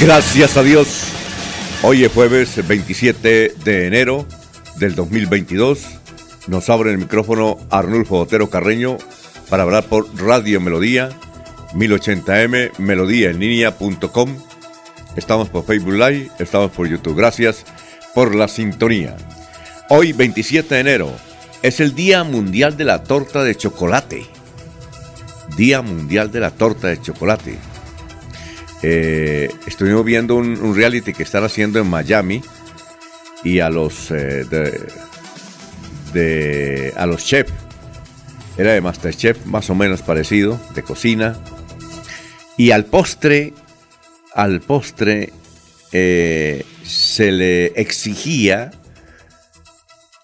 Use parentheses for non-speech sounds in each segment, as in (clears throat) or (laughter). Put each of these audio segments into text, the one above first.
Gracias a Dios. Hoy es jueves 27 de enero del 2022. Nos abre el micrófono Arnulfo Otero Carreño para hablar por Radio Melodía, 1080m, melodía. Estamos por Facebook Live, estamos por YouTube. Gracias por la sintonía. Hoy, 27 de enero, es el Día Mundial de la Torta de Chocolate. Día Mundial de la Torta de Chocolate. Eh, estuvimos viendo un, reality que están haciendo en Miami y a los eh, de, a los chefs era de Masterchef más o menos parecido de cocina. Y al postre al postre eh, se le exigía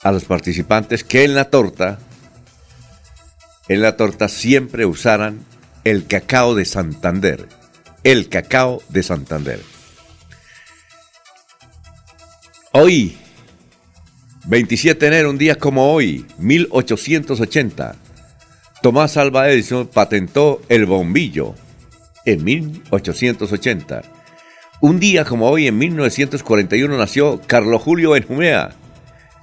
a los participantes que en la torta en la torta siempre usaran el cacao de Santander el cacao de Santander. Hoy, 27 de enero, un día como hoy, 1880, Tomás Alva Edison patentó el bombillo en 1880. Un día como hoy, en 1941, nació Carlos Julio Benjumea,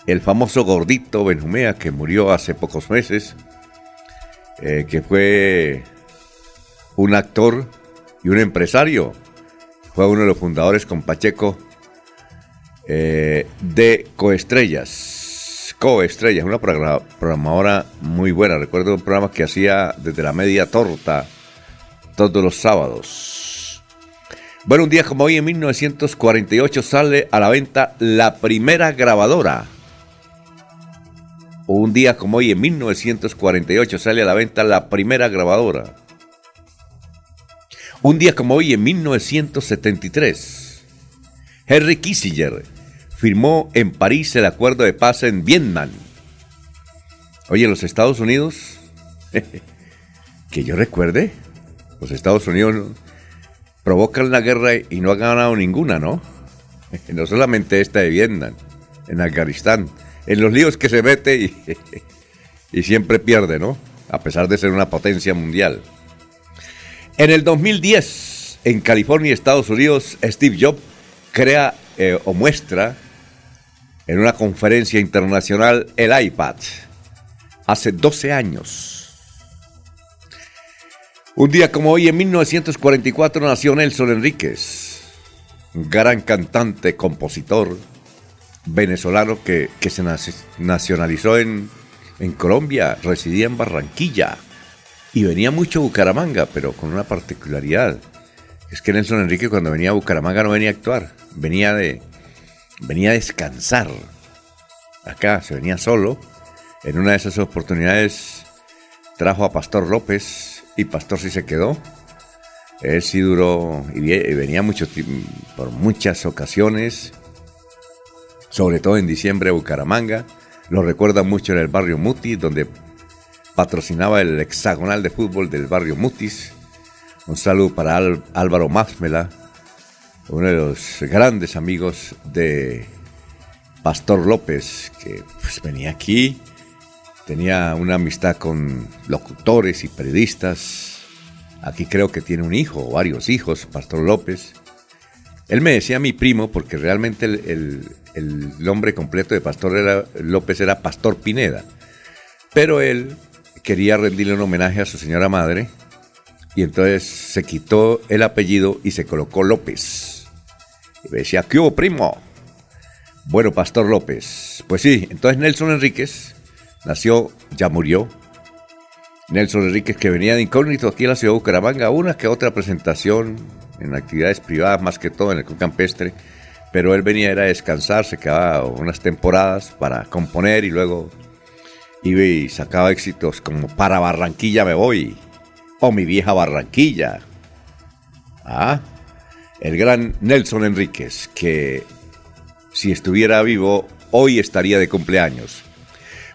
el famoso gordito Benjumea que murió hace pocos meses, eh, que fue un actor y un empresario. Fue uno de los fundadores con Pacheco eh, de Coestrellas. Coestrellas, una programadora muy buena. Recuerdo un programa que hacía desde la media torta todos los sábados. Bueno, un día como hoy, en 1948, sale a la venta la primera grabadora. Un día como hoy, en 1948, sale a la venta la primera grabadora. Un día como hoy, en 1973, Henry Kissinger firmó en París el acuerdo de paz en Vietnam. Oye, los Estados Unidos, (laughs) que yo recuerde, los Estados Unidos provocan la guerra y no han ganado ninguna, ¿no? (laughs) No solamente esta de Vietnam, en Afganistán, en los líos que se mete y, (laughs) y siempre pierde, ¿no? A pesar de ser una potencia mundial. En el 2010, en California, Estados Unidos, Steve Jobs crea eh, o muestra en una conferencia internacional el iPad. Hace 12 años. Un día como hoy, en 1944, nació Nelson Enríquez, gran cantante, compositor venezolano que, se nacionalizó en, en Colombia, residía en Barranquilla y venía mucho Bucaramanga, pero con una particularidad. Es que Nelson Enrique cuando venía a Bucaramanga no venía a actuar, venía de venía a descansar. Acá se venía solo. En una de esas oportunidades trajo a Pastor López y Pastor sí se quedó. Él sí duró y venía mucho por muchas ocasiones, sobre todo en diciembre a Bucaramanga. Lo recuerda mucho en el barrio Muti, donde patrocinaba el hexagonal de fútbol del barrio Mutis. Un saludo para Álvaro Másmela, uno de los grandes amigos de Pastor López, que pues, venía aquí, tenía una amistad con locutores y periodistas. Aquí creo que tiene un hijo o varios hijos, Pastor López. Él me decía mi primo, porque realmente el, nombre completo de Pastor López era Pastor Pineda. Pero él quería rendirle un homenaje a su señora madre y entonces se quitó el apellido y se colocó López. Y decía, ¿qué hubo, primo? Bueno, Pastor López. Pues sí, entonces Nelson Enríquez nació, ya murió. Nelson Enríquez que venía de incógnito aquí en la ciudad de Bucaramanga, una que otra presentación en actividades privadas, más que todo en el club campestre, pero él venía era a descansar, se quedaba unas temporadas para componer y luego y sacaba éxitos como Para Barranquilla me voy, o Mi vieja Barranquilla. Ah, el gran Nelson Enríquez, que si estuviera vivo, hoy estaría de cumpleaños.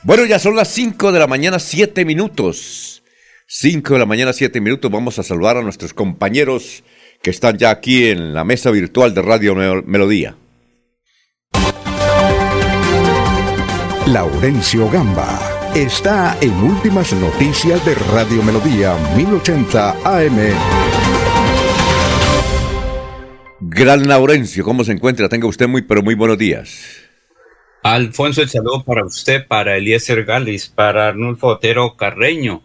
Bueno, ya son las 5 de la mañana, 7 minutos. 5 de la mañana, 7 minutos. Vamos a saludar a nuestros compañeros que están ya aquí en la mesa virtual de Radio Melodía. Laurencio Gamba está en Últimas Noticias de Radio Melodía 1080 AM. Gran Laurencio, ¿cómo se encuentra? Tenga usted muy, pero muy buenos días. Alfonso, el saludo para usted, para Eliezer Galis, para Arnulfo Otero Carreño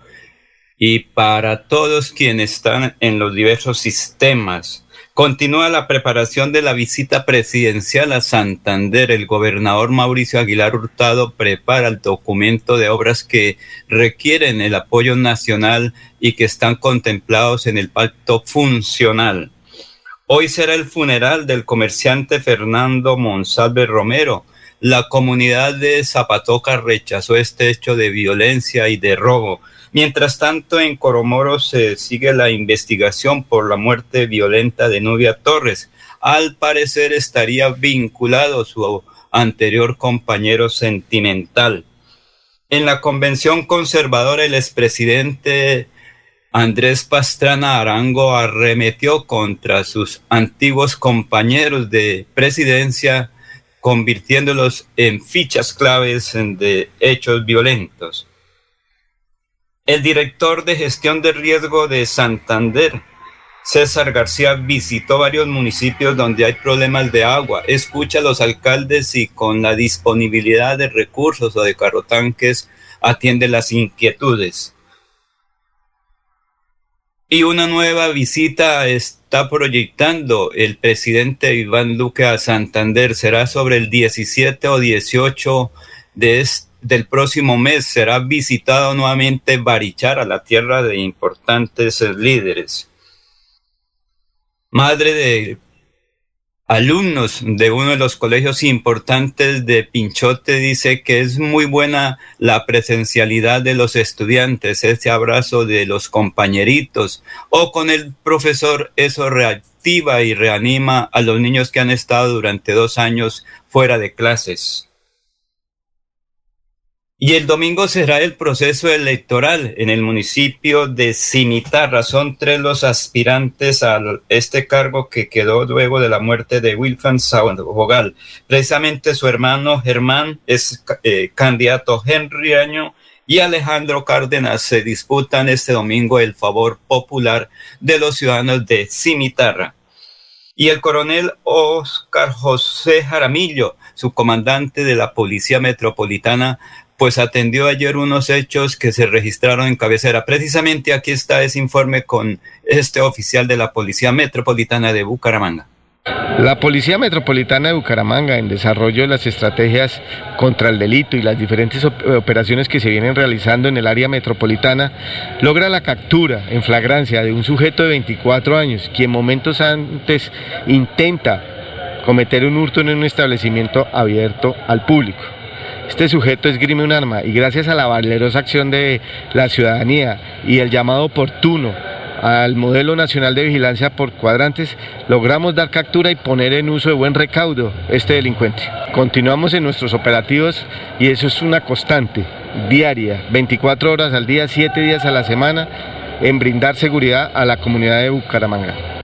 y para todos quienes están en los diversos sistemas. Continúa la preparación de la visita presidencial a Santander. El gobernador Mauricio Aguilar Hurtado prepara el documento de obras que requieren el apoyo nacional y que están contemplados en el pacto funcional. Hoy será el funeral del comerciante Fernando Monsalve Romero la comunidad de Zapatoca rechazó este hecho de violencia y de robo. Mientras tanto, en Coromoro se sigue la investigación por la muerte violenta de Nubia Torres. Al parecer estaría vinculado su anterior compañero sentimental. En la convención conservadora, el expresidente Andrés Pastrana Arango arremetió contra sus antiguos compañeros de presidencia convirtiéndolos en fichas claves de hechos violentos. El director de gestión de riesgo de Santander, César García, visitó varios municipios donde hay problemas de agua, escucha a los alcaldes y con la disponibilidad de recursos o de carrotanques atiende las inquietudes. Y una nueva visita está proyectando el presidente Iván Duque a Santander. Será sobre el 17 o 18 de del próximo mes. Será visitado nuevamente Barichara, la tierra de importantes líderes. Madre de alumnos de uno de los colegios importantes de Pinchote dice que es muy buena la presencialidad de los estudiantes, ese abrazo de los compañeritos o con el profesor, eso reactiva y reanima a los niños que han estado durante dos años fuera de clases. Y el domingo será el proceso electoral en el municipio de Cimitarra. Son tres los aspirantes a este cargo que quedó luego de la muerte de Wilfran Bogal. Precisamente su hermano Germán es eh, candidato Henry Año y Alejandro Cárdenas se disputan este domingo el favor popular de los ciudadanos de Cimitarra. Y el coronel Oscar José Jaramillo, su comandante de la Policía Metropolitana, pues atendió ayer unos hechos que se registraron en cabecera. Precisamente aquí está ese informe con este oficial de la Policía Metropolitana de Bucaramanga. La Policía Metropolitana de Bucaramanga, en desarrollo de las estrategias contra el delito y las diferentes operaciones que se vienen realizando en el área metropolitana, logra la captura en flagrancia de un sujeto de 24 años, quien momentos antes intenta cometer un hurto en un establecimiento abierto al público. Este sujeto esgrime un arma y gracias a la valerosa acción de la ciudadanía y el llamado oportuno al modelo nacional de vigilancia por cuadrantes, logramos dar captura y poner en uso de buen recaudo este delincuente. Continuamos en nuestros operativos y eso es una constante, diaria, 24 horas al día, 7 días a la semana, en brindar seguridad a la comunidad de Bucaramanga.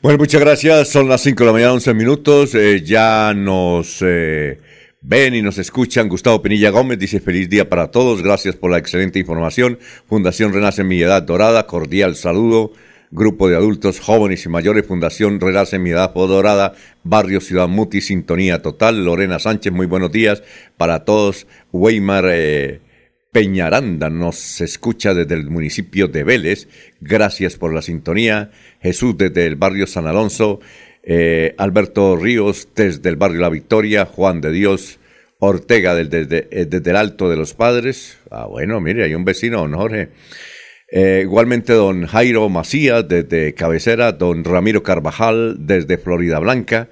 Bueno, muchas gracias. Son las 5 de la mañana, 11 minutos. Eh, ya nos... Eh, Ven y nos escuchan. Gustavo Pinilla Gómez dice feliz día para todos. Gracias por la excelente información. Fundación Renace Mi Edad Dorada. Cordial saludo. Grupo de adultos jóvenes y mayores. Fundación Renace Mi Edad Dorada. Barrio Ciudad Muti. Sintonía total. Lorena Sánchez. Muy buenos días para todos. Weimar eh, Peñaranda nos escucha desde el municipio de Vélez. Gracias por la sintonía. Jesús desde el barrio San Alonso. Eh, Alberto Ríos desde el barrio La Victoria, Juan de Dios Ortega desde, eh, desde, el Alto de los Padres. Ah, bueno, mire, hay un vecino, don Jorge. Eh, igualmente don Jairo Macías desde Cabecera, don Ramiro Carvajal desde Florida Blanca,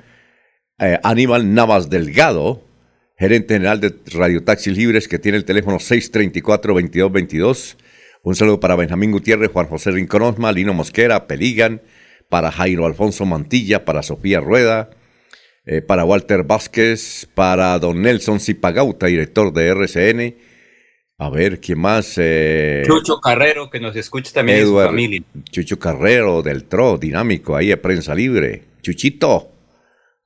Aníbal Navas Delgado, gerente general de Radio Taxis Libres, que tiene el teléfono 634-2222. Un saludo para Benjamín Gutiérrez, Juan José Rincón Osma, Lino Mosquera, Peligan, para Jairo Alfonso Mantilla, para Sofía Rueda, eh, para Walter Vázquez, para don Nelson Zipagauta, director de RCN. A ver, ¿quién más? Eh, Chucho Carrero, que nos escucha también su familia. Chucho Carrero, del TRO, dinámico, ahí de Prensa Libre. Chuchito,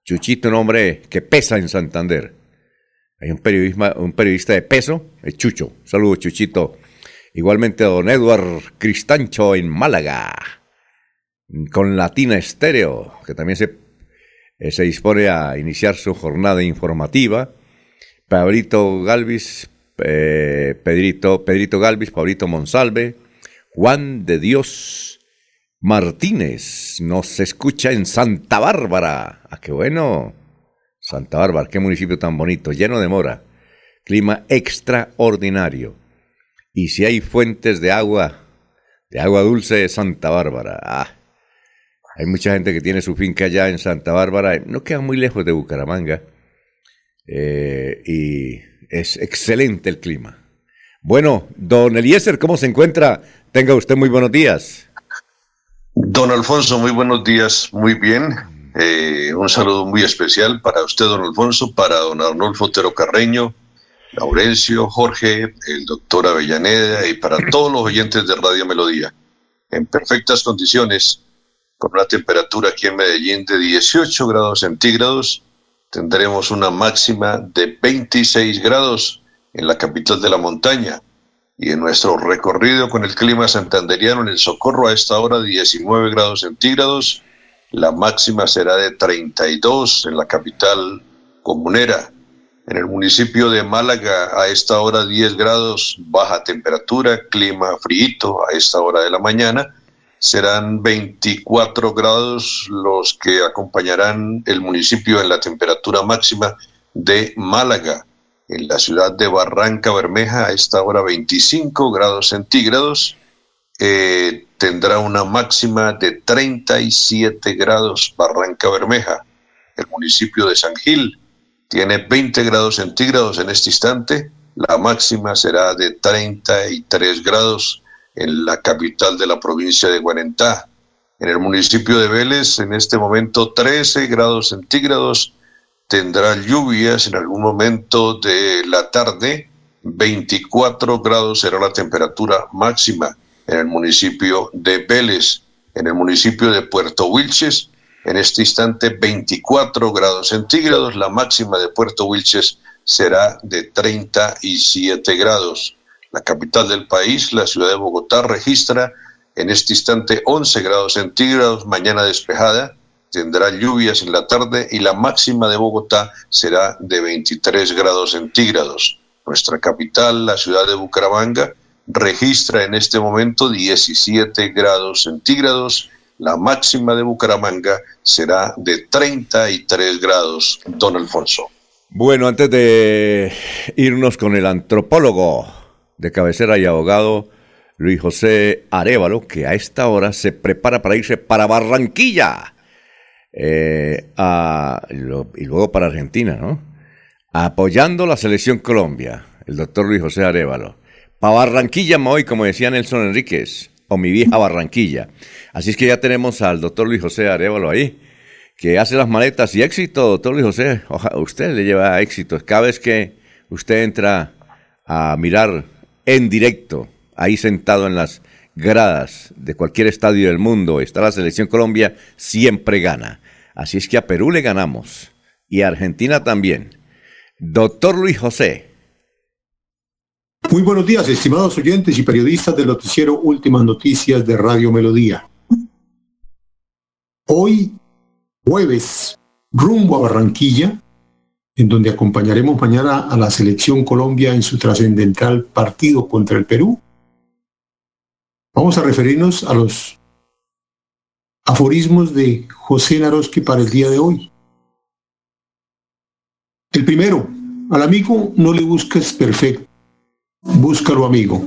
Chuchito, un hombre que pesa en Santander. Hay un, un periodista de peso, es Chucho. Saludos, Chuchito. Igualmente don Edward Cristancho en Málaga con Latina Estéreo, que también se, eh, se dispone a iniciar su jornada informativa. Pablito Galvis, eh, Pedrito, Pedrito Galvis, Pablito Monsalve, Juan de Dios Martínez, nos escucha en Santa Bárbara. Ah, qué bueno. Santa Bárbara, qué municipio tan bonito, lleno de mora. Clima extraordinario. Y si hay fuentes de agua, de agua dulce, Santa Bárbara. Ah, hay mucha gente que tiene su finca allá en Santa Bárbara, no queda muy lejos de Bucaramanga, eh, y es excelente el clima. Bueno, don Eliezer, ¿cómo se encuentra? Tenga usted muy buenos días. Don Alfonso, muy buenos días, muy bien. Eh, un saludo muy especial para usted, don Alfonso, para don Arnulfo Otero Carreño, Laurencio, Jorge, el doctor Avellaneda y para todos los oyentes de Radio Melodía. En perfectas condiciones, con una temperatura aquí en Medellín de 18 grados centígrados. Tendremos una máxima de 26 grados en la capital de la montaña. Y en nuestro recorrido con el clima santanderiano en el Socorro a esta hora 19 grados centígrados. La máxima será de 32 en la capital comunera. En el municipio de Málaga a esta hora 10 grados, baja temperatura, clima frío a esta hora de la mañana serán 24 grados los que acompañarán el municipio en la temperatura máxima de Málaga. En la ciudad de Barranca Bermeja a esta hora 25 grados centígrados. Eh, tendrá una máxima de 37 grados Barranca Bermeja. El municipio de San Gil tiene 20 grados centígrados en este instante. La máxima será de 33 grados en la capital de la provincia de Guarentá. En el municipio de Vélez, en este momento 13 grados centígrados, tendrá lluvias en algún momento de la tarde, 24 grados será la temperatura máxima en el municipio de Vélez. En el municipio de Puerto Wilches, en este instante 24 grados centígrados, la máxima de Puerto Wilches será de 37 grados. La capital del país, la ciudad de Bogotá, registra en este instante 11 grados centígrados, mañana despejada, tendrá lluvias en la tarde y la máxima de Bogotá será de 23 grados centígrados. Nuestra capital, la ciudad de Bucaramanga, registra en este momento 17 grados centígrados. La máxima de Bucaramanga será de 33 grados. Don Alfonso. Bueno, antes de irnos con el antropólogo de cabecera y abogado Luis José Arevalo, que a esta hora se prepara para irse para Barranquilla eh, y luego para Argentina, ¿no? Apoyando la selección Colombia, el doctor Luis José Arevalo. Para Barranquilla me como decía Nelson Enríquez, o mi vieja Barranquilla. Así es que ya tenemos al doctor Luis José Arevalo ahí, que hace las maletas y éxito, doctor Luis José. usted le lleva éxito. Cada vez que usted entra a mirar en directo, ahí sentado en las gradas de cualquier estadio del mundo, está la selección Colombia, siempre gana. Así es que a Perú le ganamos y a Argentina también. Doctor Luis José. Muy buenos días, estimados oyentes y periodistas del noticiero Últimas Noticias de Radio Melodía. Hoy, jueves, rumbo a Barranquilla, en donde acompañaremos mañana a la selección Colombia en su trascendental partido contra el Perú. Vamos a referirnos a los aforismos de José Naroski para el día de hoy. El primero, al amigo no le busques perfecto, búscalo amigo.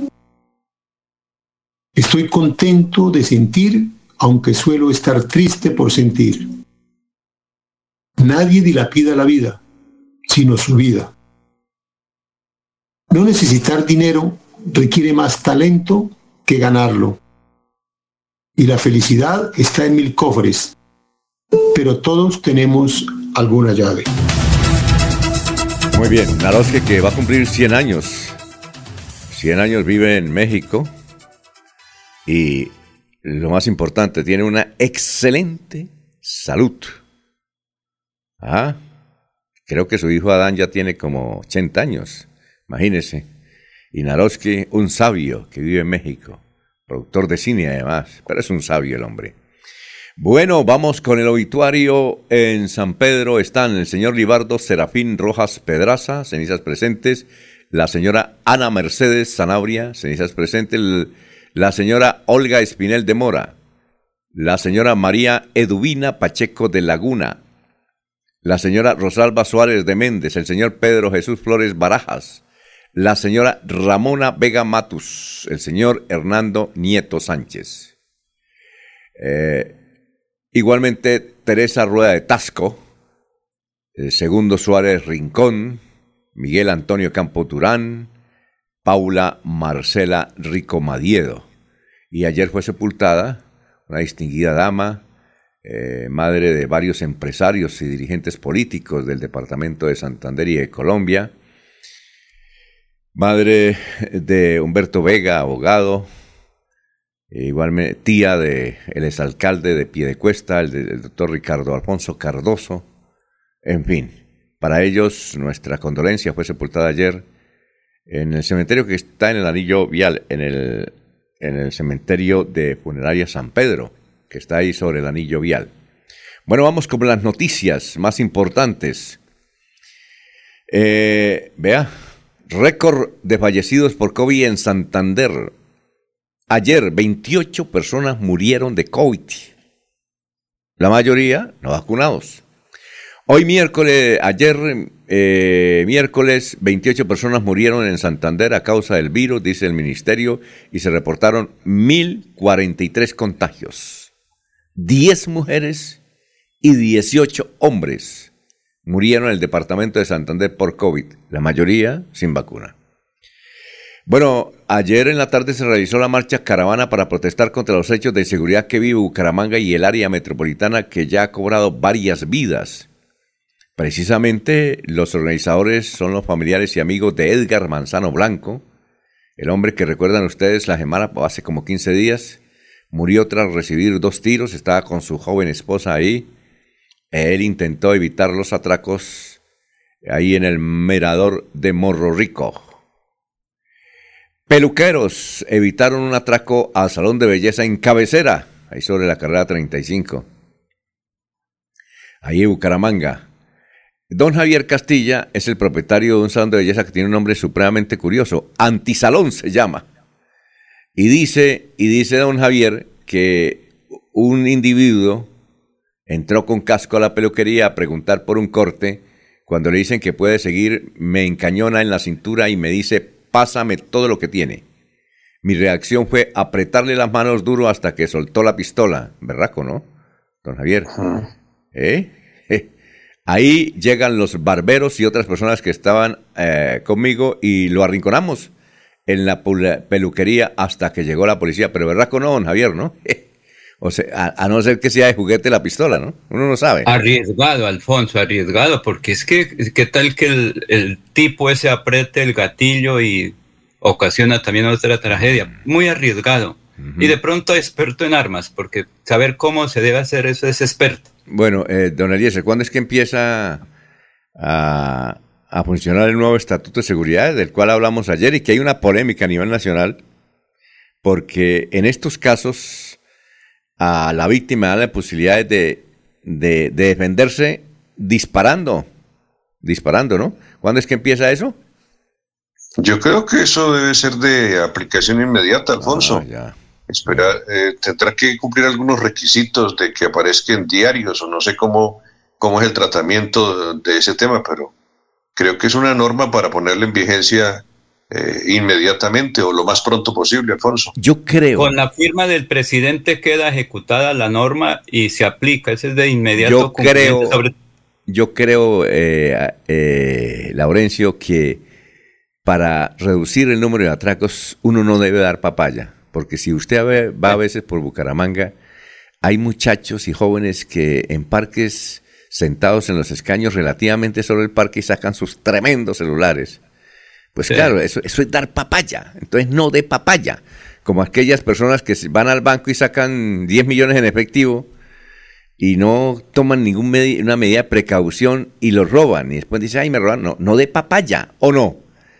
Estoy contento de sentir, aunque suelo estar triste por sentir. Nadie dilapida la vida, sino su vida. No necesitar dinero requiere más talento que ganarlo. Y la felicidad está en mil cofres, pero todos tenemos alguna llave. Muy bien, Naroski que va a cumplir 100 años. 100 años vive en México y lo más importante, tiene una excelente salud. Ah, creo que su hijo Adán ya tiene como 80 años, imagínese. Y Naroski, un sabio que vive en México, productor de cine además, pero es un sabio el hombre. Bueno, vamos con el obituario. En San Pedro están el señor Libardo Serafín Rojas Pedraza, cenizas presentes, la señora Ana Mercedes Zanabria, cenizas presentes, la señora Olga Espinel de Mora, la señora María Eduvina Pacheco de Laguna, la señora Rosalba Suárez de Méndez, el señor Pedro Jesús Flores Barajas, la señora Ramona Vega Matus, el señor Hernando Nieto Sánchez. Eh, igualmente Teresa Rueda de Tasco, el segundo Suárez Rincón, Miguel Antonio Campo Turán, Paula Marcela Rico Madiedo. Y ayer fue sepultada una distinguida dama, eh, madre de varios empresarios y dirigentes políticos del departamento de Santander y de Colombia, madre de Humberto Vega, abogado, igualmente tía del el exalcalde de Piedecuesta, el, el doctor Ricardo Alfonso Cardoso, en fin, para ellos nuestra condolencia fue sepultada ayer en el cementerio que está en el anillo vial, en el, en el cementerio de funeraria San Pedro, que está ahí sobre el anillo vial. Bueno, vamos con las noticias más importantes. Eh, vea, récord de fallecidos por COVID en Santander. Ayer 28 personas murieron de COVID. La mayoría no vacunados. Hoy miércoles, ayer eh, miércoles, 28 personas murieron en Santander a causa del virus, dice el ministerio, y se reportaron 1.043 contagios. 10 mujeres y 18 hombres murieron en el departamento de Santander por COVID, la mayoría sin vacuna. Bueno, ayer en la tarde se realizó la marcha caravana para protestar contra los hechos de inseguridad que vive Bucaramanga y el área metropolitana que ya ha cobrado varias vidas. Precisamente los organizadores son los familiares y amigos de Edgar Manzano Blanco, el hombre que recuerdan ustedes la semana hace como 15 días, murió tras recibir dos tiros, estaba con su joven esposa ahí. Él intentó evitar los atracos ahí en el Mirador de Morro Rico. Peluqueros evitaron un atraco al salón de belleza en cabecera, ahí sobre la carrera 35. Ahí en Bucaramanga. Don Javier Castilla es el propietario de un salón de belleza que tiene un nombre supremamente curioso. Antisalón se llama. Y dice, y dice don Javier que un individuo entró con casco a la peluquería a preguntar por un corte. Cuando le dicen que puede seguir, me encañona en la cintura y me dice, pásame todo lo que tiene. Mi reacción fue apretarle las manos duro hasta que soltó la pistola. Berraco, ¿no? Don Javier. ¿Eh? (laughs) Ahí llegan los barberos y otras personas que estaban eh, conmigo y lo arrinconamos en la peluquería hasta que llegó la policía. Pero verdad con no, don Javier, ¿no? (laughs) o sea, a, no ser que sea de juguete la pistola, ¿no? Uno no sabe. Arriesgado, Alfonso, arriesgado, porque es que, ¿qué tal que el, tipo ese apriete el gatillo y ocasiona también otra tragedia? Muy arriesgado. Y de pronto experto en armas, porque saber cómo se debe hacer eso es experto. Bueno, eh, don Eliezer, ¿cuándo es que empieza a, funcionar el nuevo Estatuto de Seguridad del cual hablamos ayer y que hay una polémica a nivel nacional? Porque en estos casos a la víctima da la posibilidad de, de, defenderse disparando, disparando, ¿no? ¿Cuándo es que empieza eso? Yo creo que eso debe ser de aplicación inmediata, Alfonso. Ah, Espera, eh, tendrá que cumplir algunos requisitos de que aparezca en diarios o no sé cómo, cómo es el tratamiento de ese tema, pero creo que es una norma para ponerle en vigencia eh, inmediatamente o lo más pronto posible, Alfonso. Yo creo. Con la firma del presidente queda ejecutada la norma y se aplica. Ese es de inmediato. Yo creo, yo creo, eh, eh, Laurencio, que para reducir el número de atracos uno no debe dar papaya. Porque si usted va a veces por Bucaramanga, hay muchachos y jóvenes que en parques sentados en los escaños relativamente solo el parque y sacan sus tremendos celulares pues claro, eso, eso es dar papaya. Entonces no de papaya. Como aquellas personas que van al banco y sacan 10 millones en efectivo y no toman ninguna medida de precaución y los roban. Y después dicen, ay, me roban. No, no de papaya, ¿o no?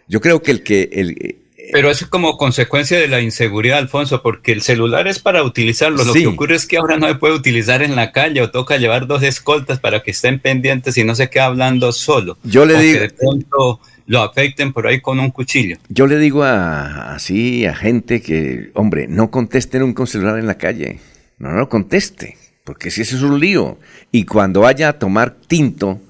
Yo creo que el que... El, pero eso es como consecuencia de la inseguridad, Alfonso, porque el celular es para utilizarlo. Lo que ocurre es que ahora no se puede utilizar en la calle o toca llevar dos escoltas para que estén pendientes y no se quede hablando solo. Yo le digo... de pronto lo afecten por ahí con un cuchillo. Yo le digo a, así a gente que, hombre, no contesten un celular en la calle. No, no conteste, porque si eso es un lío. Y cuando vaya a tomar tinto,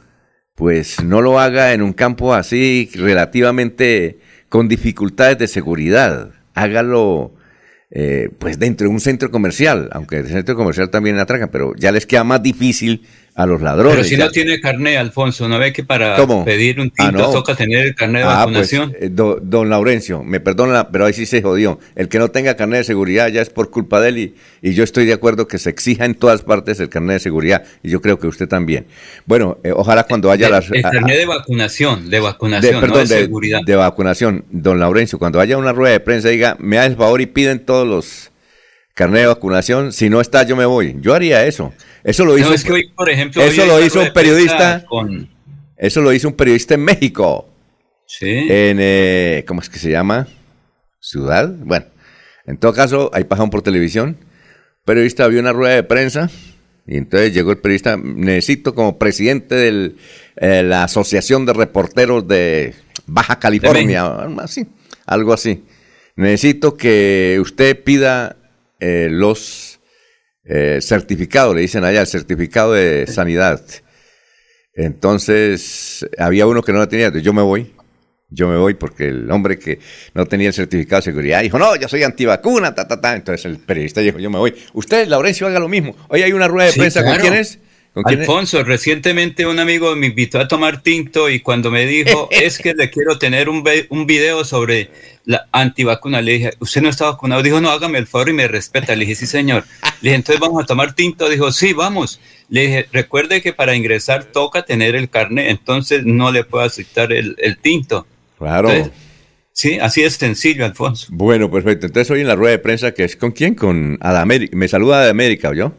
pues no lo haga en un campo así relativamente con dificultades de seguridad. Hágalo eh, pues dentro de un centro comercial, aunque el centro comercial también atracan, pero ya les queda más difícil a los ladrones. Pero si no tiene carnet, Alfonso, ¿no ve que para pedir un tinto ah, toca tener el carnet de ah, pues, vacunación? Eh, don Laurencio, me perdona, pero ahí sí se jodió. El que no tenga carnet de seguridad ya es por culpa de él y, y yo estoy de acuerdo que se exija en todas partes el carnet de seguridad y yo creo que usted también. Bueno, eh, ojalá cuando haya las... El carnet de vacunación, de vacunación, no de, seguridad. De vacunación, don Laurencio, cuando haya una rueda de prensa diga, me da el favor y piden todos los carnet de vacunación, si no está yo me voy. Yo haría eso. Eso lo hizo, por ejemplo, eso lo hizo un periodista. Eso lo hizo un periodista en México. Sí. En, eh, ¿cómo es que se llama? Ciudad. Bueno, en todo caso, ahí pasaron por televisión. periodista vio una rueda de prensa y entonces llegó el periodista. Necesito como presidente de eh, la Asociación de Reporteros de Baja California, así, algo así. Necesito que usted pida eh, los eh, certificados, le dicen allá, el certificado de sanidad. Entonces, había uno que no lo tenía, yo me voy, yo me voy porque el hombre que no tenía el certificado de seguridad dijo, no, yo soy antivacuna, ta, ta, ta. Entonces el periodista dijo, yo me voy. Usted, Laurencio, haga lo mismo. Hoy hay una rueda de prensa, ¿con quién es? Alfonso, recientemente un amigo me invitó a tomar tinto y cuando me dijo, (laughs) es que le quiero tener un, un video sobre la antivacuna, le dije, ¿usted no está vacunado? Dijo, no, hágame el favor y me respeta. Le dije, sí, señor. Le dije, entonces vamos a tomar tinto. Dijo, sí, vamos. Le dije, recuerde que para ingresar toca tener el carnet, entonces no le puedo aceptar el, tinto. Claro. sí, así es sencillo, Alfonso. Bueno, perfecto. Entonces hoy en la rueda de prensa, que es con quién? Con Adamérica. Me saluda de América, ¿yo?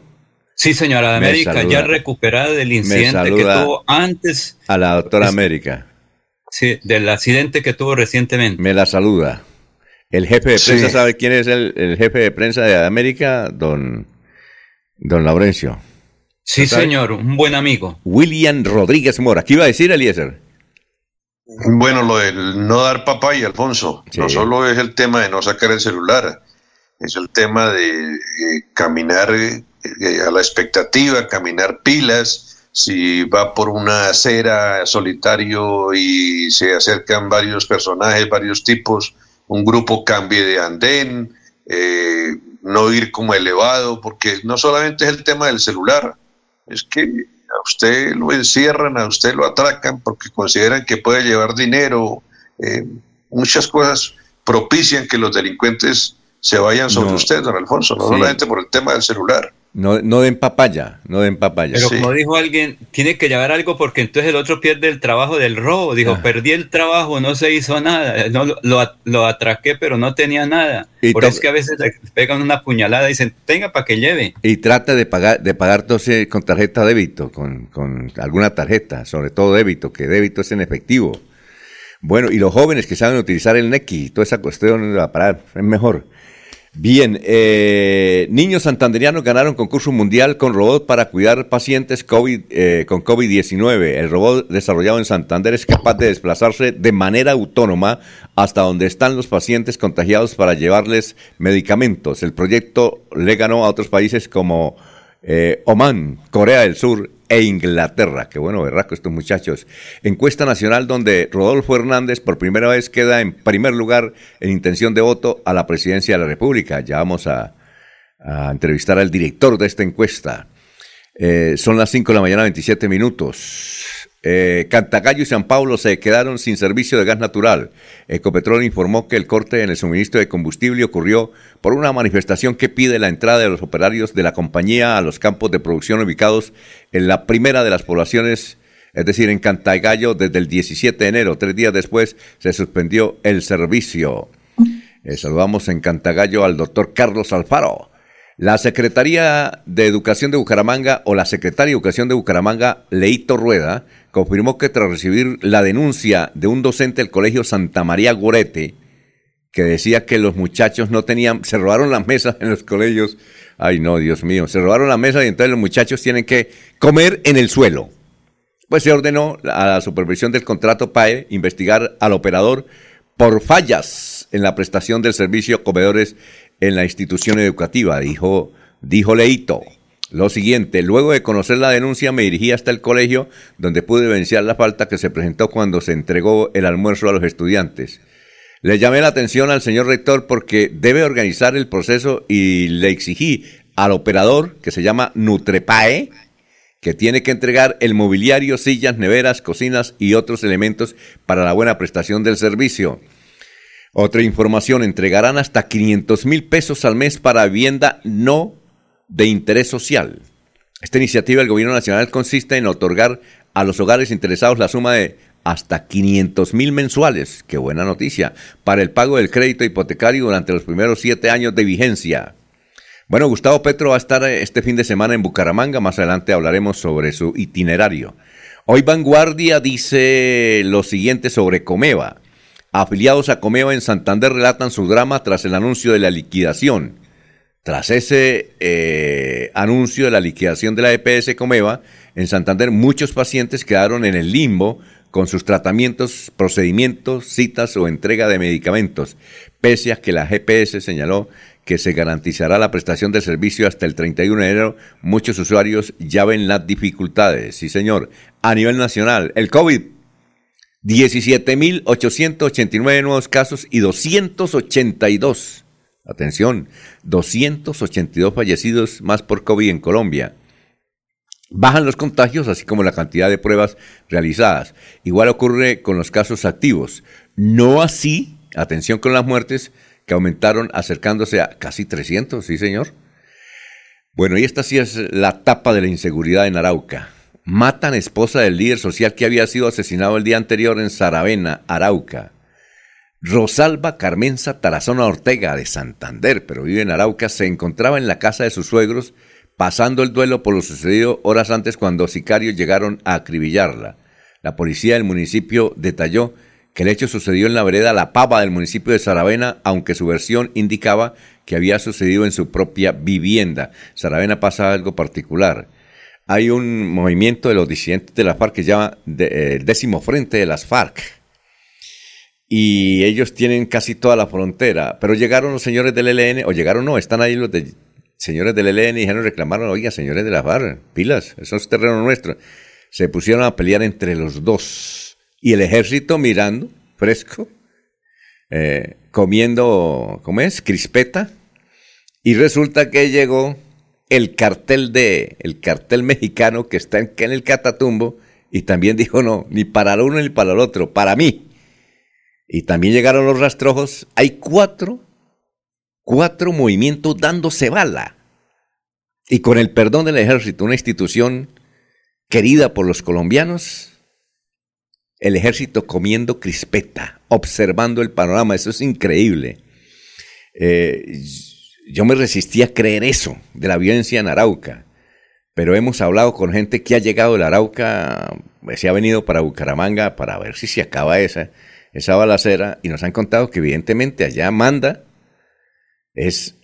Sí, señora América, ya recuperada del incidente que tuvo antes. A la doctora América. Sí, del accidente que tuvo recientemente. Me la saluda. El jefe de prensa, ¿sabe quién es el, jefe de prensa de América? Don, don Laurencio. Sí, señor, un buen amigo. William Rodríguez Mora. ¿Qué iba a decir, Eliezer? Bueno, lo del no dar papaya, Alfonso. No solo es el tema de no sacar el celular, es el tema de eh, caminar eh, a la expectativa, caminar pilas, si va por una acera solitario y se acercan varios personajes, varios tipos, un grupo cambie de andén, eh, no ir como elevado, porque no solamente es el tema del celular, es que a usted lo encierran, a usted lo atracan porque consideran que puede llevar dinero, muchas cosas propician que los delincuentes se vayan sobre usted, don Alfonso, no solamente por el tema del celular. No, no den papaya, no den papaya. Pero como dijo alguien, tiene que llevar algo porque entonces el otro pierde el trabajo del robo. Dijo, ah. perdí el trabajo, no se hizo nada. No, lo, lo atraqué, pero no tenía nada. Por eso es que a veces le pegan una puñalada y dicen, tenga para que lleve. Y trata de pagar, de pagar entonces con tarjeta débito, con, con alguna tarjeta, sobre todo débito, que débito es en efectivo. Bueno, y los jóvenes que saben utilizar el NECI, toda esa cuestión para es mejor. Bien, eh, niños santanderianos ganaron concurso mundial con robot para cuidar pacientes COVID, eh, con COVID-19. El robot desarrollado en Santander es capaz de desplazarse de manera autónoma hasta donde están los pacientes contagiados para llevarles medicamentos. El proyecto le ganó a otros países como eh, Oman, Corea del Sur e Inglaterra. Qué bueno, berraco estos muchachos. Encuesta nacional donde Rodolfo Hernández por primera vez queda en primer lugar en intención de voto a la presidencia de la República. Ya vamos a, entrevistar al director de esta encuesta. Eh, son las 5 de la mañana, 27 minutos. Eh, Cantagallo y San Pablo se quedaron sin servicio de gas natural. Ecopetrol informó que el corte en el suministro de combustible ocurrió por una manifestación que pide la entrada de los operarios de la compañía a los campos de producción ubicados en la primera de las poblaciones, es decir, en Cantagallo, desde el 17 de enero. Tres días después se suspendió el servicio. Eh, saludamos en Cantagallo al doctor Carlos Alfaro. La Secretaría de Educación de Bucaramanga o la Secretaria de Educación de Bucaramanga, Leito Rueda, confirmó que tras recibir la denuncia de un docente del Colegio Santa María Gorete, que decía que los muchachos no tenían, se robaron las mesas en los colegios. Ay, no, Dios mío, se robaron las mesas y entonces los muchachos tienen que comer en el suelo. Pues se ordenó a la supervisión del contrato PAE investigar al operador por fallas en la prestación del servicio comedores en la institución educativa, dijo, dijo Leito. Lo siguiente, luego de conocer la denuncia me dirigí hasta el colegio donde pude vencer la falta que se presentó cuando se entregó el almuerzo a los estudiantes. Le llamé la atención al señor rector porque debe organizar el proceso y le exigí al operador, que se llama Nutrepae, que tiene que entregar el mobiliario, sillas, neveras, cocinas y otros elementos para la buena prestación del servicio. Otra información, entregarán hasta 500 mil pesos al mes para vivienda no de interés social. Esta iniciativa del Gobierno Nacional consiste en otorgar a los hogares interesados la suma de hasta 500 mil mensuales, qué buena noticia, para el pago del crédito hipotecario durante los primeros siete años de vigencia. Bueno, Gustavo Petro va a estar este fin de semana en Bucaramanga, más adelante hablaremos sobre su itinerario. Hoy Vanguardia dice lo siguiente sobre Comeva. Afiliados a Comeva en Santander relatan su drama tras el anuncio de la liquidación. Tras ese eh, anuncio de la liquidación de la EPS Comeva, en Santander muchos pacientes quedaron en el limbo con sus tratamientos, procedimientos, citas o entrega de medicamentos, pese a que la GPS señaló que se garantizará la prestación del servicio hasta el 31 de enero, muchos usuarios ya ven las dificultades. Sí, señor. A nivel nacional, el COVID 17.889 nuevos casos y 282, atención, 282 fallecidos más por COVID en Colombia. Bajan los contagios, así como la cantidad de pruebas realizadas. Igual ocurre con los casos activos. No así, atención con las muertes, que aumentaron acercándose a casi 300, sí señor. Bueno, y esta sí es la tapa de la inseguridad en Arauca. Matan esposa del líder social que había sido asesinado el día anterior en Saravena, Arauca. Rosalba Carmenza Tarazona Ortega de Santander, pero vive en Arauca, se encontraba en la casa de sus suegros pasando el duelo por lo sucedido horas antes cuando sicarios llegaron a acribillarla. La policía del municipio detalló que el hecho sucedió en la vereda La Pava del municipio de Saravena, aunque su versión indicaba que había sucedido en su propia vivienda. Saravena pasa algo particular hay un movimiento de los disidentes de la FARC que llama eh, el décimo frente de las FARC. Y ellos tienen casi toda la frontera. Pero llegaron los señores del ELN, o llegaron no, están ahí los de, señores del ELN y dijeron, reclamaron, oiga, señores de la FARC, pilas, eso es terreno nuestro. Se pusieron a pelear entre los dos. Y el ejército mirando, fresco, eh, comiendo, ¿cómo es? Crispeta. Y resulta que llegó el cartel de el cartel mexicano que está en, en el Catatumbo y también dijo no, ni para el uno ni para el otro, para mí. Y también llegaron los rastrojos. Hay cuatro, cuatro movimientos dándose bala. Y con el perdón del ejército, una institución querida por los colombianos, el ejército comiendo crispeta, observando el panorama. Eso es increíble. Eh, yo me resistí a creer eso de la violencia en Arauca, pero hemos hablado con gente que ha llegado de Arauca, se ha venido para Bucaramanga para ver si se acaba esa, esa balacera y nos han contado que evidentemente allá manda es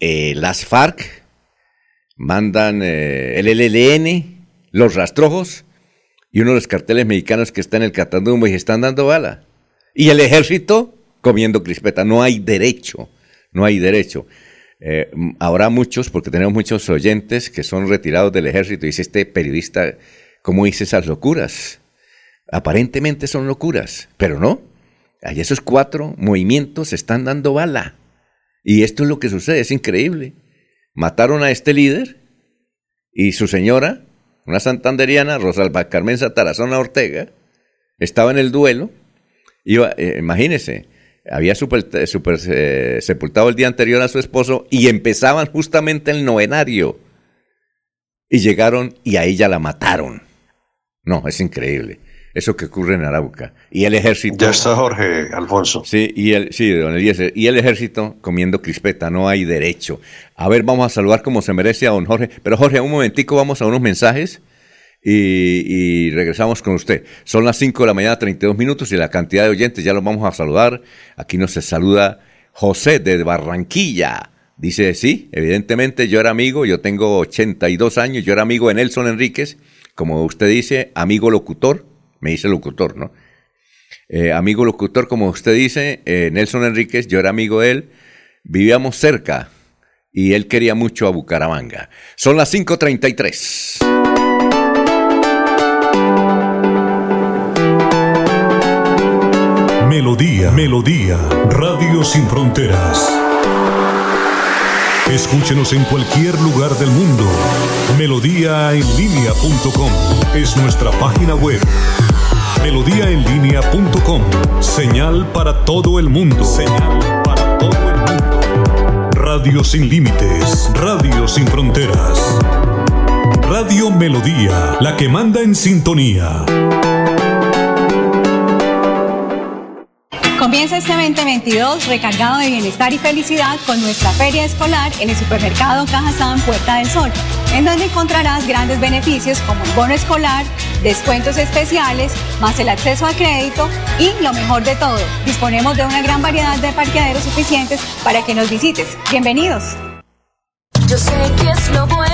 eh, las FARC, mandan eh, el LLN, los rastrojos y uno de los carteles mexicanos que está en el Catandumbo y están dando bala. Y el ejército comiendo crispeta. No hay derecho, no hay derecho. Eh, habrá muchos, porque tenemos muchos oyentes que son retirados del ejército. Y dice este periodista, ¿cómo dice esas locuras? Aparentemente son locuras, pero no. Hay esos cuatro movimientos están dando bala. Y esto es lo que sucede, es increíble. Mataron a este líder y su señora, una santanderiana, Rosalba Carmen Tarazona Ortega, estaba en el duelo. Iba, eh, imagínese, había super, super, eh, sepultado el día anterior a su esposo y empezaban justamente el novenario. Y llegaron y a ella la mataron. No, es increíble. Eso que ocurre en Arauca. Y el ejército. Ya está Jorge Alfonso. Sí, y el, sí, don Eliezer. Y el ejército comiendo crispeta. No hay derecho. A ver, vamos a saludar como se merece a don Jorge. Pero Jorge, un momentico, vamos a unos mensajes y, regresamos con usted. Son las 5 de la mañana, 32 minutos y la cantidad de oyentes ya los vamos a saludar. Aquí nos saluda José de Barranquilla. Dice, sí, evidentemente yo era amigo, yo tengo 82 años, yo era amigo de Nelson Enríquez, como usted dice, amigo locutor, me dice locutor, ¿no? Eh, amigo locutor, como usted dice, eh, Nelson Enríquez, yo era amigo de él, vivíamos cerca y él quería mucho a Bucaramanga. Son las 5.33. Melodía, Melodía, Radio Sin Fronteras. Escúchenos en cualquier lugar del mundo. Melodíaenlínea.com es nuestra página web. Melodíaenlínea.com, señal para todo el mundo. Señal para todo el mundo. Radio sin límites, Radio sin fronteras. Radio Melodía, la que manda en sintonía. Comienza este 2022 recargado de bienestar y felicidad con nuestra feria escolar en el supermercado Cajazán Puerta del Sol, en donde encontrarás grandes beneficios como el bono escolar, descuentos especiales, más el acceso a crédito y lo mejor de todo, disponemos de una gran variedad de parqueaderos suficientes para que nos visites. Bienvenidos. Yo sé que es lo bueno.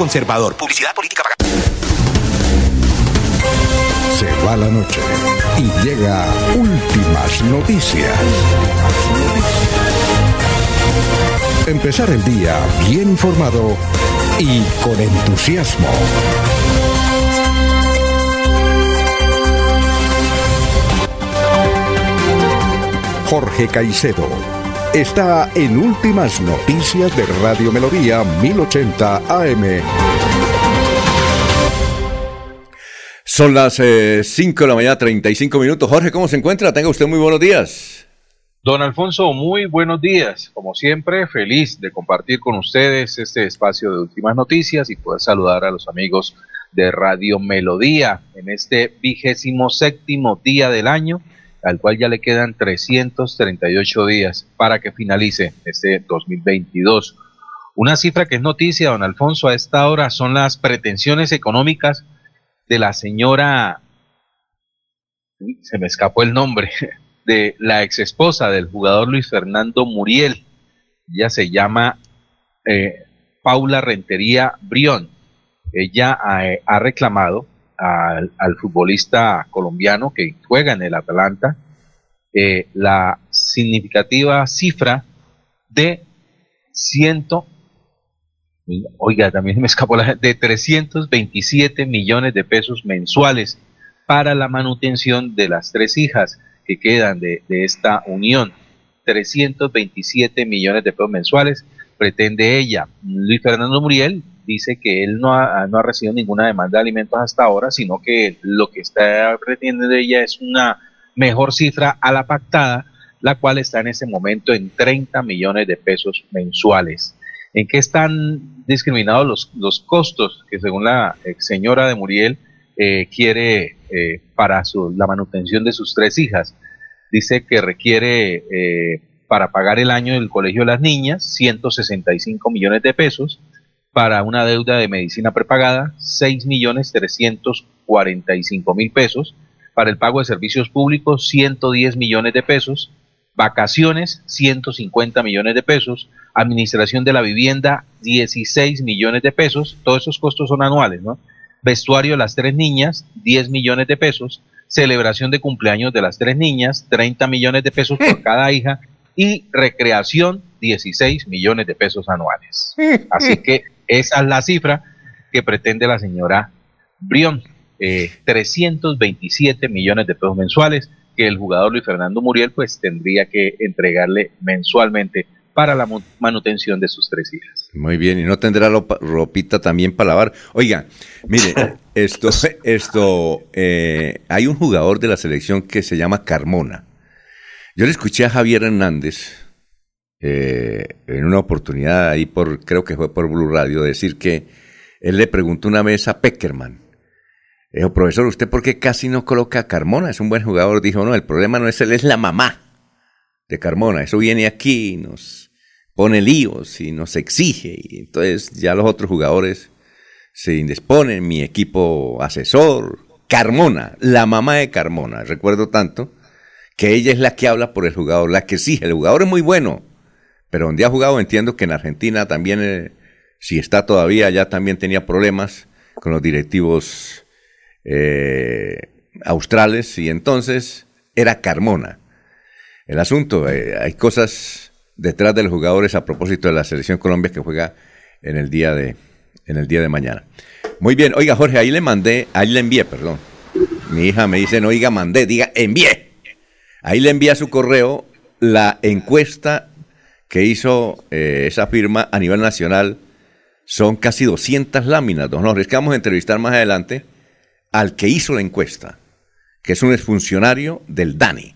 Conservador. Publicidad política pagada. Se va la noche y llega últimas noticias. Empezar el día bien informado y con entusiasmo. Jorge Caicedo está en Últimas Noticias de Radio Melodía 1080 AM. Son las 5 eh, de la mañana, 35 minutos. Jorge, ¿cómo se encuentra? Tenga usted muy buenos días. Don Alfonso, muy buenos días. Como siempre, feliz de compartir con ustedes este espacio de últimas noticias y poder saludar a los amigos de Radio Melodía en este vigésimo séptimo día del año al cual ya le quedan 338 días para que finalice este 2022. Una cifra que es noticia, don Alfonso, a esta hora son las pretensiones económicas de la señora, se me escapó el nombre, (laughs) de la ex esposa del jugador Luis Fernando Muriel. Ella se llama eh, Paula Rentería Brión. Ella eh, ha reclamado al, futbolista colombiano que juega en el Atalanta eh, la significativa cifra de ciento oiga, también me escapó la de 327 millones de pesos mensuales para la manutención de las tres hijas que quedan de, de esta unión. 327 millones de pesos mensuales pretende ella. Luis Fernando Muriel dice que él no ha, no ha recibido ninguna demanda de alimentos hasta ahora, sino que lo que está pretendiendo de ella es una mejor cifra a la pactada, la cual está en ese momento en 30 millones de pesos mensuales. ¿En qué están discriminados los, los costos que según la señora de Muriel eh, quiere eh, para su, la manutención de sus tres hijas? Dice que requiere eh, para pagar el año del colegio de las niñas 165 millones de pesos, para una deuda de medicina prepagada 6 millones 345 mil pesos, para el pago de servicios públicos 110 millones de pesos, vacaciones 150 millones de pesos, administración de la vivienda 16 millones de pesos, todos esos costos son anuales, ¿no? Vestuario de las tres niñas 10 millones de pesos, celebración de cumpleaños de las tres niñas 30 millones de pesos por (laughs) cada hija. Y recreación 16 millones de pesos anuales. Así que esa es la cifra que pretende la señora Brión, eh, 327 millones de pesos mensuales que el jugador Luis Fernando Muriel pues tendría que entregarle mensualmente para la manutención de sus tres hijas. Muy bien, y no tendrá ropita también para lavar. Oiga, mire, (laughs) esto, esto, eh, hay un jugador de la selección que se llama Carmona. Yo le escuché a Javier Hernández eh, en una oportunidad ahí por, creo que fue por Blue Radio, decir que él le preguntó una vez a Peckerman, dijo, profesor, ¿usted por qué casi no coloca a Carmona? Es un buen jugador. Dijo, no, el problema no es él, es la mamá de Carmona. Eso viene aquí, nos pone líos y nos exige. Y entonces ya los otros jugadores se indisponen, mi equipo asesor, Carmona, la mamá de Carmona. Recuerdo tanto que ella es la que habla por el jugador, la que exige. El jugador es muy bueno, pero donde ha jugado entiendo que en Argentina también, eh, si está todavía, ya también tenía problemas con los directivos eh, australes y entonces era Carmona. El asunto, eh, hay cosas detrás de los jugadores a propósito de la selección Colombia que juega en el día de, en el día de mañana. Muy bien, oiga Jorge, ahí le mandé, ahí le envié, perdón. Mi hija me dice, no oiga, mandé, diga, envié. Ahí le envía su correo la encuesta que hizo eh, esa firma a nivel nacional. Son casi 200 láminas, que vamos a entrevistar más adelante al que hizo la encuesta, que es un exfuncionario del DANI.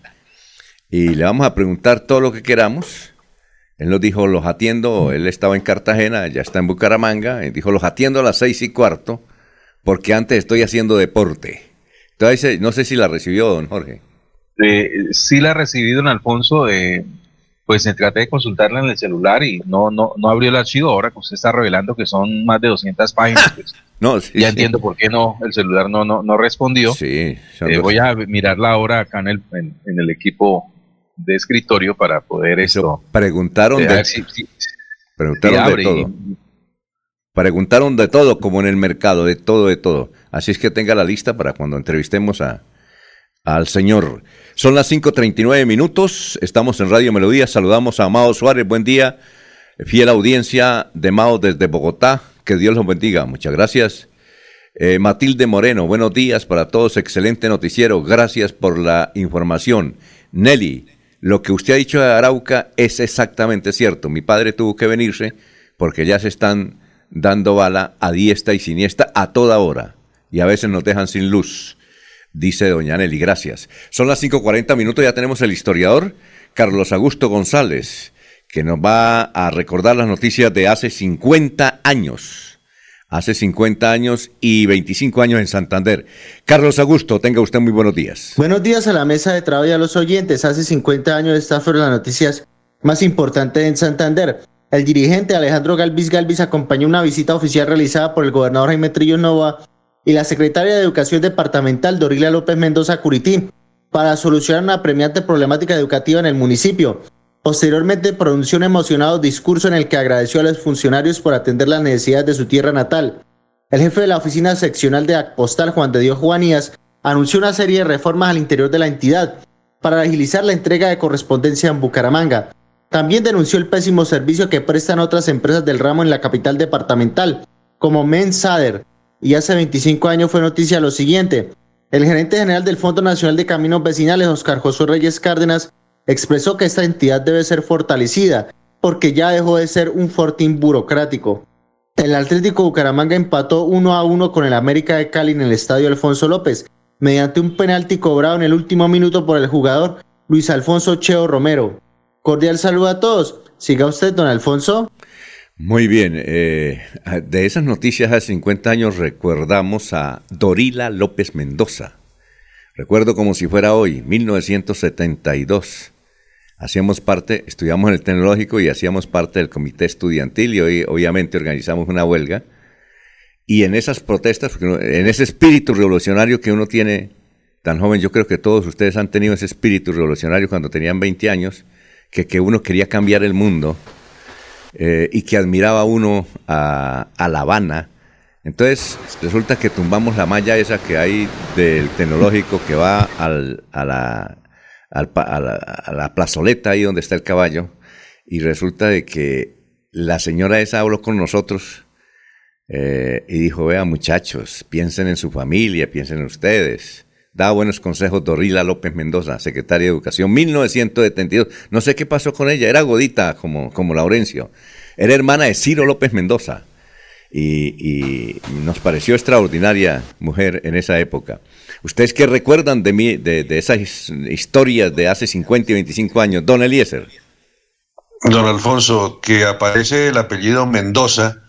Y le vamos a preguntar todo lo que queramos. Él nos dijo, los atiendo, él estaba en Cartagena, ya está en Bucaramanga, y dijo, los atiendo a las seis y cuarto, porque antes estoy haciendo deporte. Entonces, no sé si la recibió, don Jorge. Eh, sí la recibí, don Alfonso. Eh, pues traté de consultarla en el celular y no, no, no abrió el archivo. Ahora que usted está revelando que son más de 200 páginas, pues (laughs) no, ya entiendo por qué no el celular no, no, no respondió. Sí, eh, voy a mirarla ahora acá en el, en, el equipo de escritorio para poder eso. Preguntaron de, preguntaron de todo. Preguntaron de todo, como en el mercado, de todo, de todo. Así es que tenga la lista para cuando entrevistemos a, al señor. Son las 5.39 minutos, estamos en Radio Melodía, saludamos a Mao Suárez, buen día, fiel audiencia de Mao desde Bogotá, que Dios los bendiga, muchas gracias. Eh, Matilde Moreno, buenos días para todos, excelente noticiero, gracias por la información. Nelly, lo que usted ha dicho de Arauca es exactamente cierto, mi padre tuvo que venirse porque ya se están dando bala a diestra y siniestra a toda hora. Y a veces nos dejan sin luz dice doña Nelly. Gracias. Son las 5.40 minutos, ya tenemos el historiador Carlos Augusto González, que nos va a recordar las noticias de hace 50 años. Hace 50 años y 25 años en Santander. Carlos Augusto, tenga usted muy buenos días. Buenos días a la mesa de trabajo y a los oyentes. Hace 50 años estas fueron las noticias más importantes en Santander. El dirigente Alejandro Galvis Galvis acompañó una visita oficial realizada por el gobernador Jaime Trillo Nova y la secretaria de Educación Departamental Dorilia López Mendoza Curití para solucionar una premiante problemática educativa en el municipio. Posteriormente pronunció un emocionado discurso en el que agradeció a los funcionarios por atender las necesidades de su tierra natal. El jefe de la oficina seccional de Postal, Juan de Dios Juanías, anunció una serie de reformas al interior de la entidad para agilizar la entrega de correspondencia en Bucaramanga. También denunció el pésimo servicio que prestan otras empresas del ramo en la capital departamental, como Mensader, y hace 25 años fue noticia lo siguiente. El gerente general del Fondo Nacional de Caminos Vecinales, Oscar José Reyes Cárdenas, expresó que esta entidad debe ser fortalecida porque ya dejó de ser un fortín burocrático. El Atlético Bucaramanga empató 1 a 1 con el América de Cali en el estadio Alfonso López, mediante un penalti cobrado en el último minuto por el jugador Luis Alfonso Cheo Romero. Cordial saludo a todos. Siga usted, don Alfonso. Muy bien, eh, de esas noticias hace 50 años recordamos a Dorila López Mendoza. Recuerdo como si fuera hoy, 1972. Hacíamos parte, estudiamos en el tecnológico y hacíamos parte del comité estudiantil y hoy obviamente organizamos una huelga. Y en esas protestas, en ese espíritu revolucionario que uno tiene tan joven, yo creo que todos ustedes han tenido ese espíritu revolucionario cuando tenían 20 años, que, que uno quería cambiar el mundo eh, y que admiraba uno a, La Habana. Entonces resulta que tumbamos la malla esa que hay del tecnológico que va al, a, la, a, la, plazoleta ahí donde está el caballo y resulta de que la señora esa habló con nosotros eh, y dijo, vea muchachos, piensen en su familia, piensen en ustedes da buenos consejos Dorila López Mendoza, secretaria de Educación, 1972. No sé qué pasó con ella, era godita como, como Laurencio. Era hermana de Ciro López Mendoza. Y, nos pareció extraordinaria mujer en esa época. ¿Ustedes qué recuerdan de, mí, de, de esas historias de hace 50 y 25 años? Don Eliezer. Don Alfonso, que aparece el apellido Mendoza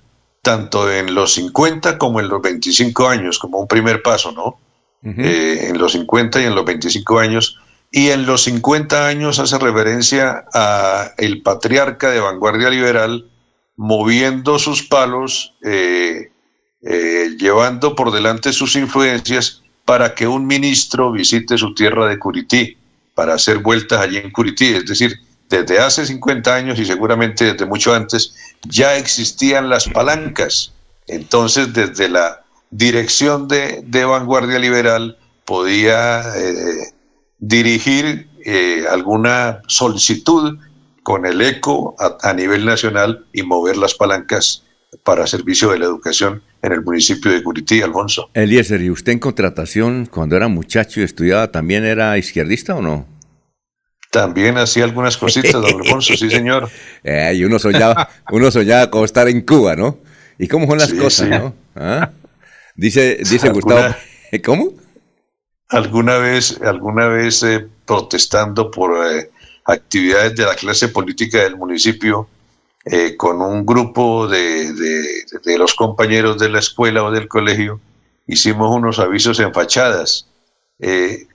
tanto en los 50 como en los 25 años, como un primer paso, ¿no? Eh, en los 50 y en los 25 años. Y en los 50 años hace referencia a el patriarca de vanguardia liberal moviendo sus palos, eh, eh, llevando por delante sus influencias para que un ministro visite su tierra de Curití, para hacer vueltas allí en Curití. Es decir, desde hace 50 años y seguramente desde mucho antes, ya existían las palancas. Entonces, desde la dirección de, vanguardia liberal podía eh, dirigir eh, alguna solicitud con el ECO a, nivel nacional y mover las palancas para servicio de la educación en el municipio de Curití, Alfonso. Eliezer, ¿y usted en contratación, cuando era muchacho y estudiaba, también era izquierdista o no? También hacía algunas cositas, don Alfonso, sí, señor. (laughs) Eh, y uno soñaba, uno soñaba con estar en Cuba, ¿no? ¿Y cómo son las cosas, no? ¿Ah? Dice, dice (laughs) Gustavo, (laughs) ¿cómo? Alguna vez, alguna vez eh, protestando por eh, actividades de la clase política del municipio, eh, con un grupo de, de, los compañeros de la escuela o del colegio, hicimos unos avisos en fachadas.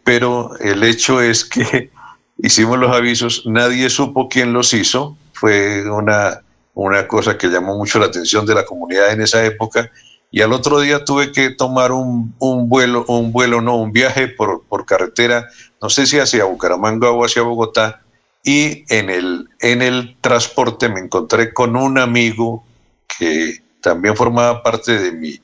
pero el hecho es que (laughs) hicimos los avisos, nadie supo quién los hizo, fue una, una cosa que llamó mucho la atención de la comunidad en esa época y al otro día tuve que tomar un, vuelo, un vuelo, no, un viaje por, por, carretera, no sé si hacia Bucaramanga o hacia Bogotá, y en el, en el transporte me encontré con un amigo que también formaba parte de, mi,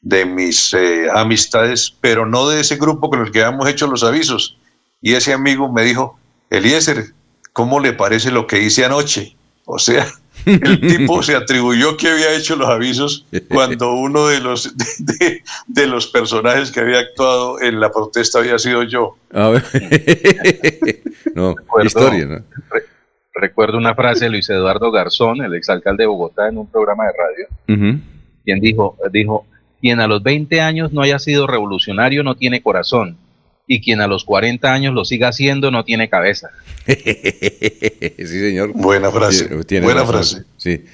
de mis eh, amistades, pero no de ese grupo con el que habíamos hecho los avisos. Y ese amigo me dijo, Eliezer, ¿cómo le parece lo que hice anoche? O sea, el tipo se atribuyó que había hecho los avisos cuando uno de los, de, los personajes que había actuado en la protesta había sido yo. (laughs) no, recuerdo, historia, ¿no? recuerdo una frase de Luis Eduardo Garzón, el exalcalde de Bogotá, en un programa de radio, quien dijo, dijo, quien a los 20 años no haya sido revolucionario no tiene corazón y quien a los 40 años lo siga haciendo no tiene cabeza. (laughs) sí, señor. Buena frase. buena frase. Sí.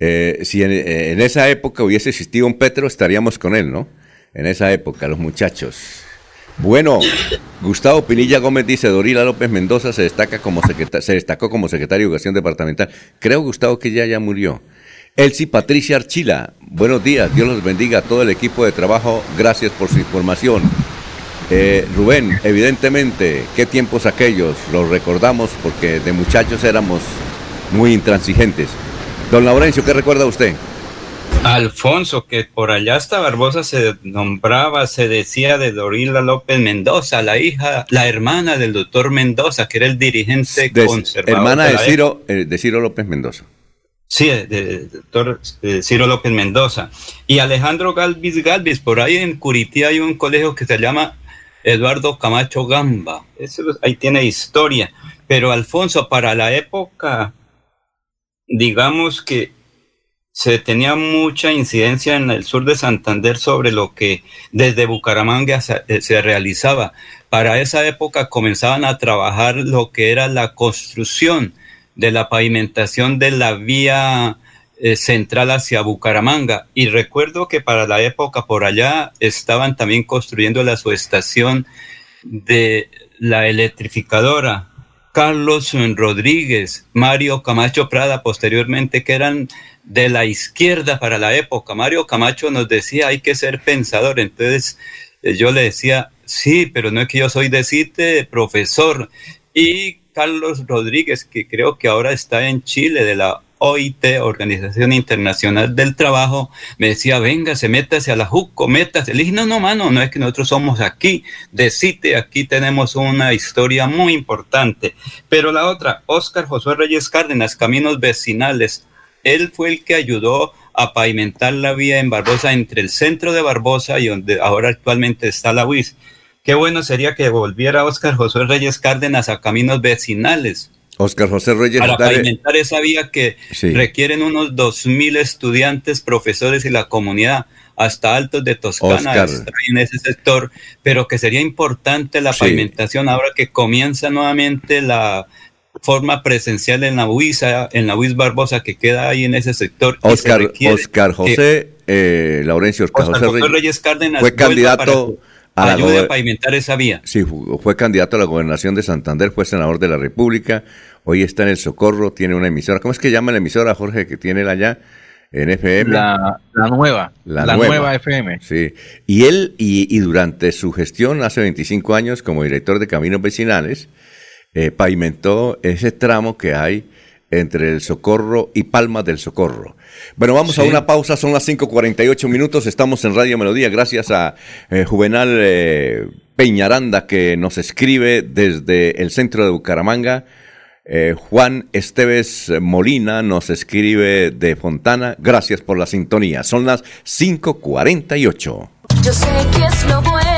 Eh, si eh, en, esa época hubiese existido un Petro, estaríamos con él, ¿no? En esa época, los muchachos. Bueno, Gustavo Pinilla Gómez dice, Dorila López Mendoza se, destaca como se destacó como secretario de Educación Departamental. Creo, Gustavo, que ya ya murió. Elsie Patricia Archila, buenos días, Dios los bendiga a todo el equipo de trabajo, gracias por su información. Eh, Rubén, evidentemente, qué tiempos aquellos, los recordamos porque de muchachos éramos muy intransigentes. Don Laurencio, ¿qué recuerda usted? Alfonso, que por allá hasta Barbosa se nombraba, se decía de Dorila López Mendoza, la hija, la hermana del doctor Mendoza, que era el dirigente conservador. Hermana de, Ciro, eh, de Ciro López Mendoza. Sí, del doctor Ciro López Mendoza. Y Alejandro Galvis Galvis, por ahí en Curití hay un colegio que se llama Eduardo Camacho Gamba. Ahí tiene historia. Pero Alfonso, para la época, digamos que se tenía mucha incidencia en el sur de Santander sobre lo que desde Bucaramanga se realizaba. Para esa época comenzaban a trabajar lo que era la construcción de la pavimentación de la vía eh, central hacia Bucaramanga. Y recuerdo que para la época por allá estaban también construyendo la subestación de la electrificadora. Carlos Rodríguez, Mario Camacho Prada posteriormente, que eran de la izquierda para la época. Mario Camacho nos decía, hay que ser pensador. Entonces eh, yo le decía, sí, pero no es que yo soy de CITE, profesor. Y Carlos Rodríguez, que creo que ahora está en Chile, de la OIT, Organización Internacional del Trabajo, me decía, venga, se métase a la JUCO, métase. Le dije, no, no, mano, no es que nosotros somos aquí, de CITE, aquí tenemos una historia muy importante. Pero la otra, Óscar Josué Reyes Cárdenas, Caminos Vecinales, él fue el que ayudó a pavimentar la vía en Barbosa entre el centro de Barbosa y donde ahora actualmente está la UIS. Qué bueno sería que volviera Óscar Josué Reyes Cárdenas a caminos vecinales. Óscar José Reyes. Para pavimentar esa vía que requieren unos 2.000 estudiantes, profesores y la comunidad hasta Altos de Toscana en ese sector, pero que sería importante la pavimentación ahora que comienza nuevamente la forma presencial en la UIS, en la UIS Barbosa que queda ahí en ese sector. Oscar, Oscar José, eh, Laurencio Oscar, José Reyes, Cárdenas fue candidato a ayude a pavimentar esa vía. Sí, fue candidato a la gobernación de Santander, fue senador de la República, hoy está en el Socorro, tiene una emisora. ¿Cómo es que llama la emisora, Jorge, que tiene él allá? En FM. La, nueva. La, nueva. FM. Sí. Y él, y, y, durante su gestión, hace 25 años, como director de Caminos Vecinales, eh, pavimentó ese tramo que hay entre el Socorro y Palmas del Socorro. Bueno, vamos a una pausa, son las 5.48 minutos, estamos en Radio Melodía, gracias a eh, Juvenal eh, Peñaranda que nos escribe desde el centro de Bucaramanga. Eh, Juan Esteves Molina nos escribe de Fontana, gracias por la sintonía, son las 5.48. Yo sé que es lo bueno.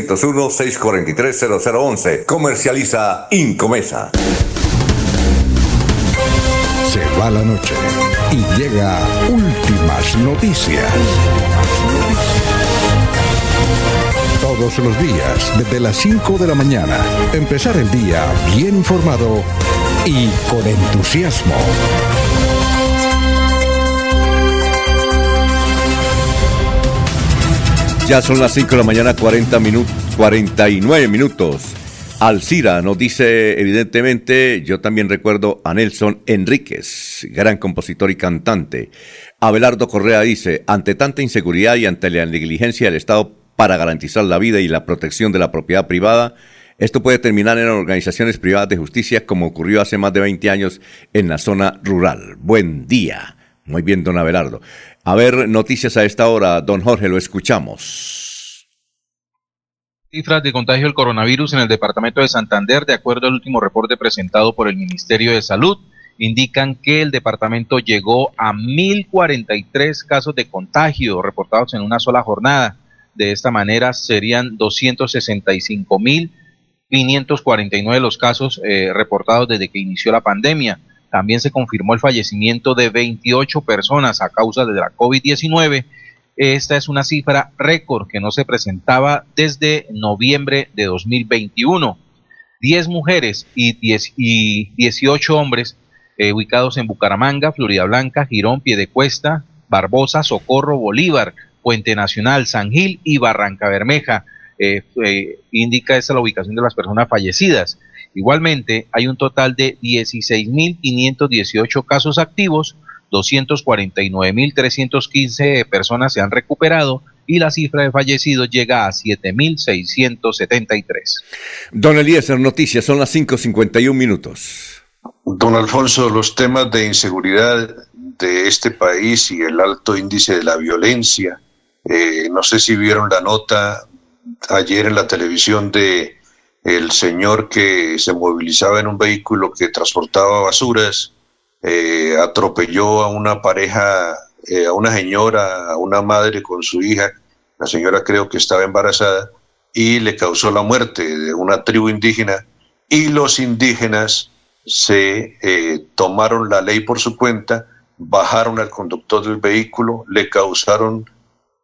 301-643-0011. Comercializa Incomesa. Se va la noche y llega últimas noticias. Todos los días, desde las 5 de la mañana, empezar el día bien informado y con entusiasmo. Ya son las 5 de la mañana, 40 minutos, 49 minutos. Alcira nos dice, evidentemente, yo también recuerdo a Nelson Enríquez, gran compositor y cantante. Abelardo Correa dice, ante tanta inseguridad y ante la negligencia del Estado para garantizar la vida y la protección de la propiedad privada, esto puede terminar en organizaciones privadas de justicia como ocurrió hace más de 20 años en la zona rural. Buen día. Muy bien, don Abelardo. A ver, noticias a esta hora, don Jorge, lo escuchamos. Cifras de contagio del coronavirus en el departamento de Santander, de acuerdo al último reporte presentado por el Ministerio de Salud, indican que el departamento llegó a 1.043 casos de contagio reportados en una sola jornada. De esta manera serían 265.549 los casos eh, reportados desde que inició la pandemia. También se confirmó el fallecimiento de 28 personas a causa de la COVID-19. Esta es una cifra récord que no se presentaba desde noviembre de 2021. 10 mujeres y, 10, y 18 hombres eh, ubicados en Bucaramanga, Florida Blanca, Girón, Piedecuesta, Barbosa, Socorro, Bolívar, Puente Nacional, San Gil y Barranca Bermeja. Eh, eh, indica esta la ubicación de las personas fallecidas. Igualmente, hay un total de 16.518 casos activos, 249.315 personas se han recuperado y la cifra de fallecidos llega a 7.673. Don Eliezer, noticias, son las 5.51 minutos. Don Alfonso, los temas de inseguridad de este país y el alto índice de la violencia, eh, no sé si vieron la nota ayer en la televisión de el señor que se movilizaba en un vehículo que transportaba basuras, eh, atropelló a una pareja, eh, a una señora, a una madre con su hija, la señora creo que estaba embarazada, y le causó la muerte de una tribu indígena, y los indígenas se eh, tomaron la ley por su cuenta, bajaron al conductor del vehículo, le causaron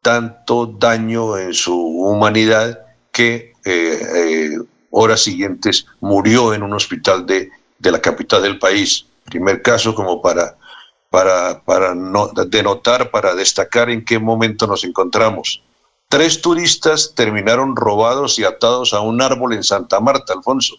tanto daño en su humanidad que horas siguientes murió en un hospital de, de la capital del país. Primer caso como para, para, para no, denotar, para destacar en qué momento nos encontramos. Tres turistas terminaron robados y atados a un árbol en Santa Marta, Alfonso.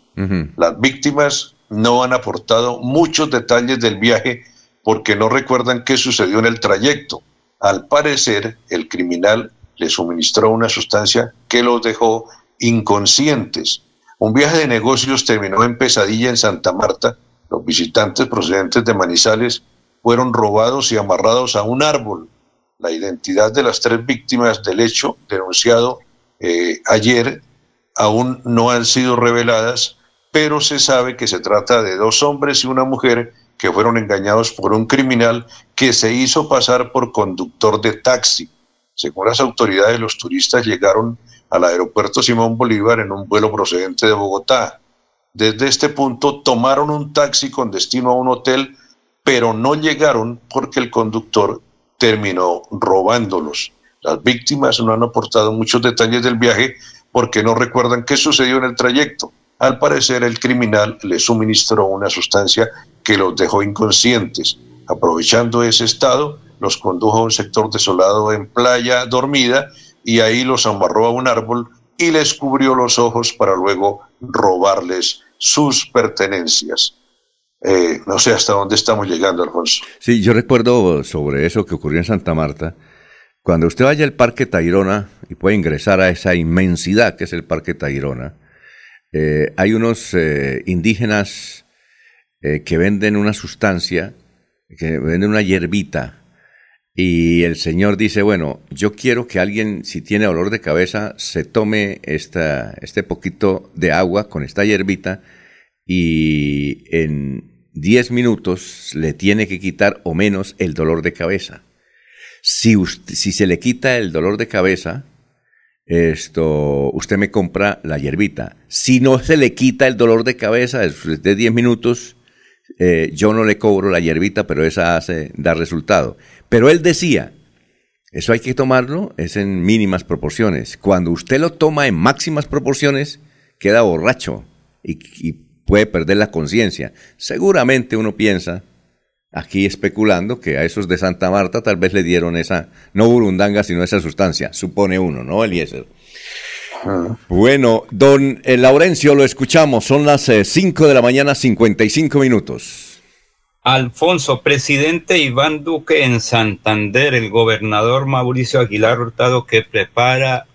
Las víctimas no han aportado muchos detalles del viaje porque no recuerdan qué sucedió en el trayecto. Al parecer, el criminal le suministró una sustancia que los dejó inconscientes. Un viaje de negocios terminó en pesadilla en Santa Marta. Los visitantes procedentes de Manizales fueron robados y amarrados a un árbol. La identidad de las tres víctimas del hecho denunciado eh, ayer aún no han sido reveladas, pero se sabe que se trata de dos hombres y una mujer que fueron engañados por un criminal que se hizo pasar por conductor de taxi. Según las autoridades, los turistas llegaron al aeropuerto Simón Bolívar en un vuelo procedente de Bogotá. Desde este punto tomaron un taxi con destino a un hotel, pero no llegaron porque el conductor terminó robándolos. Las víctimas no han aportado muchos detalles del viaje porque no recuerdan qué sucedió en el trayecto. Al parecer, el criminal les suministró una sustancia que los dejó inconscientes. Aprovechando ese estado, los condujo a un sector desolado en playa dormida y ahí los amarró a un árbol y les cubrió los ojos para luego robarles sus pertenencias. Eh, no sé hasta dónde estamos llegando, Alfonso. Sí, yo recuerdo sobre eso que ocurrió en Santa Marta. Cuando usted vaya al Parque Tayrona y puede ingresar a esa inmensidad que es el Parque Tayrona, eh, hay unos eh, indígenas que venden una sustancia, que venden una hierbita y el Señor dice, bueno, yo quiero que alguien, si tiene dolor de cabeza, se tome este poquito de agua con esta hierbita y en 10 minutos le tiene que quitar o menos el dolor de cabeza. Si, si se le quita el dolor de cabeza, esto, usted me compra la hierbita. Si no se le quita el dolor de cabeza después de 10 minutos, eh, yo no le cobro la hierbita, pero esa hace, da resultado. Pero él decía, eso hay que tomarlo, es en mínimas proporciones. Cuando usted lo toma en máximas proporciones, queda borracho y, puede perder la conciencia. Seguramente uno piensa, aquí especulando, que a esos de Santa Marta tal vez le dieron esa, no burundanga, sino esa sustancia, supone uno, ¿no, Eliezer? Bueno, don eh, Laurencio, lo escuchamos, son las 5 eh, de la mañana, 55 minutos. Alfonso, presidente Iván Duque en Santander, el gobernador Mauricio Aguilar Hurtado que prepara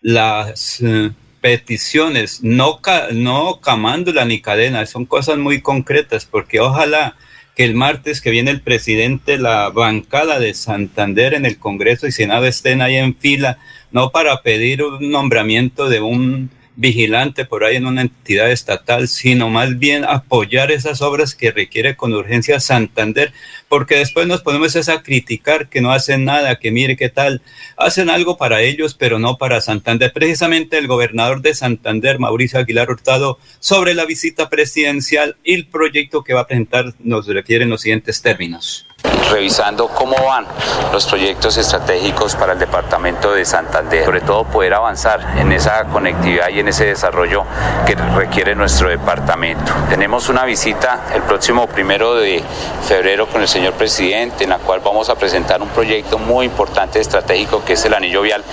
las eh, peticiones, no, no camándula ni cadena, son cosas muy concretas, porque ojalá que el martes que viene el presidente, la bancada de Santander en el Congreso y Senado estén ahí en fila, no para pedir un nombramiento de un vigilante por ahí en una entidad estatal, sino más bien apoyar esas obras que requiere con urgencia Santander, porque después nos ponemos a criticar que no hacen nada, que mire qué tal, hacen algo para ellos, pero no para Santander. Precisamente el gobernador de Santander, Mauricio Aguilar Hurtado, sobre la visita presidencial y el proyecto que va a presentar, nos refiere en los siguientes términos revisando cómo van los proyectos estratégicos para el departamento de Santander, sobre todo poder avanzar en esa conectividad y en ese desarrollo que requiere nuestro departamento. Tenemos una visita el próximo primero de febrero con el señor presidente, en la cual vamos a presentar un proyecto muy importante estratégico que es el anillo vial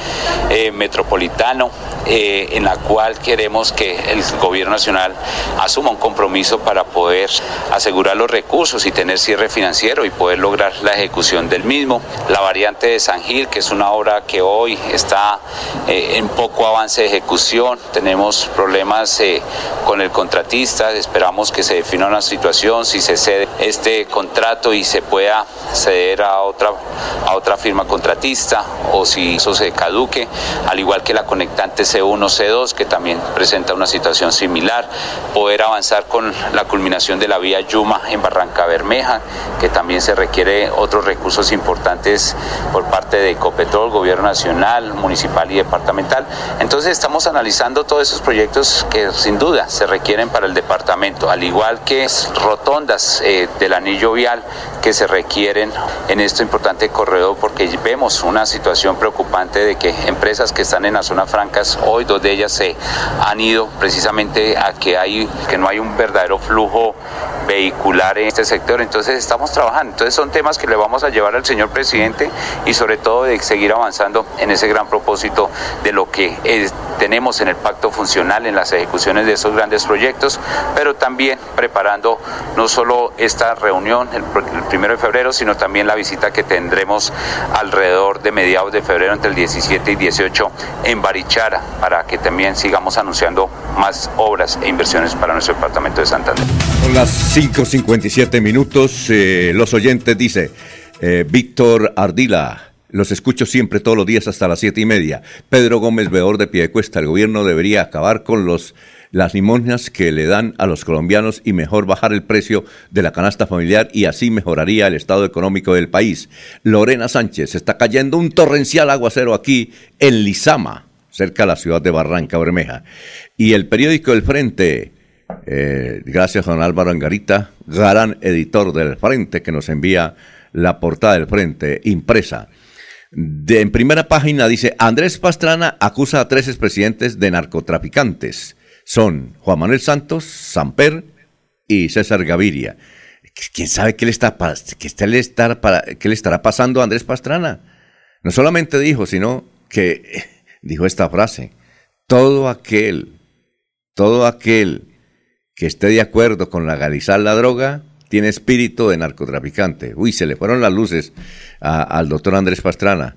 eh, metropolitano, eh, en la cual queremos que el gobierno nacional asuma un compromiso para poder asegurar los recursos y tener cierre financiero y poder lograr la ejecución del mismo. La variante de San Gil, que es una obra que hoy está eh, en poco avance de ejecución, tenemos problemas eh, con el contratista, esperamos que se defina una situación, si se cede este contrato y se pueda ceder a otra, a otra firma contratista o si eso se caduque, al igual que la conectante C1, C2, que también presenta una situación similar, poder avanzar con la culminación de la vía Yuma en Barranca Bermeja, que también se requiere otros recursos importantes por parte de Ecopetrol, Gobierno Nacional, Municipal y Departamental. Entonces estamos analizando todos esos proyectos que sin duda se requieren para el departamento, al igual que rotondas eh, del anillo vial que se requieren en este importante corredor porque vemos una situación preocupante de que empresas que están en las zonas francas, hoy dos de ellas se han ido precisamente a que, hay, que no hay un verdadero flujo vehicular en este sector. Entonces estamos trabajando. Entonces son temas que le vamos a llevar al señor presidente y sobre todo de seguir avanzando en ese gran propósito de lo que tenemos en el pacto funcional, en las ejecuciones de esos grandes proyectos, pero también preparando no solo esta reunión el, primero de febrero, sino también la visita que tendremos alrededor de mediados de febrero entre el 17 y 18 en Barichara, para que también sigamos anunciando más obras e inversiones para nuestro departamento de Santander. Son las 5.57 minutos. Eh, los oyentes dice eh, Víctor Ardila. Los escucho siempre todos los días hasta las siete y media. Pedro Gómez Veor de Piedecuesta. El gobierno debería acabar con los las limosnas que le dan a los colombianos y mejor bajar el precio de la canasta familiar y así mejoraría el estado económico del país. Lorena Sánchez, está cayendo un torrencial aguacero aquí en Lizama, cerca de la ciudad de Barranca Bermeja. Y el periódico El Frente, eh, gracias don Álvaro Angarita, gran editor del Frente, que nos envía la portada del Frente impresa. En primera página dice, Andrés Pastrana acusa a tres expresidentes de narcotraficantes son Juan Manuel Santos, Samper y César Gaviria. ¿Quién sabe qué le, está, qué le estará pasando a Andrés Pastrana? No solamente dijo, sino que (laughs) dijo esta frase, todo aquel, todo aquel que esté de acuerdo con legalizar la droga, tiene espíritu de narcotraficante. Uy, se le fueron las luces al doctor Andrés Pastrana.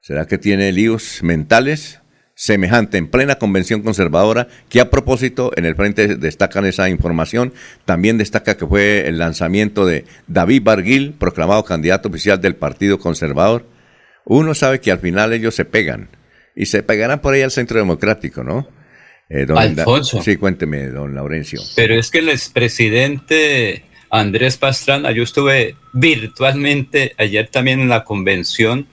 ¿Será que tiene líos mentales? semejante en plena convención conservadora, que a propósito en el frente destacan esa información, también destaca que fue el lanzamiento de David Barguil, proclamado candidato oficial del Partido Conservador. Uno sabe que al final ellos se pegan, y se pegarán por ahí al Centro Democrático, ¿no? Eh, Alfonso. Sí, cuénteme, don Laurencio. Pero es que el expresidente Andrés Pastrana, yo estuve virtualmente ayer también en la convención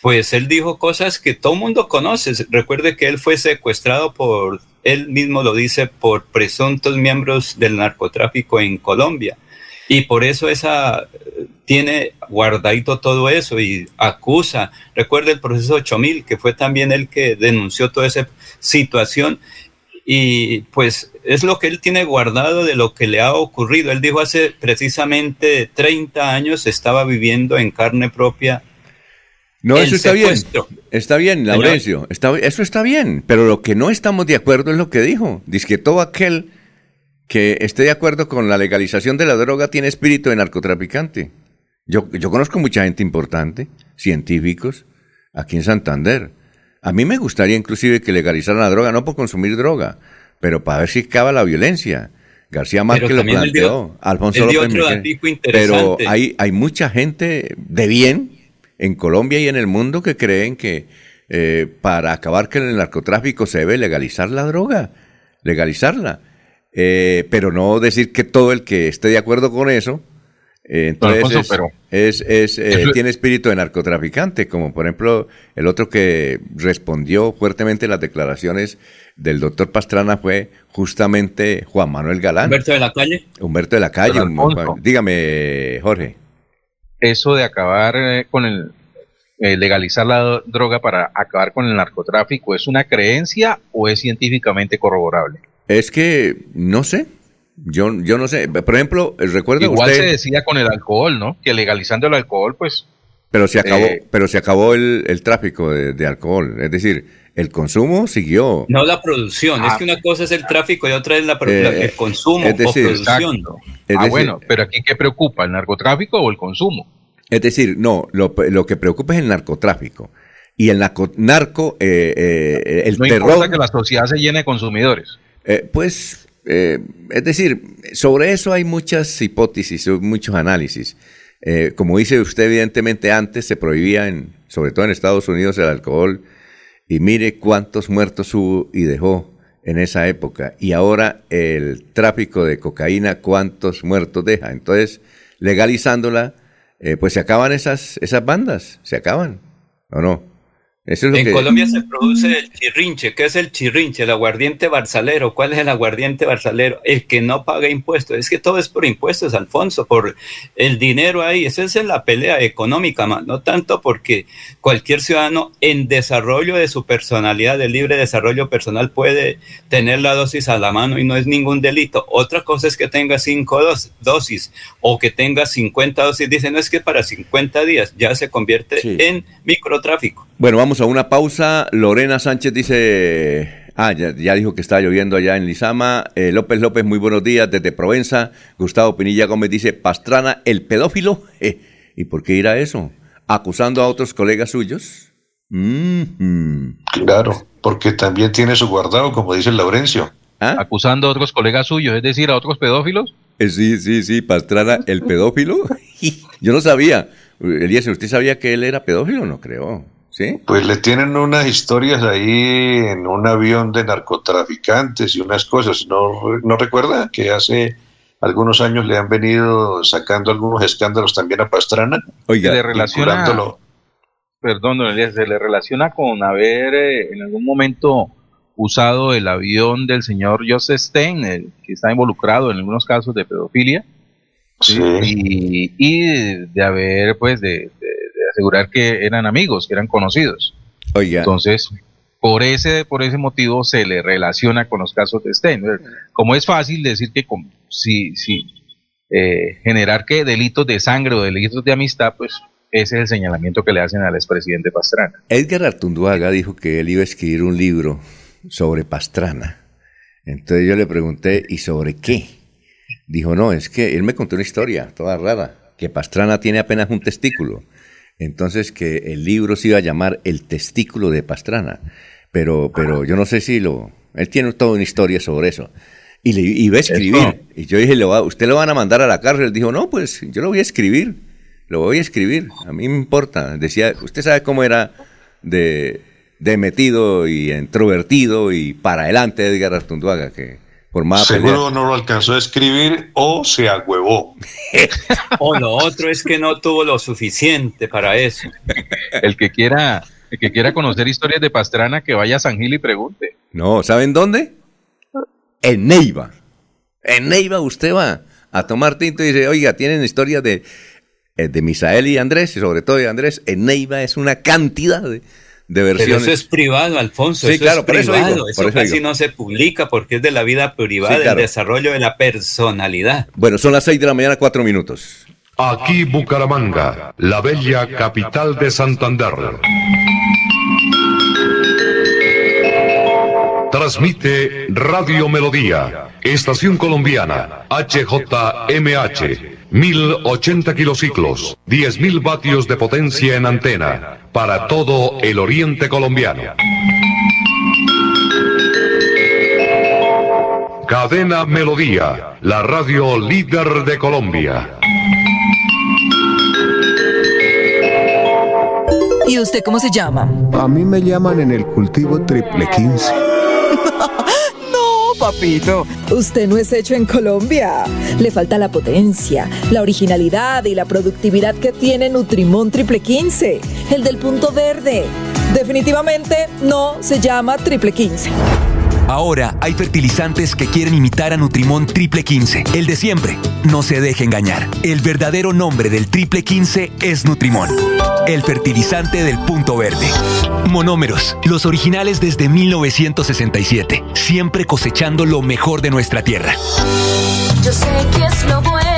pues él dijo cosas que todo mundo conoce. Recuerde que él fue secuestrado por, él mismo lo dice, por presuntos miembros del narcotráfico en Colombia. Y por eso esa tiene guardadito todo eso y acusa. Recuerde el proceso 8000, que fue también el que denunció toda esa situación. Y pues es lo que él tiene guardado de lo que le ha ocurrido. Él dijo hace precisamente 30 años estaba viviendo en carne propia no, eso está bien. Está bien, Laurencio. Está, eso está bien. Pero lo que no estamos de acuerdo es lo que dijo. Dice que todo aquel que esté de acuerdo con la legalización de la droga tiene espíritu de narcotraficante. Yo, yo conozco mucha gente importante, científicos, aquí en Santander. A mí me gustaría inclusive que legalizaran la droga, no por consumir droga, pero para ver si acaba la violencia. García Márquez lo planteó, Alfonso López Pero hay, hay mucha gente de bien en Colombia y en el mundo que creen que eh, para acabar con el narcotráfico se debe legalizar la droga, legalizarla. Eh, pero no decir que todo el que esté de acuerdo con eso, eh, entonces es, es, tiene espíritu de narcotraficante, como por ejemplo el otro que respondió fuertemente a las declaraciones del doctor Pastrana fue justamente Juan Manuel Galán. Humberto de la Calle. Humberto de la Calle. dígame, Jorge eso de acabar eh, con el eh, legalizar la droga para acabar con el narcotráfico es una creencia o es científicamente corroborable? Es que no sé. Yo, yo no sé. Por ejemplo, recuerda Igual se decía con el alcohol, ¿no? Que legalizando el alcohol, pues. Pero se acabó, eh, pero se acabó el, tráfico de, alcohol. Es decir, el consumo siguió. No la producción. es ah. que una cosa es el tráfico y otra es la, el consumo o producción. ah, bueno, pero aquí qué preocupa, el narcotráfico o el consumo. Es decir, no, lo, lo que preocupa es el narcotráfico. Y el narco, narco eh, eh, el no terror... importa que la sociedad se llene de consumidores. Eh, pues, eh, es decir, sobre eso hay muchas hipótesis, muchos análisis. Eh, como dice usted, evidentemente antes se prohibía, en, sobre todo en Estados Unidos, el alcohol. Y mire cuántos muertos hubo y dejó en esa época. Y ahora el tráfico de cocaína, cuántos muertos deja. Entonces, legalizándola, eh, pues se acaban esas, esas bandas, se acaban, ¿o no? Eso es lo en que- Colombia se produce el chirrinche. ¿Qué es el chirrinche? El aguardiente barzalero. ¿Cuál es el aguardiente barzalero? El que no paga impuestos. Es que todo es por impuestos, Alfonso, por el dinero ahí. Esa es la pelea económica, ma, no tanto porque cualquier ciudadano en desarrollo de su personalidad, de libre desarrollo personal, puede tener la dosis a la mano y no es ningún delito. Otra cosa es que tenga cinco dos- dosis o que tenga 50 dosis. Dicen, no es que para 50 días ya se convierte en microtráfico. Bueno, vamos a una pausa. Lorena Sánchez dice, ah, ya, ya dijo que está lloviendo allá en Lizama. Eh, López López, muy buenos días desde Provenza. Gustavo Pinilla Gómez dice, Pastrana, el pedófilo. (laughs) Eh, ¿Y por qué irá eso? ¿Acusando a otros colegas suyos? Mhm. Claro, porque también tiene su guardado, como dice Laurencio. Acusando a otros colegas suyos, es decir, a otros pedófilos. Eh, Sí, sí, sí, Pastrana, el pedófilo. (laughs) Yo no sabía. Eliezer, ¿usted sabía que él era pedófilo? No creo. ¿Sí? Pues le tienen unas historias ahí en un avión de narcotraficantes y unas cosas. ¿No, no recuerda que hace algunos años le han venido sacando algunos escándalos también a Pastrana? se le relaciona, perdón, don Elías, se le relaciona con haber eh, en algún momento usado el avión del señor Joseph Stein, el que está involucrado en algunos casos de pedofilia, ¿sí? y, y de haber, pues, de asegurar que eran amigos, que eran conocidos. Oiga. Entonces, por ese, por ese motivo se le relaciona con los casos de Stein. Como es fácil decir que con- si, si eh, generar que delitos de sangre o delitos de amistad, pues ese es el señalamiento que le hacen al expresidente Pastrana. Edgar Artunduaga dijo que él iba a escribir un libro sobre Pastrana. Entonces yo le pregunté, ¿y sobre qué? Dijo, no, es que él me contó una historia toda rara, que Pastrana tiene apenas un testículo. Entonces que el libro se iba a llamar El testículo de Pastrana. Pero, pero yo no sé si lo... Él tiene toda una historia sobre eso. Y le iba a escribir. Eso. Y yo dije, "¿Lo va- ¿usted lo van a mandar a la cárcel? Dijo, no, pues yo lo voy a escribir. Lo voy a escribir. A mí me importa. Decía, usted sabe cómo era de, de metido y introvertido y para adelante Edgar Artunduaga, que Seguro no lo alcanzó a escribir o se agüevó. (laughs) O lo otro es que no tuvo lo suficiente para eso. El que quiera, el que quiera conocer historias de Pastrana, que vaya a San Gil y pregunte. No, ¿saben dónde? En Neiva. En Neiva usted va a tomar tinto y dice, oiga, tienen historias de, eh, de Misael y Andrés, y sobre todo de Andrés. En Neiva es una cantidad de, de Pero eso es privado, Alfonso. Sí, eso claro, es por eso privado. digo, eso por eso casi digo. no se publica porque es de la vida privada, Sí, claro. el desarrollo de la personalidad. Bueno, son las seis de la mañana, cuatro minutos. Aquí Bucaramanga, la bella capital de Santander. Transmite Radio Melodía, Estación Colombiana, HJMH, 1080 kilociclos, 10.000 vatios de potencia en antena, para todo el oriente colombiano. Cadena Melodía, la radio líder de Colombia. ¿Y usted cómo se llama? A mí me llaman en el cultivo triple 15. Usted no es hecho en Colombia. Le falta la potencia, la originalidad y la productividad que tiene Nutrimón Triple 15, el del punto verde. Definitivamente no se llama Triple 15. Ahora hay fertilizantes que quieren imitar a Nutrimón Triple 15, el de siempre. No se deje engañar. El verdadero nombre del Triple 15 es Nutrimón, el fertilizante del punto verde. Monómeros, los originales desde 1967, siempre cosechando lo mejor de nuestra tierra. Yo sé que es lo bueno.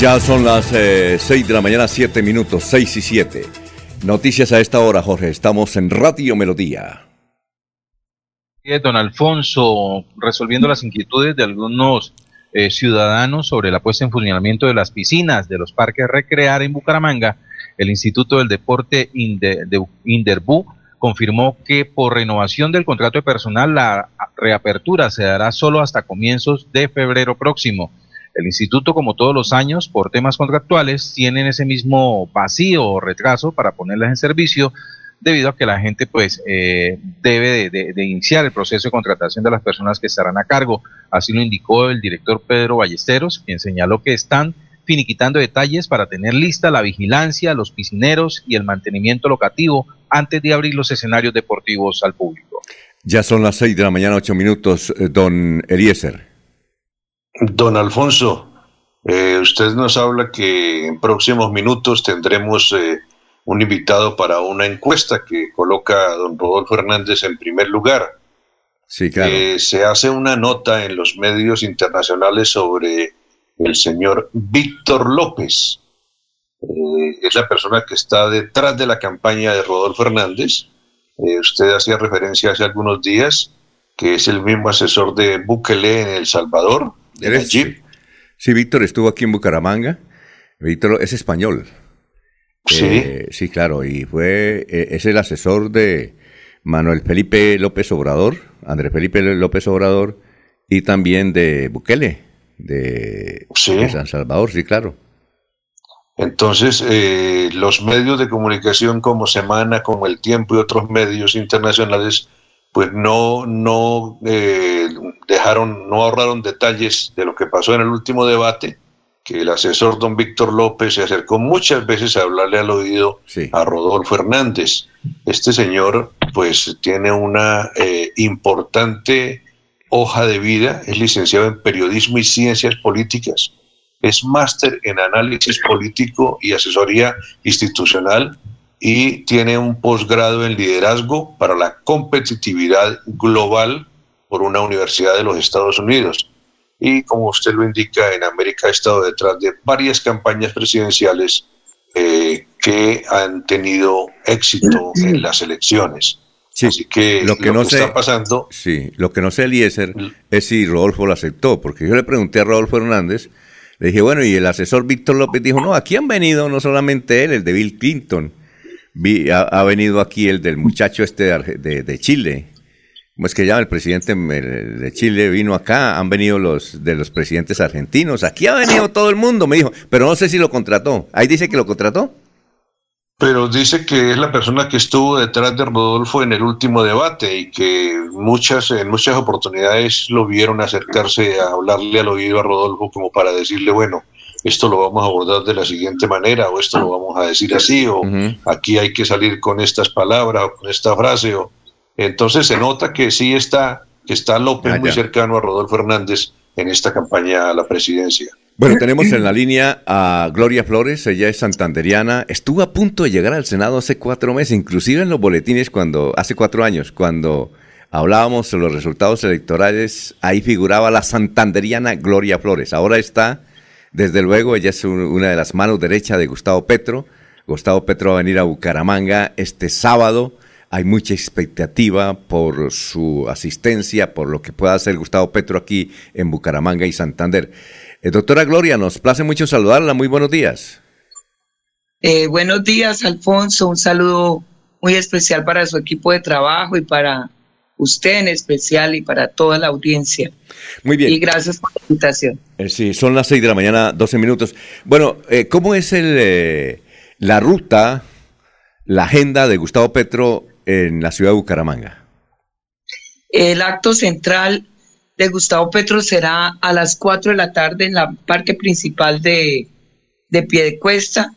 Ya son las 6 de la mañana, 7 minutos, 6 y 7. Noticias a esta hora, Jorge. Estamos en Radio Melodía. Don Alfonso, resolviendo las inquietudes de algunos eh, ciudadanos sobre la puesta en funcionamiento de las piscinas de los parques Recrear en Bucaramanga, el Instituto del Deporte de Inderbu confirmó que por renovación del contrato de personal la reapertura se dará solo hasta comienzos de febrero próximo. El instituto, como todos los años, por temas contractuales, tienen ese mismo vacío o retraso para ponerlas en servicio debido a que la gente pues eh, debe de, iniciar el proceso de contratación de las personas que estarán a cargo. Así lo indicó el director Pedro Ballesteros, quien señaló que están finiquitando detalles para tener lista la vigilancia, los piscineros y el mantenimiento locativo antes de abrir los escenarios deportivos al público. Ya son las 6 de la mañana, 8 minutos, eh, don Eliezer. Don Alfonso, eh, usted nos habla que en próximos minutos tendremos eh, un invitado para una encuesta que coloca a don Rodolfo Hernández en primer lugar. Sí, claro. Eh, se hace una nota en los medios internacionales sobre el señor Víctor López. Es la persona que está detrás de la campaña de Rodolfo Hernández. Usted hacía referencia hace algunos días que es el mismo asesor de Bukele en El Salvador. Eres-. Sí, Víctor estuvo aquí en Bucaramanga. Víctor es español. Sí. Eh, sí, claro, y fue, eh, es el asesor de Manuel Felipe López Obrador, Andrés Felipe López Obrador, y también de Bukele, de, Sí. de San Salvador, sí, claro. Entonces, eh, los medios de comunicación como Semana, como El Tiempo y otros medios internacionales, pues no, no eh, dejaron, no ahorraron detalles de lo que pasó en el último debate, que el asesor don Víctor López se acercó muchas veces a hablarle al oído a Rodolfo Hernández. Este señor, pues, tiene una eh, importante hoja de vida, es licenciado en periodismo y ciencias políticas es máster en análisis político y asesoría institucional y tiene un posgrado en liderazgo para la competitividad global por una universidad de los Estados Unidos. Y como usted lo indica, en América ha estado detrás de varias campañas presidenciales eh, que han tenido éxito en las elecciones. Así que lo que no sé, está pasando Sí, lo que no sé, Eliezer, es si Rodolfo lo aceptó, porque yo le pregunté a Rodolfo Hernández, le dije, bueno, y el asesor Víctor López dijo, no, aquí han venido no solamente él, el de Bill Clinton, vi- ha, ha venido aquí el del muchacho este de, Arge- de- de Chile, ¿cómo es que llama el presidente de Chile? Vino acá, han venido los de los presidentes argentinos, aquí ha venido todo el mundo, me dijo, pero no sé si lo contrató. Ahí dice que lo contrató. Pero dice que es la persona que estuvo detrás de Rodolfo en el último debate y que muchas, en muchas oportunidades lo vieron acercarse a hablarle al oído a Rodolfo como para decirle, bueno, esto lo vamos a abordar de la siguiente manera o esto lo vamos a decir así o aquí hay que salir con estas palabras o con esta frase. O... Entonces se nota que sí está, que está López Ah, muy cercano a Rodolfo Hernández en esta campaña a la presidencia. Bueno, tenemos en la línea a Gloria Flores, ella es santanderiana, estuvo a punto de llegar al Senado hace cuatro meses, inclusive en los boletines cuando, hace cuatro años, cuando hablábamos sobre los resultados electorales, ahí figuraba la santanderiana Gloria Flores. Ahora está, desde luego, ella es un- una de las manos derechas de Gustavo Petro. Gustavo Petro va a venir a Bucaramanga este sábado. Hay mucha expectativa por su asistencia, por lo que pueda hacer Gustavo Petro aquí en Bucaramanga y Santander. Eh, doctora Gloria, nos place mucho saludarla. Muy buenos días. Eh, buenos días, Alfonso. Un saludo muy especial para su equipo de trabajo y para usted en especial y para toda la audiencia. Muy bien. Y gracias por la invitación. Eh, sí, son las 6 de la mañana, 12 minutos. Bueno, eh, ¿cómo es el, eh, la ruta, la agenda de Gustavo Petro en la ciudad de Bucaramanga? El acto central de Gustavo Petro será a las 4 de la tarde en la parque principal de, de Piedecuesta.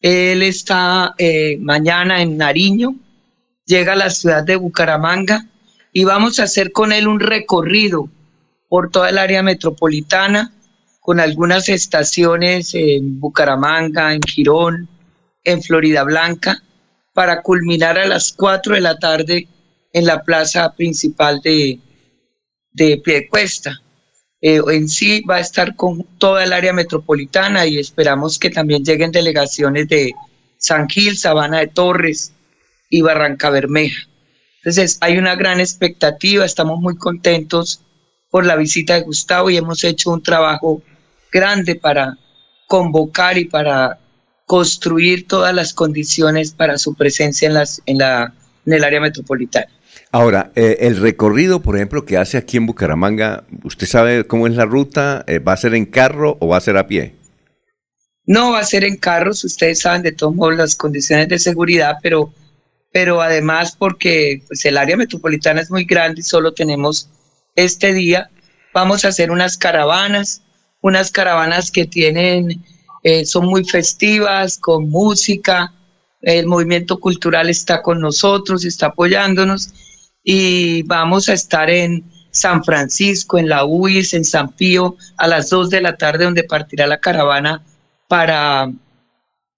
Él está eh, mañana en Nariño, llega a la ciudad de Bucaramanga y vamos a hacer con él un recorrido por toda el área metropolitana, con algunas estaciones en Bucaramanga, en Girón, en Florida Blanca, para culminar a las 4 de la tarde en la plaza principal de, de Piedecuesta. Eh, en sí va a estar con toda el área metropolitana y esperamos que también lleguen delegaciones de San Gil, Sabana de Torres y Barranca Bermeja. Entonces hay una gran expectativa, estamos muy contentos por la visita de Gustavo y hemos hecho un trabajo grande para convocar y para construir todas las condiciones para su presencia en, las, en, la, en el área metropolitana. Ahora, eh, el recorrido, por ejemplo, que hace aquí en Bucaramanga, ¿usted sabe cómo es la ruta? Eh, ¿Va a ser en carro o va a ser a pie? No va a ser en carros, ustedes saben de todos modos las condiciones de seguridad, pero, pero además porque pues, el área metropolitana es muy grande y solo tenemos este día, vamos a hacer unas caravanas, unas caravanas que tienen, eh, son muy festivas, con música, el movimiento cultural está con nosotros, está apoyándonos y vamos a estar en San Francisco, en la UIS, en San Pío, a las 2 de la tarde, donde partirá la caravana para,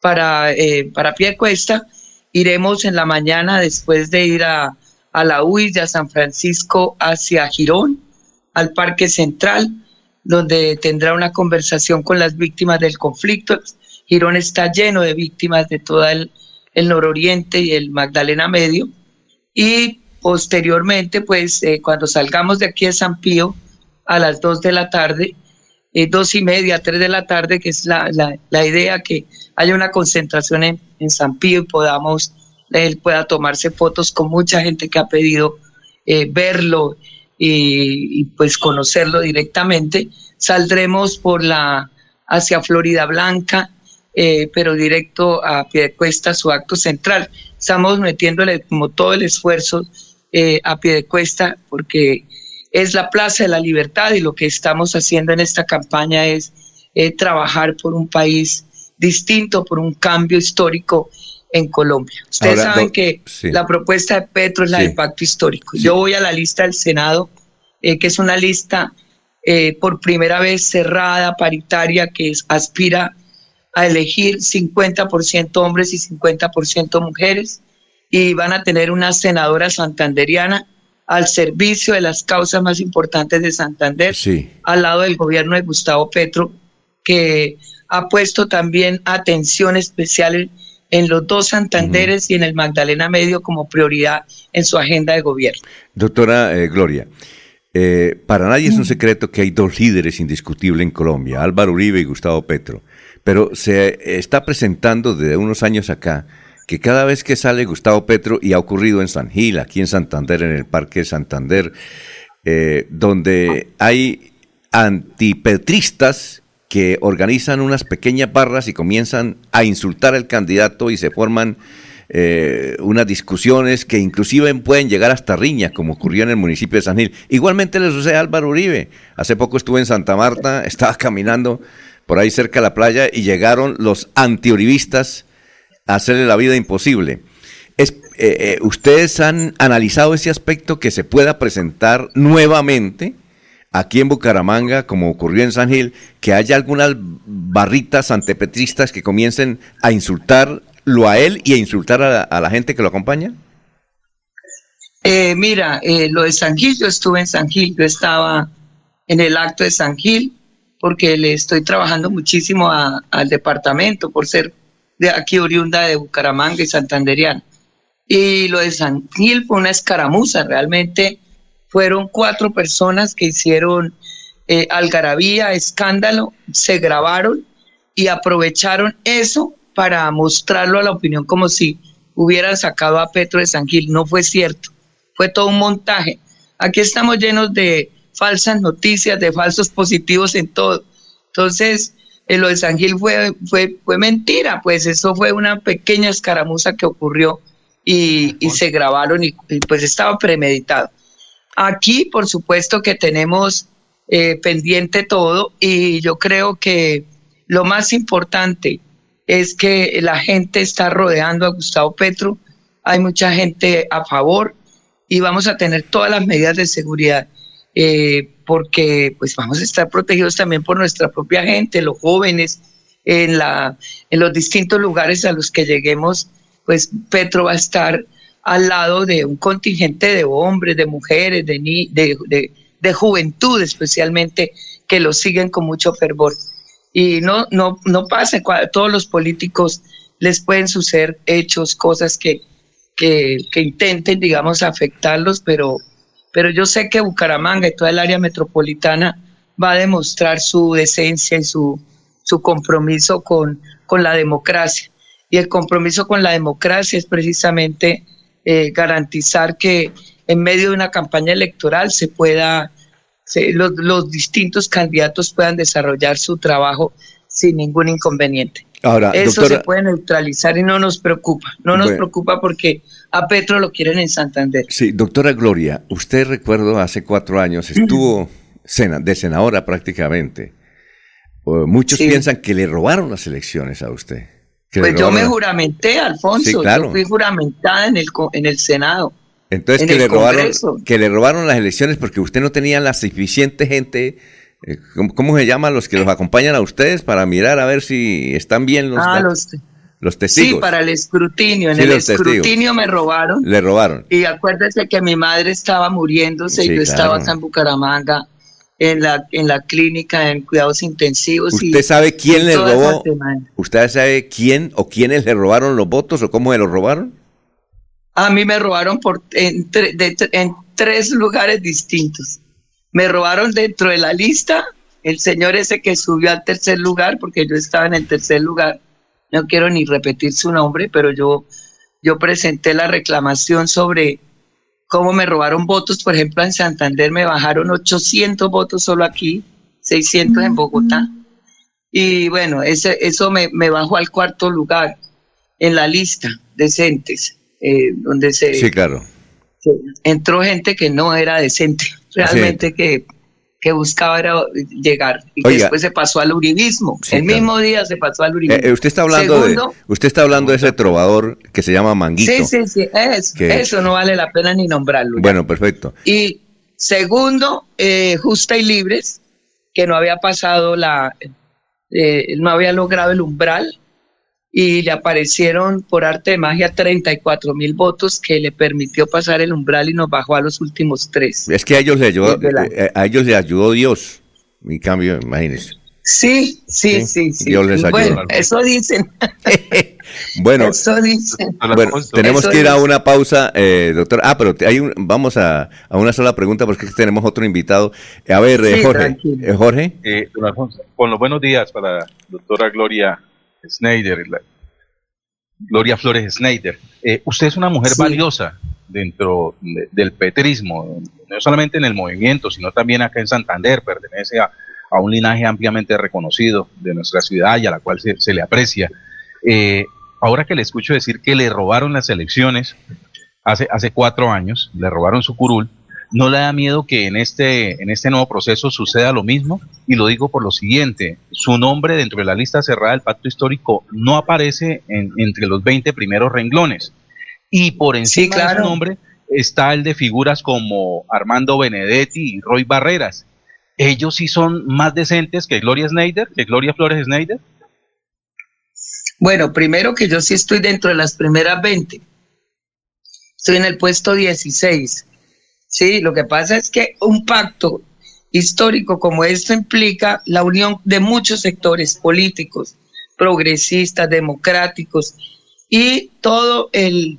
para, eh, para Piedecuesta. Iremos en la mañana, después de ir a, a la UIS a San Francisco, hacia Girón, al Parque Central, donde tendrá una conversación con las víctimas del conflicto. Girón está lleno de víctimas de todo el, nororiente y el Magdalena Medio. Y posteriormente, pues eh, cuando salgamos de aquí de San Pío a las 2 de la tarde, eh, dos y media, tres de la tarde, que es la, la, la idea que haya una concentración en, en, San Pío y podamos, él pueda tomarse fotos con mucha gente que ha pedido eh, verlo y, pues conocerlo directamente. Saldremos por la hacia Florida Blanca, eh, pero directo a Piedecuesta, su acto central. Estamos metiéndole como todo el esfuerzo eh, a Piedecuesta porque es la Plaza de la Libertad y lo que estamos haciendo en esta campaña es eh, trabajar por un país distinto, por un cambio histórico en Colombia. Ustedes Ahora, saben que sí. la propuesta de Petro es la Sí. del pacto histórico. Yo voy a la lista del Senado, eh, que es una lista eh, por primera vez cerrada, paritaria, que es- aspira a elegir 50% hombres y 50% mujeres y van a tener una senadora santanderiana al servicio de las causas más importantes de Santander, al lado del gobierno de Gustavo Petro, que ha puesto también atención especial en, los dos Santanderes y en el Magdalena Medio como prioridad en su agenda de gobierno. Doctora eh, Gloria, eh, para nadie es un secreto que hay dos líderes indiscutibles en Colombia, Álvaro Uribe y Gustavo Petro, pero se está presentando desde unos años acá que cada vez que sale Gustavo Petro, y ha ocurrido en San Gil, aquí en Santander, en el Parque Santander, eh, donde hay antipetristas que organizan unas pequeñas barras y comienzan a insultar al candidato y se forman eh, unas discusiones que inclusive pueden llegar hasta riñas, como ocurrió en el municipio de San Gil. Igualmente le sucede a Álvaro Uribe. Hace poco estuve en Santa Marta, (laughs) estaba caminando por ahí cerca de la playa y llegaron los antiuribistas a hacerle la vida imposible. Eh, eh, ¿Ustedes han analizado ese aspecto que se pueda presentar nuevamente aquí en Bucaramanga, como ocurrió en San Gil, que haya algunas barritas antepetristas que comiencen a insultarlo a él y a insultar a, la gente que lo acompaña? Eh, mira, eh, lo de San Gil, yo estuve en San Gil, yo estaba en el acto de San Gil porque le estoy trabajando muchísimo al departamento por ser de aquí oriunda de Bucaramanga y Santanderiana. Y lo de San Gil fue una escaramuza, realmente fueron cuatro personas que hicieron eh, algarabía, escándalo, se grabaron y aprovecharon eso para mostrarlo a la opinión como si hubieran sacado a Petro de San Gil. No fue cierto, fue todo un montaje. Aquí estamos llenos de falsas noticias, de falsos positivos en todo. Entonces, eh, lo de San Gil fue, fue, fue mentira, pues eso fue una pequeña escaramuza que ocurrió y, y se grabaron y, y, pues estaba premeditado. Aquí, por supuesto que tenemos eh, pendiente todo y yo creo que lo más importante es que la gente está rodeando a Gustavo Petro, hay mucha gente a favor y vamos a tener todas las medidas de seguridad eh, porque pues vamos a estar protegidos también por nuestra propia gente, los jóvenes, en, la, en los distintos lugares a los que lleguemos, pues Petro va a estar al lado de un contingente de hombres, de mujeres, de, ni- de, de, de juventud especialmente, que lo siguen con mucho fervor. Y no, no, no pase, cua- todos los políticos les pueden suceder hechos, cosas que, que, que intenten, digamos, afectarlos, pero, pero yo sé que Bucaramanga y toda el área metropolitana va a demostrar su decencia y su, su compromiso con, con la democracia. Y el compromiso con la democracia es precisamente eh, garantizar que en medio de una campaña electoral se pueda, se- los, los distintos candidatos puedan desarrollar su trabajo sin ningún inconveniente. Ahora, Eso doctora, se puede neutralizar y no nos preocupa. No nos Bueno. preocupa porque a Petro lo quieren en Santander. sí, doctora Gloria, usted recuerdo hace cuatro años estuvo sena- de senadora prácticamente. Uh, muchos Sí. piensan que le robaron las elecciones a usted. Pues yo me juramenté, Alfonso. Sí, claro. Yo fui juramentada en el, en el Senado. Entonces en que el le robaron Congreso. que le robaron las elecciones porque usted no tenía la suficiente gente eh, ¿cómo, cómo se llaman los que los acompañan a ustedes para mirar a ver si están bien los Ah, los, los testigos? sí, para el escrutinio. En Sí, el testigos. escrutinio me robaron. Le robaron. Y acuérdese que mi madre estaba muriéndose y Sí, yo estaba claro. acá en Bucaramanga en la, en la clínica en cuidados intensivos. y- ¿Usted sabe quién le robó? ¿Usted sabe quién o quiénes le robaron los votos o cómo se los robaron? A mí me robaron por, en, tre- de tre- en tres lugares distintos. Me robaron dentro de la lista el señor ese que subió al tercer lugar, porque yo estaba en el tercer lugar. No quiero ni repetir su nombre, pero yo, yo presenté la reclamación sobre cómo me robaron votos. Por ejemplo, en Santander me bajaron 800 votos solo aquí, 600 en Bogotá. Y bueno, ese, eso me, me bajó al cuarto lugar en la lista decentes, eh, donde se, Sí, claro. se- entró gente que no era decente, (laughs) realmente que, que buscaba era llegar y que después se pasó al uribismo. Sí, el claro. mismo día se pasó al uribismo. Eh, eh, usted está hablando Segundo, de usted está hablando de ese trovador que se llama Manguito. Sí, sí, sí, eso, Que- eso no vale la pena ni nombrarlo. ya. Bueno, perfecto. Y segundo, eh, Justa y Libres, que no había pasado la, eh, no había logrado el umbral y le aparecieron por arte de magia 34 mil votos que le permitió pasar el umbral y nos bajó a los últimos tres. Es que a ellos le ayudó la- eh, a ellos le ayudó Dios. En cambio, imagínense. Sí, sí, Sí, sí, sí. Dios les ayude. Bueno, eso dicen. (laughs) Bueno, Eso dicen. Bueno, tenemos Eso que ir a una pausa, eh, doctor. Ah, pero te- hay un, vamos a, a una sola pregunta porque tenemos otro invitado. Eh, A ver, eh, Sí, Jorge. eh, Jorge. Eh, don Alfonso, con los buenos días para doctora Gloria La- Gloria Flores Schneider. Eh, usted es una mujer Sí. valiosa dentro de- del petrismo, no solamente en el movimiento, sino también acá en Santander, pertenece a, a un linaje ampliamente reconocido de nuestra ciudad y a la cual se, se le aprecia. Eh, ahora que le escucho decir que le robaron las elecciones hace, hace cuatro años, le robaron su curul, ¿no le da miedo que en este, en este nuevo proceso suceda lo mismo? Y lo digo por lo siguiente, su nombre dentro de la lista cerrada del pacto histórico no aparece en- entre los 20 primeros renglones. Y por encima de claro. su nombre está el de figuras como Armando Benedetti y Roy Barreras. ellos sí son más decentes que Gloria Snyder, que Gloria Flores Snyder. Bueno, primero que yo sí estoy dentro de las primeras 20. Estoy en el puesto 16. Sí, lo que pasa es que un pacto histórico como esto implica la unión de muchos sectores políticos, progresistas, democráticos y todo el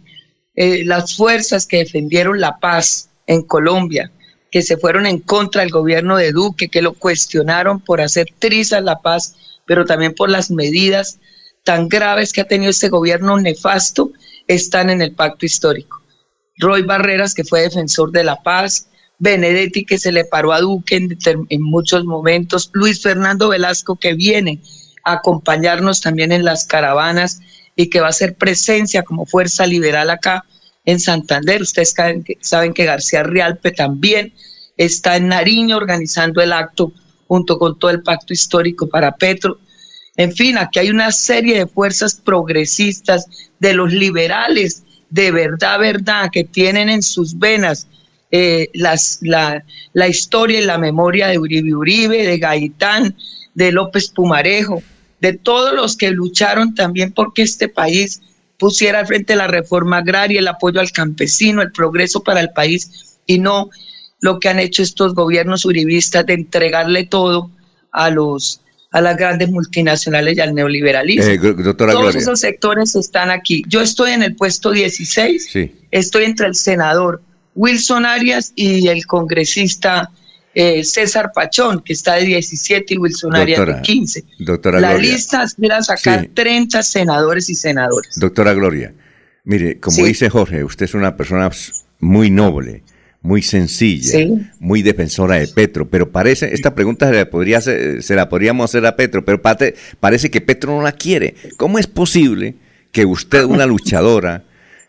eh, las fuerzas que defendieron la paz en Colombia, que se fueron en contra del gobierno de Duque, que lo cuestionaron por hacer trizas la paz, pero también por las medidas tan graves que ha tenido este gobierno nefasto, están en el pacto histórico. Roy Barreras, que fue defensor de la paz, Benedetti, que se le paró a Duque en, muchos momentos, Luis Fernando Velasco, que viene a acompañarnos también en las caravanas y que va a ser presencia como fuerza liberal acá en Santander. Ustedes saben que, saben que García Rialpe también está en Nariño organizando el acto junto con todo el pacto histórico para Petro. En fin, aquí hay una serie de fuerzas progresistas, de los liberales, de verdad, verdad, que tienen en sus venas eh, las, la, la historia y la memoria de Uribe Uribe, de Gaitán, de López Pumarejo, de todos los que lucharon también porque este país pusiera al frente la reforma agraria, el apoyo al campesino, el progreso para el país y no lo que han hecho estos gobiernos uribistas de entregarle todo a los a las grandes multinacionales y al neoliberalismo. Eh, doctora Todos Gloria. esos sectores están aquí. Yo estoy en el puesto 16, Sí. estoy entre el senador Wilson Arias y el congresista eh, César Pachón, que está de 17 y Wilson Arias Doctora, de 15. doctora La Gloria. lista aspira a sacar Sí. 30 senadores y senadoras. Doctora Gloria, mire, como Sí. dice Jorge, usted es una persona muy noble, muy sencilla, Sí. muy defensora de Petro, pero parece, esta pregunta se la, podría hacer- se la podríamos hacer a Petro, pero parece que Petro no la quiere. ¿Cómo es posible que usted, una luchadora,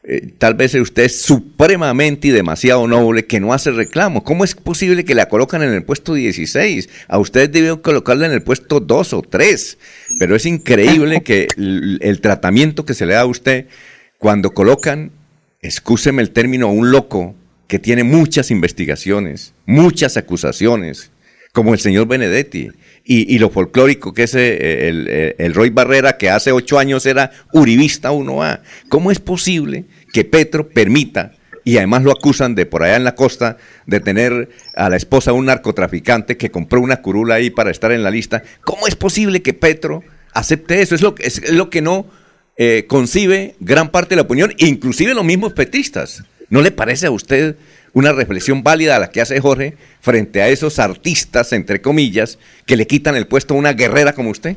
eh, tal vez usted es supremamente y demasiado noble que no hace reclamo? ¿Cómo es posible que la colocan en el puesto 16? A usted deben colocarla en el puesto 2 o 3, pero es increíble que el, el tratamiento que se le da a usted cuando colocan, excúseme el término, a un loco que tiene muchas investigaciones, muchas acusaciones, como el señor Benedetti, y, lo folclórico que es eh, el, Roy Barrera, que hace ocho años era uribista 1A. ¿Cómo es posible que Petro permita, y además lo acusan de por allá en la costa, de tener a la esposa de un narcotraficante que compró una curula ahí para estar en la lista? ¿Cómo es posible que Petro acepte eso? Es lo, que- es lo que no eh, concibe gran parte de la opinión, inclusive los mismos petistas. ¿No le parece a usted una reflexión válida a la que hace Jorge frente a esos artistas, entre comillas, que le quitan el puesto a una guerrera como usted?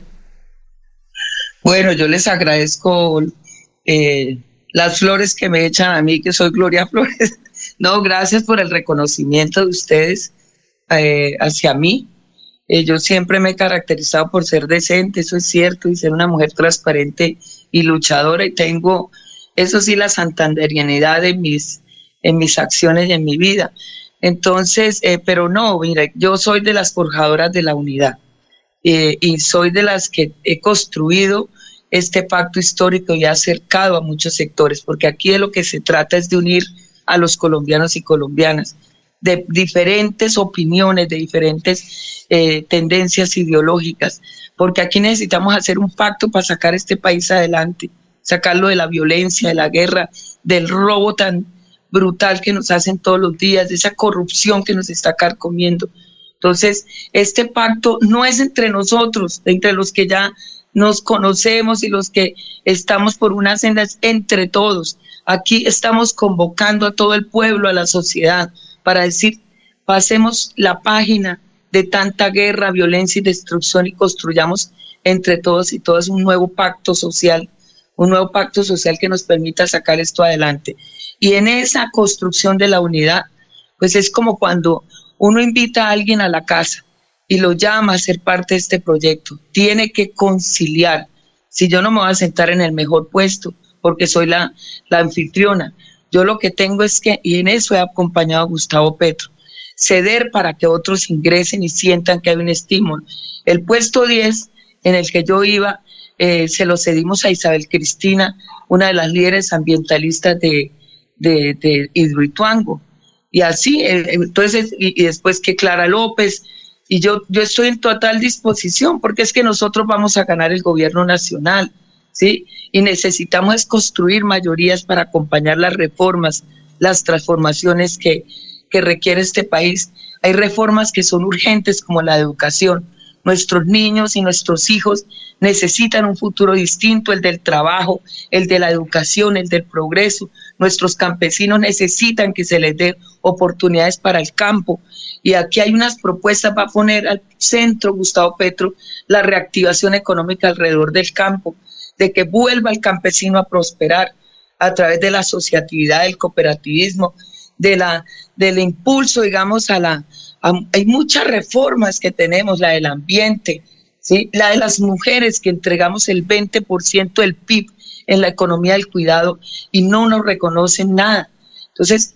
Bueno, yo les agradezco eh, las flores que me echan a mí, que soy Gloria (laughs) Flores. No, gracias por el reconocimiento de ustedes eh, hacia mí. Eh, yo siempre me he caracterizado por ser decente, eso es cierto, y ser una mujer transparente y luchadora, y tengo, eso sí, la santanderianidad en mis, en mis acciones y en mi vida. Entonces, eh, pero no, mire, yo soy de las forjadoras de la unidad eh, y soy de las que he construido este pacto histórico y he acercado a muchos sectores, porque aquí de lo que se trata es de unir a los colombianos y colombianas de diferentes opiniones, de diferentes eh, tendencias ideológicas, porque aquí necesitamos hacer un pacto para sacar este país adelante, sacarlo de la violencia, de la guerra, del robo tan brutal que nos hacen todos los días, esa corrupción que nos está carcomiendo. Entonces, este pacto no es entre nosotros, entre los que ya nos conocemos y los que estamos por una senda, es entre todos. Aquí estamos convocando a todo el pueblo, a la sociedad, para decir, pasemos la página de tanta guerra, violencia y destrucción y construyamos entre todos y todas un nuevo pacto social, un nuevo pacto social que nos permita sacar esto adelante. Y en esa construcción de la unidad, pues es como cuando uno invita a alguien a la casa y lo llama a ser parte de este proyecto. Tiene que conciliar. Si yo no me voy a sentar en el mejor puesto porque soy la, la anfitriona, yo lo que tengo es que, y en eso he acompañado a Gustavo Petro, ceder para que otros ingresen y sientan que hay un estímulo. El puesto 10 en el que yo iba, eh, se lo cedimos a Isabel Cristina, una de las líderes ambientalistas de, de, de. Y así, eh, entonces, y, después que Clara López, Y yo, yo estoy en total disposición porque es que nosotros vamos a ganar el gobierno nacional, ¿sí? Y necesitamos es construir mayorías para acompañar las reformas, las transformaciones que, que requiere este país. Hay reformas que son urgentes como la educación. Nuestros niños y nuestros hijos necesitan un futuro distinto, el del trabajo, el de la educación, el del progreso. Nuestros campesinos necesitan que se les dé oportunidades para el campo. Y aquí hay unas propuestas para poner al centro, Gustavo Petro, la reactivación económica alrededor del campo, de que vuelva el campesino a prosperar a través de la asociatividad, del cooperativismo, de la, del impulso, digamos, a la... hay muchas reformas que tenemos, la del ambiente, ¿sí? la de las mujeres, que entregamos el 20% del PIB en la economía del cuidado y no nos reconocen nada. Entonces,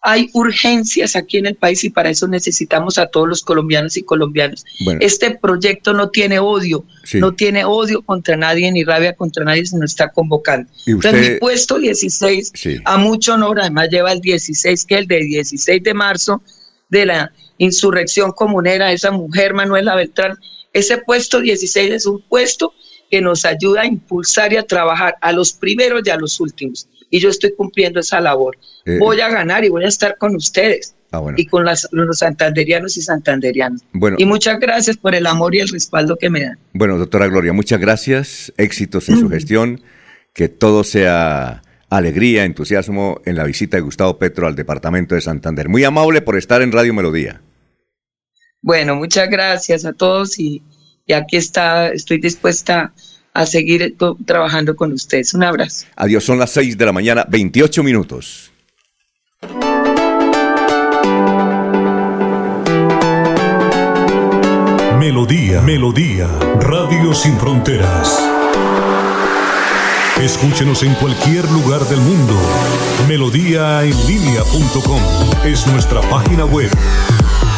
hay urgencias aquí en el país y para eso necesitamos a todos los colombianos y colombianos. Bueno. Este proyecto no tiene odio, Sí. no tiene odio contra nadie ni rabia contra nadie, sino está convocando. Y Entonces, usted- mi puesto 16, Sí. a mucho honor, además lleva el 16, que es el de 16 de marzo, de la insurrección comunera, esa mujer Manuela Beltrán. Ese puesto 16 es un puesto que nos ayuda a impulsar y a trabajar a los primeros y a los últimos. Y yo estoy cumpliendo esa labor. Eh, voy a ganar y voy a estar con ustedes Ah, bueno. y con las- los santanderianos y santanderianas. Bueno. Y muchas gracias por el amor y el respaldo que me dan. Bueno, doctora Gloria, muchas gracias. Éxitos en su gestión. Que todo sea alegría, entusiasmo en la visita de Gustavo Petro al departamento de Santander. Muy amable por estar en Radio Melodía. Bueno, muchas gracias a todos y, y aquí está, estoy dispuesta a seguir trabajando con ustedes. Un abrazo. Adiós, son las 6 de la mañana, 28 minutos. Melodía, Melodía, Radio Sin Fronteras. Escúchenos en cualquier lugar del mundo. Melodíaenlínea.com es nuestra página web.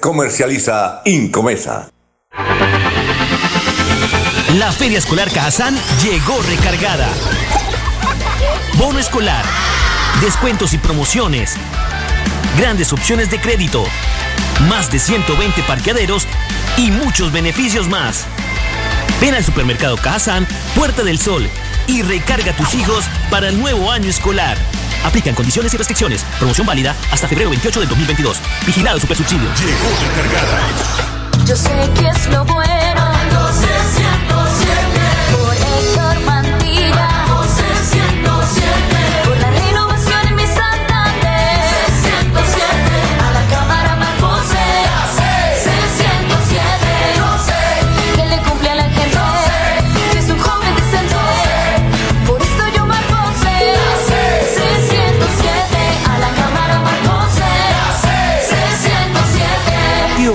Comercializa Incomesa. La Feria Escolar Cajazán llegó recargada. Bono escolar, descuentos y promociones, grandes opciones de crédito, más de 120 parqueaderos y muchos beneficios más. Ven al supermercado Cajazán, Puerta del Sol y recarga a tus hijos para el nuevo año escolar. Aplican condiciones y restricciones. Promoción válida hasta febrero 28 del 2022. Vigilado Supersubsidio. Llegó recargada. Yo sé que es lo bueno.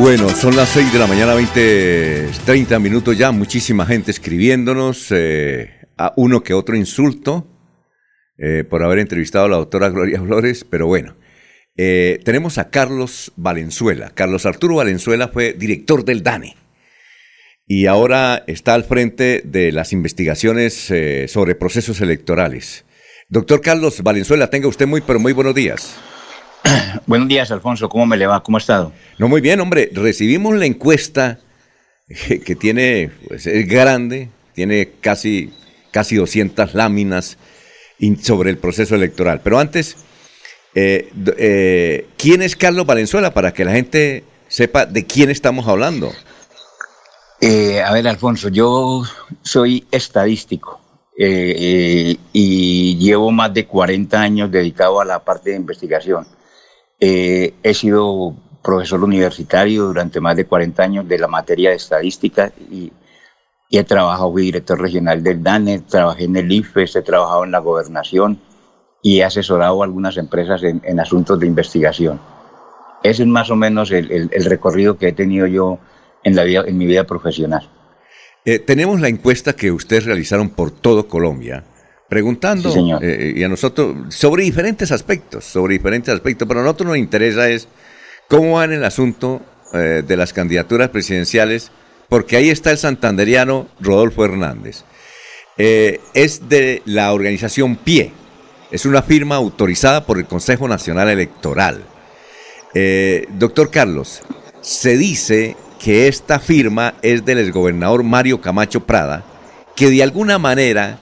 Bueno, son las 6 de la mañana, 20, 30 minutos ya. Muchísima gente escribiéndonos. eh, a uno que otro insulto eh, por haber entrevistado a la doctora Gloria Flores, pero bueno. Eh, tenemos a Carlos Valenzuela. Carlos Arturo Valenzuela fue director del DANE y ahora está al frente de las investigaciones eh, sobre procesos electorales. Doctor Carlos Valenzuela, tenga usted muy, pero muy buenos días. (clears throat) Buenos días, Alfonso. ¿Cómo me le va? ¿Cómo ha estado? No, muy bien, hombre. Recibimos la encuesta que, (laughs) que tiene, pues es grande, tiene casi, casi 200 láminas in- sobre el proceso electoral. Pero antes, eh, eh, ¿quién es Carlos Valenzuela? Para que la gente sepa de quién estamos hablando. Eh, a ver, Alfonso, yo soy estadístico eh, eh, y llevo más de 40 años dedicado a la parte de investigación. Eh, he sido profesor universitario durante más de 40 años de la materia de estadística y, he trabajado, fui director regional del DANE, trabajé en el IFES, he trabajado en la gobernación y he asesorado a algunas empresas en, asuntos de investigación. Ese es más o menos el recorrido que he tenido yo en, la vida, en mi vida profesional. Eh, tenemos la encuesta que ustedes realizaron por todo Colombia, preguntando Sí, eh, y a nosotros sobre diferentes aspectos, sobre diferentes aspectos, pero a nosotros nos interesa es cómo va en el asunto eh, de las candidaturas presidenciales, porque ahí está el santanderiano Rodolfo Hernández. Eh, es de la organización PIE, es una firma autorizada por el Consejo Nacional Electoral. Doctor Carlos, se dice que esta firma es del exgobernador Mario Camacho Prada, que de alguna manera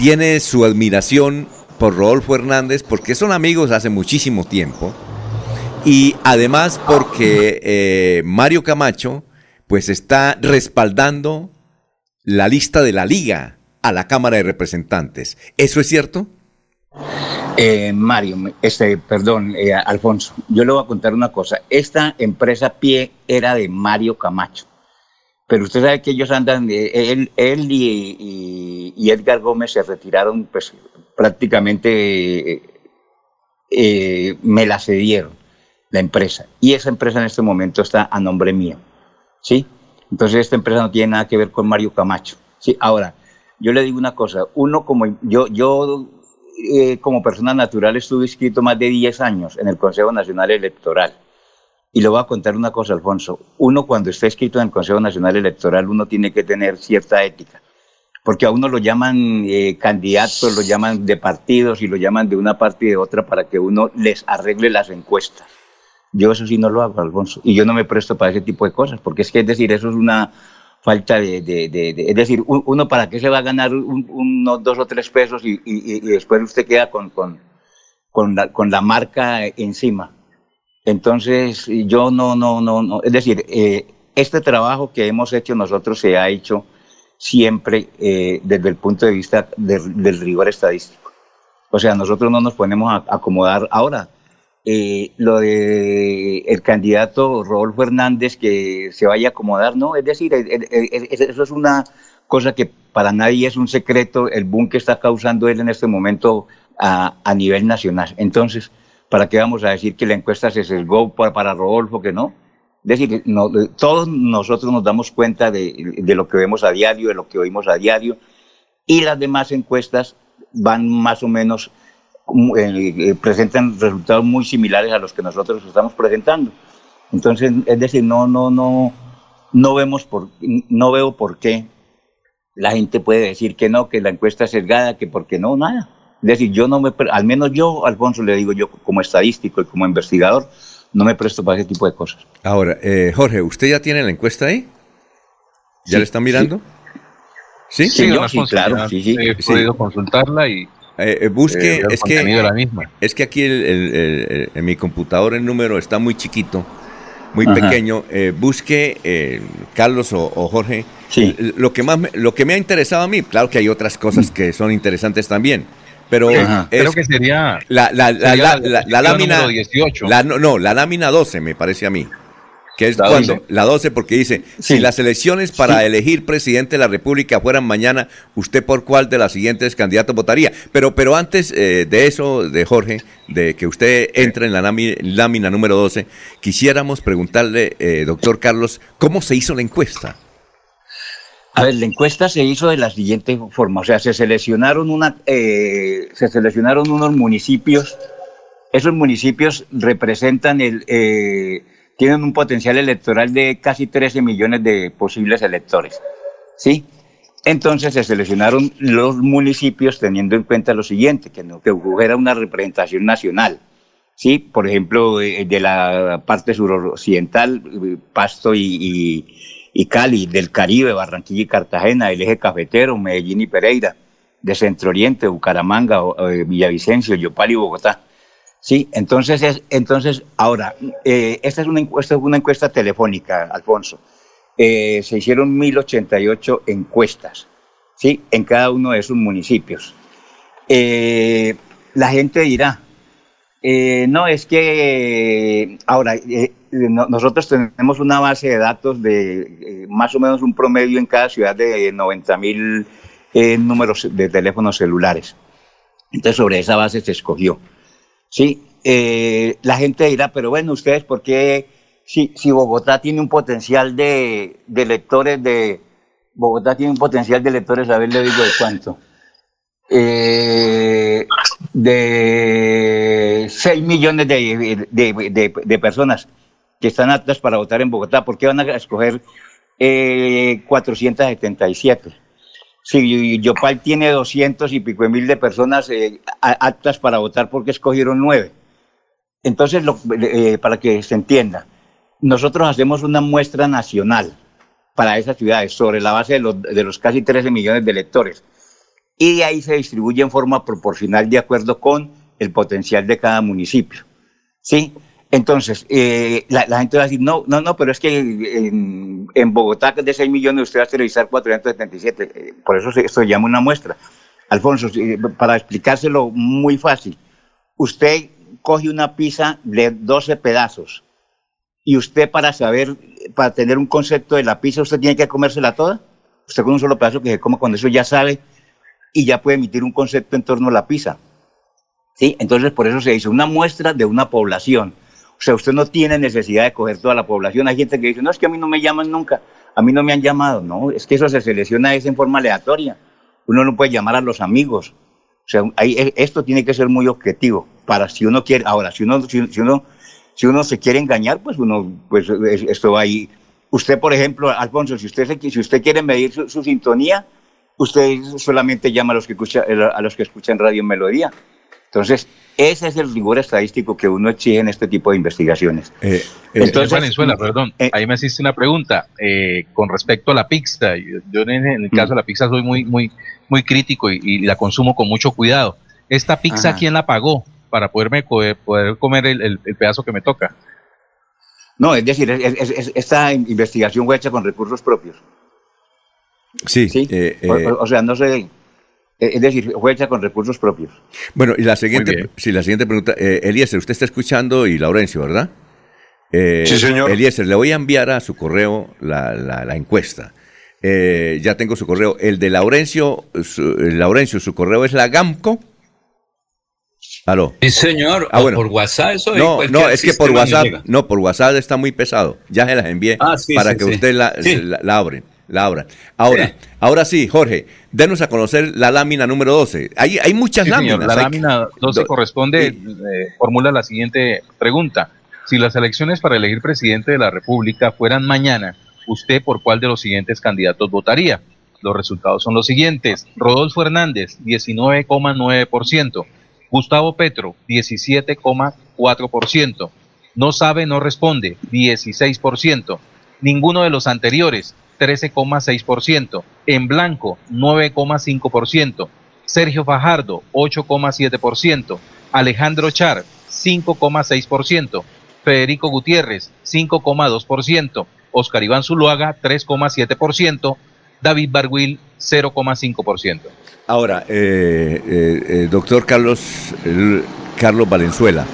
tiene su admiración por Rodolfo Hernández porque son amigos hace muchísimo tiempo y además porque eh, Mario Camacho pues está respaldando la lista de la liga a la Cámara de Representantes. ¿Eso es cierto? Eh, Mario, este, perdón, eh, Alfonso, yo le voy a contar una cosa. Esta empresa Pie era de Mario Camacho, pero usted sabe que ellos andan, eh, él, él y, Edgar Gómez se retiraron, pues prácticamente eh, eh, me la cedieron la empresa. Y esa empresa en este momento está a nombre mío, ¿sí? Entonces esta empresa no tiene nada que ver con Mario Camacho, ¿sí? Ahora, yo le digo una cosa, uno como, yo, yo como persona natural estuve inscrito más de 10 años en el Consejo Nacional Electoral. Y le voy a contar una cosa, Alfonso. Uno cuando está inscrito en el Consejo Nacional Electoral, uno tiene que tener cierta ética. Porque a uno lo llaman eh, candidatos, lo llaman de partidos y lo llaman de una parte y de otra para que uno les arregle las encuestas. Yo eso sí no lo hago, Alfonso. Y yo no me presto para ese tipo de cosas, porque es que, es decir, eso es una falta de... es decir, un- uno para qué se va a ganar un- unos dos o tres pesos y, después usted queda con, con, la, con la marca encima. Entonces, yo no, no, no, no. Es decir, eh, este trabajo que hemos hecho nosotros se ha hecho siempre eh, desde el punto de vista del- rigor estadístico. O sea, nosotros no nos ponemos a acomodar ahora. eh, lo de el candidato Rodolfo Hernández que se vaya a acomodar, ¿no? Es decir, eh, eso es una cosa que para nadie es un secreto, el boom que está causando él en este momento a, a nivel nacional. Entonces, ¿para qué vamos a decir que la encuesta se sesgó para, para Rodolfo, que no? Es decir, todos nosotros nos damos cuenta de, lo que vemos a diario, de lo que oímos a diario, y las demás encuestas van más o menos, como, eh, eh, presentan resultados muy similares a los que nosotros estamos presentando. Entonces, es decir, no, no, no, no vemos por, no veo por qué la gente puede decir que no, que la encuesta es sesgada, que porque no, nada. Es decir, yo no me, al menos yo, Alfonso, le digo yo como estadístico y como investigador, no me presto para ese tipo de cosas. Ahora, eh, Jorge, ¿usted ya tiene la encuesta ahí? ¿Ya Sí, le están mirando? ¿Sí? Sí, yo sí, Alfonso, claro, sí, sí. He Sí. podido consultarla y Eh, eh, busque, eh, es que, la misma. es que aquí el- el- el- el- en mi computador el número está muy chiquito, muy Ajá. pequeño. Eh, busque, eh, Carlos o, o Jorge, Sí. lo que, más me, lo que me ha interesado a mí, claro que hay otras cosas que son interesantes también, pero Ajá. es Creo que sería la, la, la, sería la- la la- la diapositiva lámina, número 18. la- no, no, la lámina 12 me parece a mí. Que es ¿La cuando, 12? la 12 porque dice, Sí. si las elecciones para elegir presidente de la República fueran mañana, ¿usted por cuál de las siguientes candidatos votaría? Pero, pero antes eh, de eso, de Jorge, de que usted entre en la lámina, lámina número 12, quisiéramos preguntarle, eh, doctor Carlos, ¿cómo se hizo la encuesta? A ver, la encuesta se hizo de la siguiente forma, o sea, se seleccionaron una, eh, se seleccionaron unos municipios. Esos municipios representan el, eh, tienen un potencial electoral de casi 13 millones de posibles electores, ¿sí? Entonces se seleccionaron los municipios teniendo en cuenta lo siguiente, que, no, que hubiera una representación nacional. Sí, por ejemplo, eh, de la parte suroccidental, Pasto y- y Cali, del Caribe, Barranquilla y Cartagena, el eje cafetero, Medellín y Pereira, de Centro Oriente, Bucaramanga, eh, Villavicencio, Yopal y Bogotá. Sí, entonces, es, entonces ahora, eh, esta es una encuesta, una encuesta telefónica, Alfonso. Eh, se hicieron 1088 encuestas, ¿sí? En cada uno de esos municipios. La gente dirá, no, es que ahora nosotros tenemos una base de datos de eh, más o menos un promedio en cada ciudad de 90 mil números de teléfonos celulares. Entonces sobre esa base se escogió. Sí, eh, la gente dirá, pero bueno, ustedes, ¿por qué si, si Bogotá tiene un potencial de, de lectores de... Bogotá tiene un potencial de lectores, a ver, le digo de cuánto. Eh, de 6 millones de- de personas que están aptas para votar en Bogotá. ¿Por qué van a escoger eh, 477? Si Yopal tiene 200 y pico de mil de personas eh, aptas para votar, ¿por qué escogieron nueve? Entonces, eh, para que se entienda, nosotros hacemos una muestra nacional para esas ciudades sobre la base de los, de los casi 13 millones de electores. Y de ahí se distribuye en forma proporcional de acuerdo con el potencial de cada municipio. ¿Sí? Entonces, eh, la, gente va a decir, no, no, no, pero es que en, en Bogotá, de 6 millones, usted va a televisar 477. Eh, por eso se, esto llama una muestra. Alfonso, eh, para explicárselo muy fácil, usted coge una pizza de 12 pedazos y usted para saber, para tener un concepto de la pizza, usted tiene que comérsela toda. Usted con un solo pedazo que se coma cuando eso ya sabe y ya puede emitir un concepto en torno a la pizza. ¿Sí? Entonces, por eso se hizo una muestra de una población. O sea, usted no tiene necesidad de coger toda la población. Hay gente que dice, no, es que a mí no me llaman nunca, a mí no me han llamado. No, es que eso se selecciona es en forma aleatoria. Uno no puede llamar a los amigos. O sea, ahí- eh, esto tiene que ser muy objetivo. Para si uno quiere, ahora, si uno, si, si uno, si uno se quiere engañar, pues uno, pues es- esto va ahí. Usted, por ejemplo, Alfonso, si usted, se- si usted quiere medir su, su sintonía, usted solamente llama a los que escucha, a los que escuchan Radio Melodía. Entonces, ese es el rigor estadístico que uno exige en este tipo de investigaciones. Entonces, Entonces, Venezuela, perdón, ahí me hiciste una pregunta eh, con respecto a la pizza. Yo, yo en, el caso de la pizza soy muy, muy, muy crítico y, y la consumo con mucho cuidado. ¿Esta pizza Ajá. quién la pagó para poderme co- poder comer el, el- el pedazo que me toca? No, es decir, es- es- es- esta investigación fue hecha con recursos propios. Sí. eh, O- eh, o, o sea, no sé, eh, es decir, fue hecha con recursos propios. Bueno, y la siguiente, sí, la siguiente pregunta, eh, Eliezer, usted está escuchando y Laurencio, ¿verdad? Eh, Sí, señor. Eliezer, le voy a enviar a su correo la, la- la encuesta. Eh, ya tengo su correo. El de Laurencio, su, el Laurencio, su correo es la GAMCO. Aló. Sí, señor. Ah, o bueno. por WhatsApp, eso No, no, es que por WhatsApp, no, por WhatsApp está muy pesado. Ya se las envié Ah, sí, para sí, que sí. usted la, Sí. la, la abren, la abran. Ahora, ahora sí, Jorge, denos a conocer la lámina número 12. Hay, hay muchas Sí, señor, láminas. La hay- lámina 12 do- corresponde, eh, formula la siguiente pregunta. Si las elecciones para elegir presidente de la República fueran mañana, ¿usted por cuál de los siguientes candidatos votaría? Los resultados son los siguientes. Rodolfo Hernández, 19,9%. Gustavo Petro, 17,4%. No sabe, no responde, 16%. Ninguno de los anteriores, 13,6%. En blanco, 9,5%. Sergio Fajardo, 8,7%. Alejandro Char, 5,6%. Federico Gutiérrez, 5,2%. Oscar Iván Zuluaga, 3,7%. David Barguil, 0,5%. Ahora, eh, eh, eh, doctor Carlos, el- Carlos Valenzuela,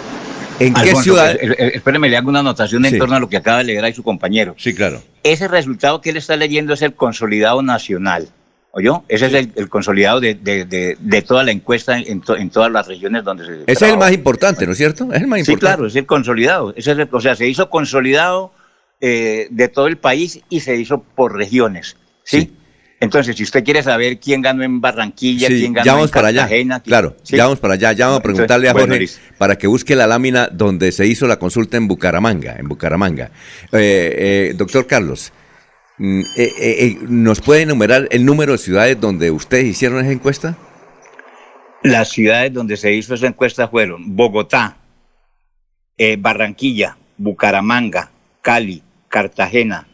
¿en qué ciudad? espéreme, le hago una anotación en Sí. torno a lo que acaba de leer ahí su compañero. Sí, claro. Ese resultado que él está leyendo es el consolidado nacional. ¿Oyó? Ese es el, el consolidado de, de- de- de toda la encuesta en, to- en todas las regiones donde se. Ese es el más importante, ¿no es cierto? Es el más Sí, importante. claro, es el consolidado. Ese es el- o sea, se hizo consolidado eh, de todo el país y se hizo por regiones. ¿sí? Entonces, si usted quiere saber quién ganó en Barranquilla, Sí, quién ganó ya en para allá. Cartagena, quién- Claro, ¿sí? ya vamos para allá. Ya vamos a Entonces, preguntarle a Jorge para que busque la lámina donde se hizo la consulta en Bucaramanga. En Bucaramanga. Eh, eh, doctor Carlos, Mm, eh, ¿Nos puede enumerar el número de ciudades donde ustedes hicieron esa encuesta? Las ciudades donde se hizo esa encuesta fueron Bogotá, Barranquilla, Bucaramanga, Cali, Cartagena,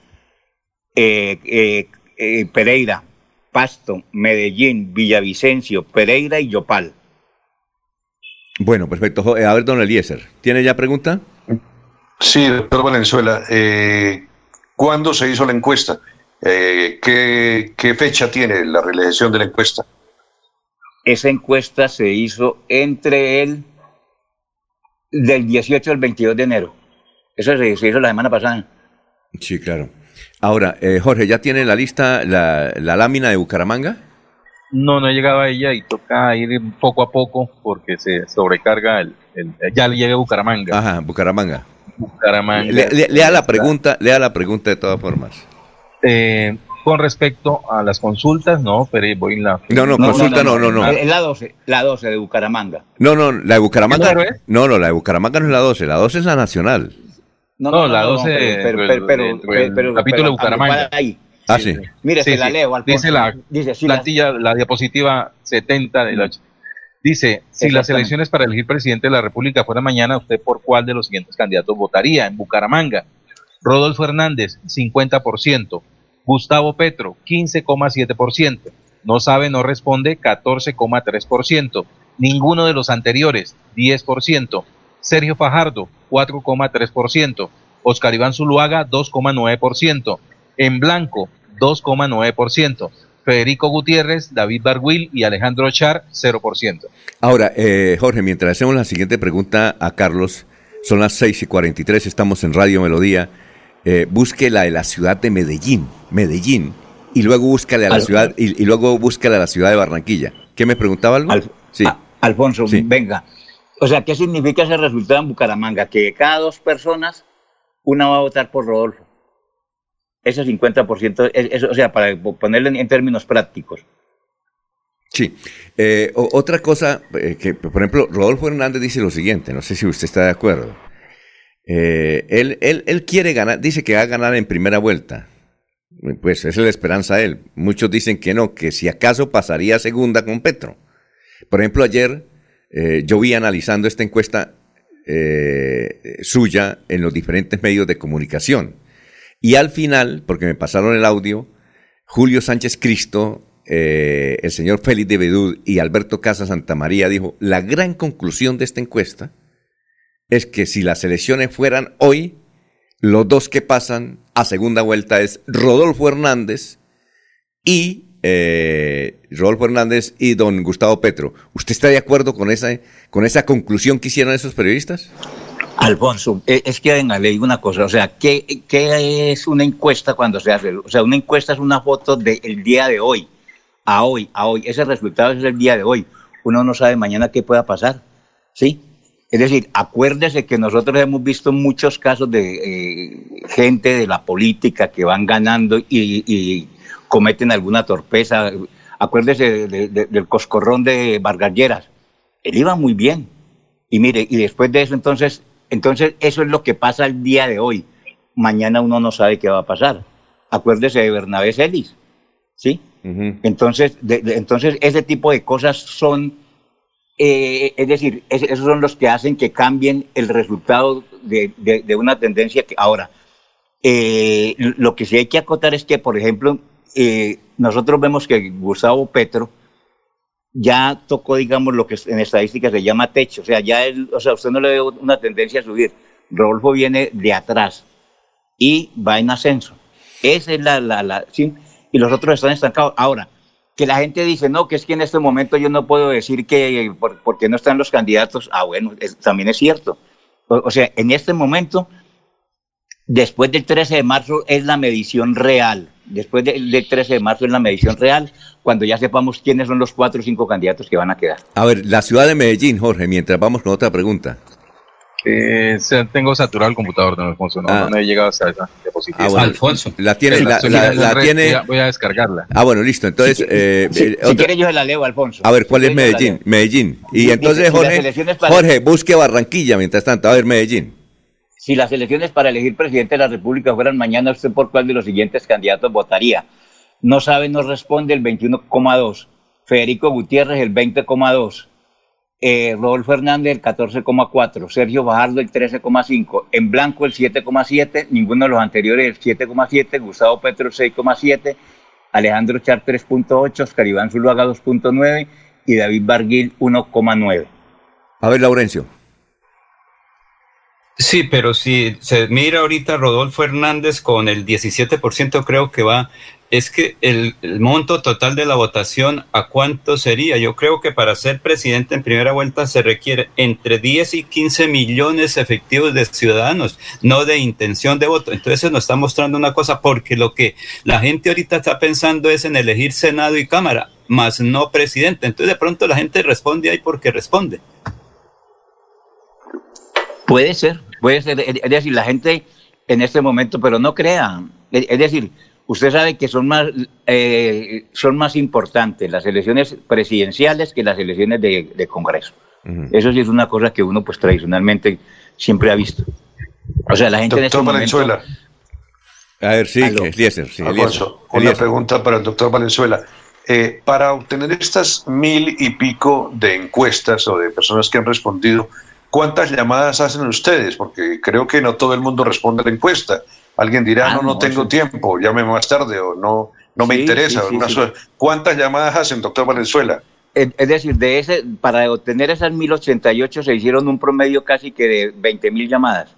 eh, eh, Pereira, Pasto, Medellín, Villavicencio, Pereira y Yopal. Bueno, perfecto. Eh, A ver, don Eliezer, ¿tiene ya pregunta? Sí, doctor Valenzuela, eh, ¿cuándo se hizo la encuesta? Eh, ¿qué, qué fecha tiene la realización de la encuesta? Esa encuesta se hizo entre el del 18 al 22 de enero. Eso se hizo la semana pasada. Sí, claro. Ahora, eh, Jorge, ¿ya tiene la lista, la, la lámina de Bucaramanga? No, no he llegado a ella y toca ir poco a poco porque se sobrecarga el, el- ya le llega a Bucaramanga. Ajá, Bucaramanga. Bucaramanga. Le- le- lea la pregunta, lea la pregunta de todas formas. Eh, con respecto a las consultas, no, pero voy en la. No, no, consulta no, no, no. Es la 12, la 12 de Bucaramanga. No, no, la de Bucaramanga. No, no, la de Bucaramanga no es la 12, la 12 es la nacional. No, la 12 pero, del- pero, pero, del- pero, del pero- capítulo de Bucaramanga. ahí. Ah, sí. Mire, Sí, se la sí. leo, Alfonso. Dice la Dice, si plantilla, la diapositiva 70 de la... Dice, si las elecciones para elegir presidente de la República fueran mañana, ¿usted por cuál de los siguientes candidatos votaría? En Bucaramanga, Rodolfo Hernández, 50%. Gustavo Petro, 15,7%. No sabe, no responde, 14,3%. Ninguno de los anteriores, 10%. Sergio Fajardo, 4,3%. Oscar Iván Zuluaga, 2,9%. En blanco, 2,9%. Federico Gutiérrez, David Barguil y Alejandro Char, 0%. Ahora, eh, Jorge, mientras hacemos la siguiente pregunta a Carlos, son las 6 y 43, estamos en Radio Melodía. Eh, busque la de la ciudad de Medellín, Medellín, y luego búscale a la Al- ciudad, y, y luego búscale a la ciudad de Barranquilla. ¿Qué me preguntaba algo? sí. Alfonso, Sí. venga. O sea, ¿qué significa ese resultado en Bucaramanga? Que cada dos personas, una va a votar por Rodolfo. Ese 50%, es, es- o sea, para ponerlo en, términos prácticos. Sí. Eh, otra cosa, eh, que por ejemplo, Rodolfo Hernández dice lo siguiente, no sé si usted está de acuerdo. Eh, él, él, él quiere ganar, dice que va a ganar en primera vuelta. Pues es la esperanza de él. Muchos dicen que no, que si acaso pasaría segunda con Petro. Por ejemplo, ayer eh, yo vi analizando esta encuesta eh, suya en los diferentes medios de comunicación. Y al final, porque me pasaron el audio, Julio Sánchez Cristo, eh, el señor Félix de Bedú y Alberto Casa Santamaría dijo, la gran conclusión de esta encuesta es que si las elecciones fueran hoy, los dos que pasan a segunda vuelta es Rodolfo Hernández y eh, Rodolfo Hernández y don Gustavo Petro. ¿Usted está de acuerdo con esa, con esa conclusión que hicieron esos periodistas? Alfonso, eh, es que venga, le digo una cosa, o sea, ¿qué, qué es una encuesta cuando se hace? O sea, una encuesta es una foto del día de hoy, a hoy, a hoy. Ese resultado es el día de hoy. Uno no sabe mañana qué pueda pasar, ¿sí? Es decir, acuérdese que nosotros hemos visto muchos casos de eh, gente de la política que van ganando y, y cometen alguna torpeza. Acuérdese de- de- de- del coscorrón de Vargas Lleras. Él iba muy bien. Y mire, y después de eso, entonces, entonces eso es lo que pasa el día de hoy. Mañana uno no sabe qué va a pasar. Acuérdese de Bernabé Celis, ¿sí? Entonces, de- entonces ese tipo de cosas son, eh, es decir, es- esos son los que hacen que cambien el resultado de, de- de una tendencia que ahora. eh, lo que sí hay que acotar es que, por ejemplo, nosotros vemos que Gustavo Petro ya tocó, digamos, lo que en estadística se llama techo. O sea, ya él, o sea, usted no le ve una tendencia a subir. Rodolfo viene de atrás y va en ascenso. Esa es la, la, la sí, y los otros están estancados. Ahora, que la gente dice, no, que es que en este momento yo no puedo decir que por- porque no están los candidatos. Ah, bueno, también es cierto. O sea, en este momento, después del 13 de marzo es la medición real. Después del, del 13 de marzo es la medición real, cuando ya sepamos quiénes son los cuatro o cinco candidatos que van a quedar. A ver, la ciudad de Medellín, Jorge, mientras vamos con otra pregunta. Eh, tengo saturado el computador, don Alfonso. No, Ah. no he llegado hasta esa diapositiva. Ah, bueno. La tiene, Sí, la, en tiene. Voy a, voy a descargarla. Ah, bueno, listo. Entonces, eh, Si, eh, si otra- quiere yo se la leo, Alfonso. a ver, ¿cuál Si es Medellín? Medellín. Y entonces, Jorge, Jorge, busque Barranquilla mientras tanto. A ver, Medellín. Si las elecciones para elegir presidente de la República fueran mañana, ¿usted por cuál de los siguientes candidatos votaría? No sabe, no responde el 21,2. Federico Gutiérrez el 20,2. Eh, Rodolfo Hernández el 14,4. Sergio Bajardo el 13,5. En blanco el 7,7. Ninguno de los anteriores el 7,7. Gustavo Petro el 6,7. Alejandro Char 3.8. Oscar Iván Zuluaga 2.9. Y David Barguil 1,9. A ver, Laurencio. Sí, pero si se mira ahorita Rodolfo Hernández con el 17% creo que va, es que el, monto total de la votación, ¿a cuánto sería? Yo creo que para ser presidente en primera vuelta se requiere entre 10 y 15 millones efectivos de ciudadanos, no de intención de voto. Entonces nos está mostrando una cosa, porque lo que la gente ahorita está pensando es en elegir Senado y Cámara, más no presidente. Entonces de pronto la gente responde ahí porque responde. Puede ser, puede ser. Es decir, la gente en este momento, pero no crea. Es decir, usted sabe que son más, eh, son más importantes las elecciones presidenciales que las elecciones de, de Congreso. Uh -huh. Eso sí es una cosa que uno, pues tradicionalmente, siempre ha visto. O sea, la gente doctor en este Valenzuela. momento. A ver, sí, Aló. que Eliezer, sí, Alfonso, Eliezer. una pregunta para el doctor Valenzuela. Eh, para obtener estas mil y pico de encuestas o de personas que han respondido, ¿cuántas llamadas hacen ustedes? Porque creo que no todo el mundo responde a la encuesta. Alguien dirá, Ah, no, no no, tengo sí. tiempo, llame más tarde o no, no me Sí, interesa. sí, sí, alguna sí. so- ¿Cuántas llamadas hacen, doctor Valenzuela? Es decir, de ese, para obtener esas 1088 se hicieron un promedio casi que de 20 mil llamadas.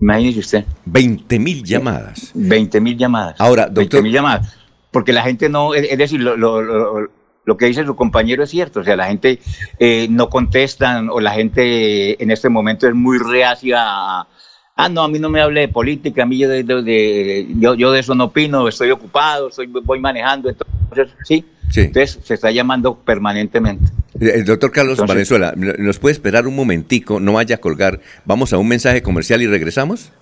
Imagínese usted. 20 mil llamadas. 20 mil llamadas. Ahora, 20 doctor, mil llamadas. Porque la gente no, es es decir, lo, lo- lo- lo que dice su compañero es cierto. O sea, la gente eh, no contestan o la gente en este momento es muy reacia a. Ah, no, a mí no me hable de política, a mí yo de, de- de- yo, yo de eso no opino, estoy ocupado, estoy, voy manejando. Entonces, sí, Sí. entonces se está llamando permanentemente. El doctor Carlos Entonces- Valenzuela, ¿nos puede esperar un momentico? No vaya a colgar. Vamos a un mensaje comercial y regresamos.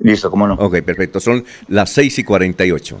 Listo, cómo no. Ok, perfecto. Son las 6 y 48.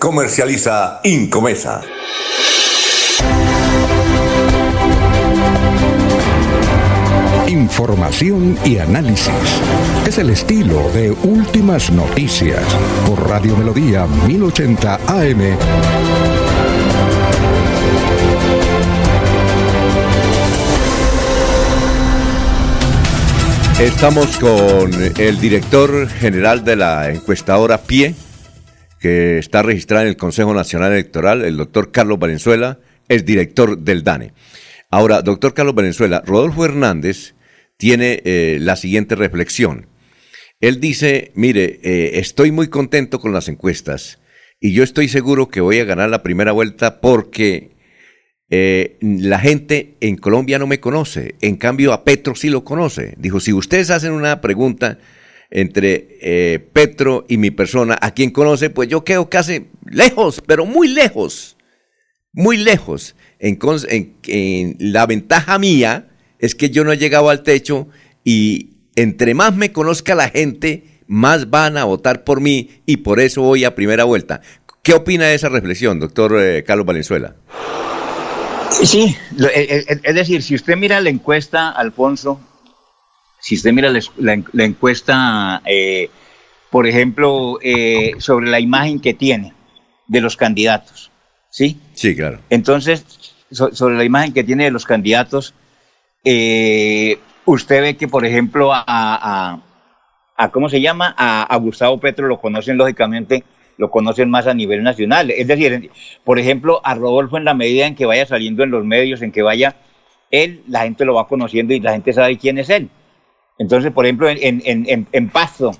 Comercializa Incomesa. Información y análisis. Es el estilo de Últimas Noticias por Radio Melodía 1080 AM. Estamos con el director general de la encuestadora PIE, que está registrada en el Consejo Nacional Electoral, el doctor Carlos Valenzuela, es director del DANE. Ahora, doctor Carlos Valenzuela, Rodolfo Hernández tiene eh, la siguiente reflexión. Él dice, mire, eh, estoy muy contento con las encuestas y yo estoy seguro que voy a ganar la primera vuelta porque eh, la gente en Colombia no me conoce, en cambio a Petro sí lo conoce. Dijo, si ustedes hacen una pregunta entre eh, Petro y mi persona, ¿a quién conoce? Pues yo quedo casi lejos, pero muy lejos, muy lejos. En, en- en- la ventaja mía es que yo no he llegado al techo y entre más me conozca la gente, más van a votar por mí y por eso voy a primera vuelta. ¿Qué opina de esa reflexión, doctor eh, Carlos Valenzuela? Sí, eh, eh, es decir, si usted mira la encuesta, Alfonso, si usted mira la, la- la encuesta, eh, por ejemplo, eh, sobre la imagen que tiene de los candidatos, ¿sí? Sí, claro. Entonces, so- sobre la imagen que tiene de los candidatos, eh, usted ve que, por ejemplo, a, a- a- ¿cómo se llama? A, a Gustavo Petro lo conocen lógicamente, lo conocen más a nivel nacional. Es decir, por ejemplo, a Rodolfo en la medida en que vaya saliendo en los medios, en que vaya él, la gente lo va conociendo y la gente sabe quién es él. Entonces, por ejemplo, en, en, en- en- Pasto,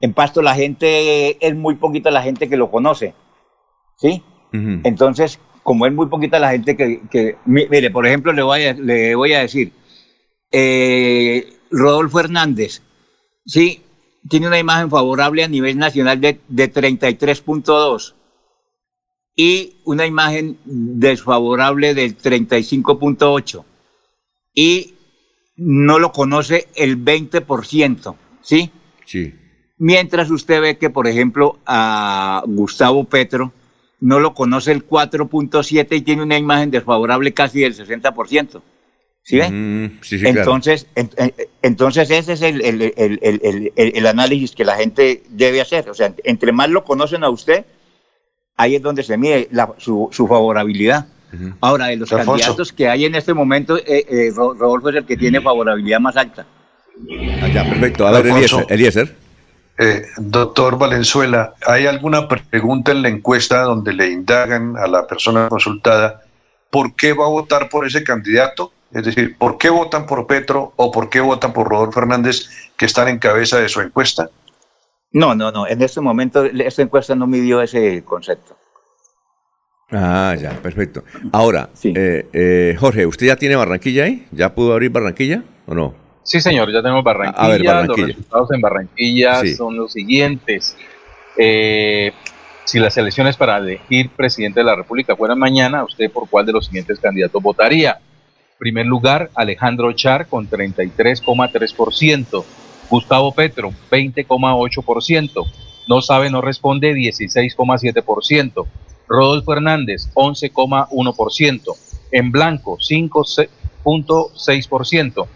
en Pasto la gente, es muy poquita la gente que lo conoce, ¿sí? Entonces, como es muy poquita la gente que, que- mi- mire, por ejemplo, le voy a, le voy a decir, eh, Rodolfo Hernández, sí, tiene una imagen favorable a nivel nacional de, de 33.2 y una imagen desfavorable del 35.8 y no lo conoce el 20%, ¿sí? Sí. Mientras usted ve que, por ejemplo, a Gustavo Petro no lo conoce el 4.7 y tiene una imagen desfavorable casi del 60%. ¿Sí ve? Mm, sí, sí, claro. entonces, en- en- entonces ese es el- el- el- el análisis que la gente debe hacer. O sea, entre más lo conocen a usted, ahí es donde se mide la- su, su favorabilidad. Ahora, de los Alfonso. candidatos que hay en este momento, eh, eh, Ro- Rodolfo es el que tiene favorabilidad más alta. Ah, ya, perfecto. A ver. Eliezer. Eliezer. Eh, doctor Valenzuela, ¿hay alguna pregunta en la encuesta donde le indagan a la persona consultada por qué va a votar por ese candidato? Es decir, ¿por qué votan por Petro o por qué votan por Rodolfo Fernández que están en cabeza de su encuesta? No, no, no. En este momento, esta encuesta no midió ese concepto. Ah, ya, perfecto. Ahora, eh, eh, Jorge, ¿usted ya tiene Barranquilla ahí? ¿Ya pudo abrir Barranquilla o no? Sí, señor, ya tenemos Barranquilla. A ver, Barranquilla. Los resultados en Barranquilla Sí. son los siguientes. Eh, si las elecciones para elegir presidente de la República fueran mañana, ¿usted por cuál de los siguientes candidatos votaría? Primer lugar, Alejandro Char con 33,3%. Gustavo Petro, 20,8%. No sabe, no responde, 16,7%. Rodolfo Hernández, 11,1%. En blanco, 5,6%.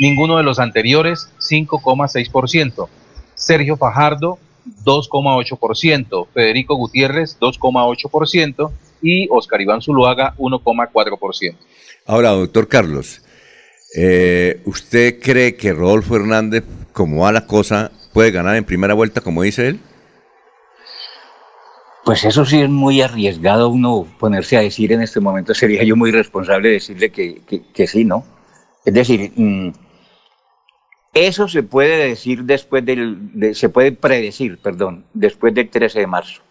Ninguno de los anteriores, 5,6%. Sergio Fajardo, 2,8%. Federico Gutiérrez, 2,8%. Y Oscar Iván Zuluaga, 1,4%. Ahora, doctor Carlos, eh, ¿usted cree que Rodolfo Hernández, como va la cosa, puede ganar en primera vuelta, como dice él? Pues eso sí es muy arriesgado uno ponerse a decir en este momento. Sería yo muy responsable decirle que, que- sí, ¿no? Es decir, mm, eso se puede decir después del, de- se puede predecir, perdón, después del 13 de marzo,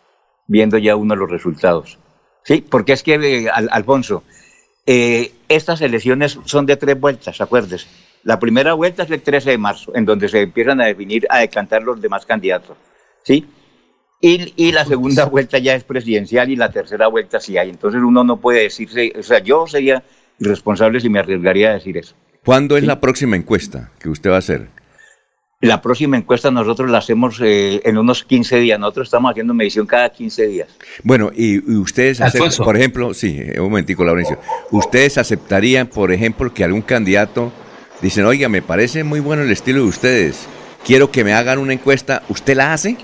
viendo ya uno los resultados. Sí, porque es que, eh, Al- Alfonso, eh, estas elecciones son de tres vueltas, acuérdese. La primera vuelta es el 13 de marzo, en donde se empiezan a definir, a decantar los demás candidatos. ¿Sí? Y, y la segunda vuelta ya es presidencial y la tercera vuelta sí hay. Entonces uno no puede decirse, o sea, yo sería irresponsable si me arriesgaría a decir eso. ¿Cuándo es la próxima encuesta que usted va a hacer? La próxima encuesta nosotros la hacemos eh, en unos 15 días. Nosotros estamos haciendo medición cada 15 días. Bueno, y, y ustedes, aceptan- por ejemplo, sí, eh, un momentico, Laurencio, ¿ustedes aceptarían, por ejemplo, que algún candidato dicen, oiga, me parece muy bueno el estilo de ustedes, quiero que me hagan una encuesta, ¿usted la hace?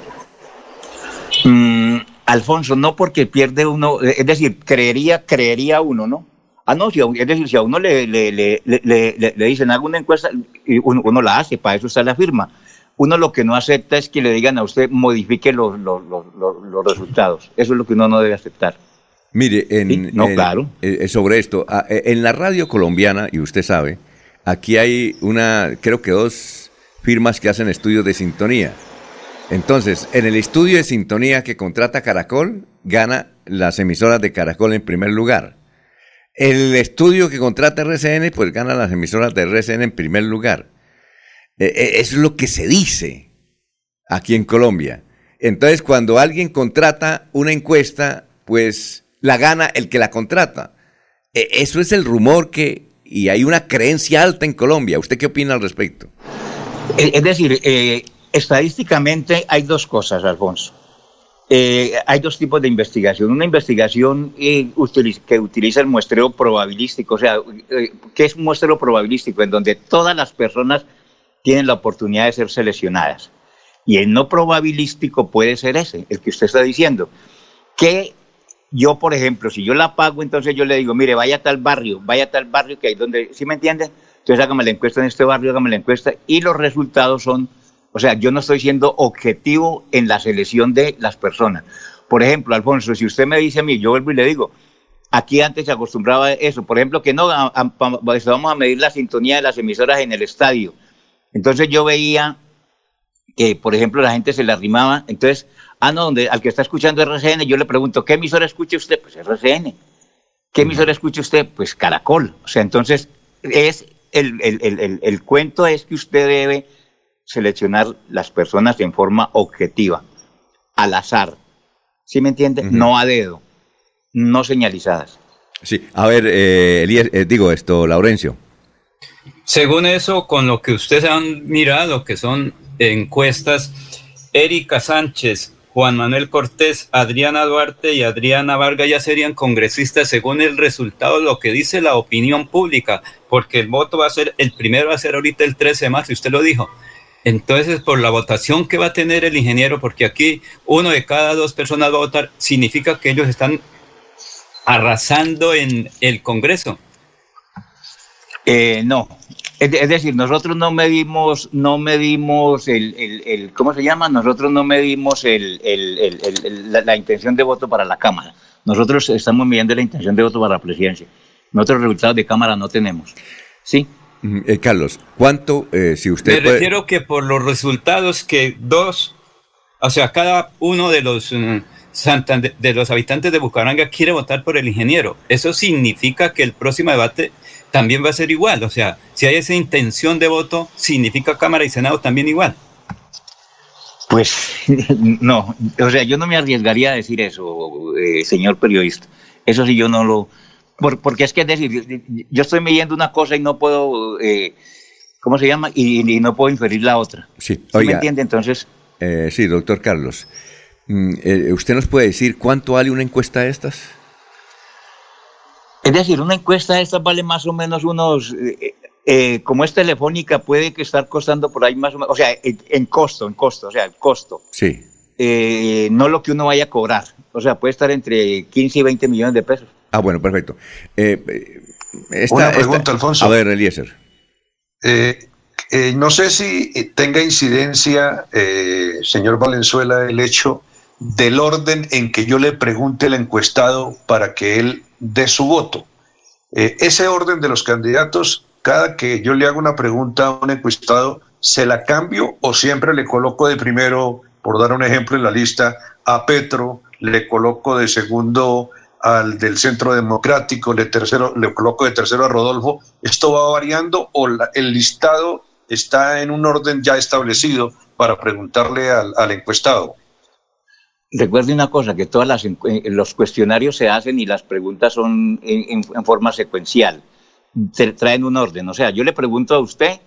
Mm, Alfonso, no porque pierde uno, eh, es decir, creería, creería uno, ¿no? Ah, no, si a es decir, si a uno le, le, le, le, le- le dicen haga una encuesta, y uno, uno la hace, para eso está la firma. Uno lo que no acepta es que le digan a usted modifique los, los, los, resultados. Eso es lo que uno no debe aceptar. Mire, en, no, en- claro. eh, sobre esto, ah, eh, en la radio colombiana, y usted sabe, aquí hay una, creo que dos firmas que hacen estudios de sintonía. Entonces, en el estudio de sintonía que contrata Caracol, gana las emisoras de Caracol en primer lugar. El estudio que contrata RCN, pues gana las emisoras de RCN en primer lugar. Eh, es lo que se dice aquí en Colombia. Entonces, cuando alguien contrata una encuesta, pues la gana el que la contrata. Eh, Eso es el rumor que, y hay una creencia alta en Colombia. ¿Usted qué opina al respecto? Es decir, eh, estadísticamente hay dos cosas, Alfonso. Eh, hay dos tipos de investigación. Una investigación eh, que utiliza el muestreo probabilístico. O sea, eh, ¿qué es un muestreo probabilístico? En donde todas las personas tienen la oportunidad de ser seleccionadas. Y el no probabilístico puede ser ese, el que usted está diciendo. Que yo, por ejemplo, si yo la pago, entonces yo le digo, mire, vaya a tal barrio, vaya a tal barrio que hay donde, ¿sí me entiende? Entonces hágame la encuesta en este barrio, hágame la encuesta, y los resultados son, o sea, yo no estoy siendo objetivo en la selección de las personas. Por ejemplo, Alfonso, si usted me dice a mí, yo vuelvo y le digo, aquí antes se acostumbraba a eso, por ejemplo, que no, a- a- pa- vamos a medir la sintonía de las emisoras en el estadio. Entonces yo veía que, por ejemplo, la gente se le arrimaba, entonces, ah, no, donde, al que está escuchando RCN, yo le pregunto, ¿qué emisora escucha usted? Pues RCN. ¿Qué emisora escucha usted? Pues Caracol. O sea, entonces es el, el- el- el- el cuento es que usted debe seleccionar las personas en forma objetiva, al azar. ¿Sí me entiende? No a dedo, no señalizadas. Sí, a ver, eh, Elías, eh, digo esto, Laurencio. Según eso, con lo que ustedes han mirado, que son encuestas, Erika Sánchez, Juan Manuel Cortés, Adriana Duarte y Adriana Vargas ya serían congresistas según el resultado, lo que dice la opinión pública, porque el voto va a ser, el primero va a ser ahorita el 13 de marzo, y usted lo dijo. Entonces, por la votación que va a tener el ingeniero, porque aquí uno de cada dos personas va a votar, significa que ellos están arrasando en el Congreso. Eh, no, es, de- es decir, nosotros no medimos, no medimos el, ¿cómo se llama? Nosotros no medimos el- la, la intención de voto para la Cámara. Nosotros estamos midiendo la intención de voto para la presidencia. Nosotros resultados de Cámara no tenemos. ¿Sí? Mm, eh, Carlos, ¿cuánto, eh, si usted Me puede- refiero que por los resultados que dos, o sea, cada uno de los mm, Santander- de los habitantes de Bucaramanga quiere votar por el ingeniero. Eso significa que el próximo debate también va a ser igual. O sea, si hay esa intención de voto, significa Cámara y Senado también igual. Pues (laughs) no, o sea, yo no me arriesgaría a decir eso, eh, señor periodista. Eso sí yo no lo... por- porque es que es decir, yo estoy midiendo una cosa y no puedo, eh, ¿cómo se llama? Y, y no puedo inferir la otra. Sí, ¿Sí me oiga, entiende? Entonces, eh, sí, doctor Carlos, mm, eh, ¿usted nos puede decir cuánto vale una encuesta de estas? es decir, una encuesta de estas vale más o menos unos... eh, eh, como es telefónica, puede que estar costando por ahí más o menos, o sea, en, en costo, en costo, o sea, el costo. Sí. eh, no lo que uno vaya a cobrar. O sea, puede estar entre 15 y 20 millones de pesos. Ah, bueno, perfecto. Eh, eh, esta- Una esta- pregunta, Alfonso. A ver, Eliezer. Eh, eh, no sé si tenga incidencia, señor Valenzuela, el hecho del orden en que yo le pregunte al encuestado para que él dé su voto. Ese orden de los candidatos, cada que yo le hago una pregunta a un encuestado, ¿se la cambio o siempre le coloco de primero, por dar un ejemplo en la lista, a Petro, le coloco de segundo al del Centro Democrático, le, tercero, le coloco de tercero a Rodolfo? ¿Esto va variando o la- el listado está en un orden ya establecido para preguntarle al, encuestado? Recuerde una cosa, que todos los cuestionarios se hacen y las preguntas son en, forma secuencial. Se traen un orden. O sea, yo le pregunto a usted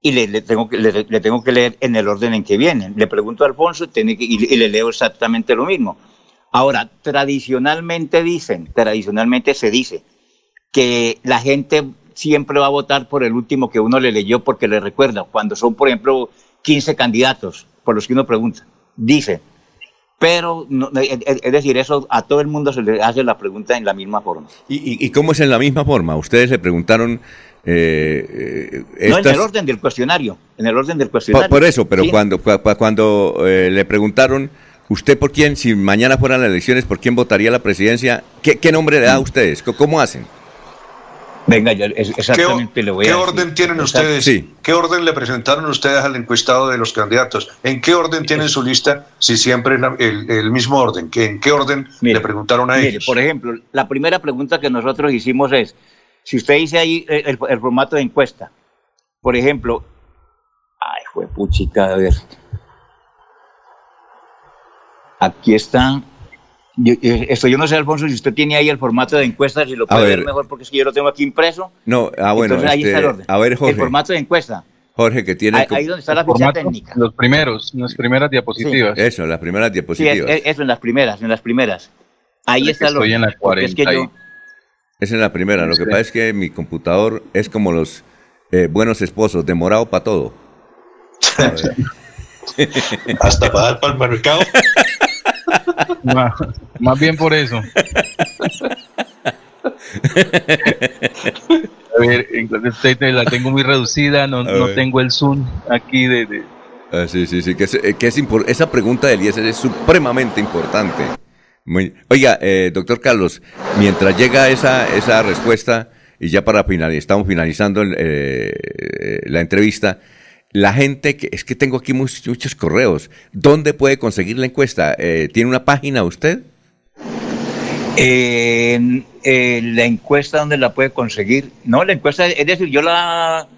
y le, tengo, que, le, tengo que leer en el orden en que vienen. Le pregunto a Alfonso tiene que- y, y le leo exactamente lo mismo. Ahora, tradicionalmente dicen, tradicionalmente se dice que la gente siempre va a votar por el último que uno le leyó porque le recuerda, cuando son, por ejemplo, 15 candidatos por los que uno pregunta. Dice, pero, no- es decir, eso a todo el mundo se le hace la pregunta en la misma forma. ¿Y, y- cómo es en la misma forma? Ustedes le preguntaron... eh, eh, No en el orden del cuestionario, en el orden del por, cuestionario. por eso, pero Sí. cuando, cua- cua- cuando eh, le preguntaron, ¿usted por quién, si mañana fueran las elecciones, por quién votaría la presidencia? ¿Qué, qué nombre le da a ustedes? ¿Cómo- ¿Cómo hacen? Venga, yo exactamente le voy ¿Qué a decir. orden tienen ustedes? ¿Qué orden le presentaron ustedes al encuestado de los candidatos? ¿En qué orden tienen su lista si siempre es el, el mismo orden? ¿Qué- ¿En qué orden le preguntaron a Mire, ellos? por ejemplo, la primera pregunta que nosotros hicimos es, si usted dice ahí el, el- el formato de encuesta, por ejemplo, ay, fue puchica, a ver. Aquí está. Yo, eh, esto yo no sé, Alfonso, si usted tiene ahí el formato de encuesta, si lo puede ver, ver. mejor, porque es que yo lo tengo aquí impreso. No, ah, bueno, Entonces ahí este, está el orden. a ver, Jorge. El formato de encuesta. Jorge, que tiene... Ahí, ahí donde está la ficha Formato, técnica. Los primeros, las primeras diapositivas. Eso, las primeras Sí, es- diapositivas. es- eso, en las primeras, en las primeras. Ahí está el Estoy orden. en la porque es que 40 y- yo- Esa es la primera. Lo que Sí. pasa es que mi computador es como los eh, buenos esposos, demorado para todo. (laughs) Hasta para dar para el mercado. (laughs) Más, más bien por eso. A ver, entonces te- la tengo muy reducida, no, no tengo el zoom aquí de... de- Ah, sí, sí, sí. Que es, eh, que es esa pregunta de Eliezer es supremamente importante. Muy- Oiga, eh, doctor Carlos, mientras llega esa, esa respuesta, y ya para finalizar, estamos finalizando el, eh, eh, la entrevista, la gente, que es que tengo aquí muchos, muchos correos, ¿dónde puede conseguir la encuesta? Eh, ¿Tiene una página usted? Eh, eh, la encuesta, ¿dónde la puede conseguir? No, la encuesta, es decir, yo la.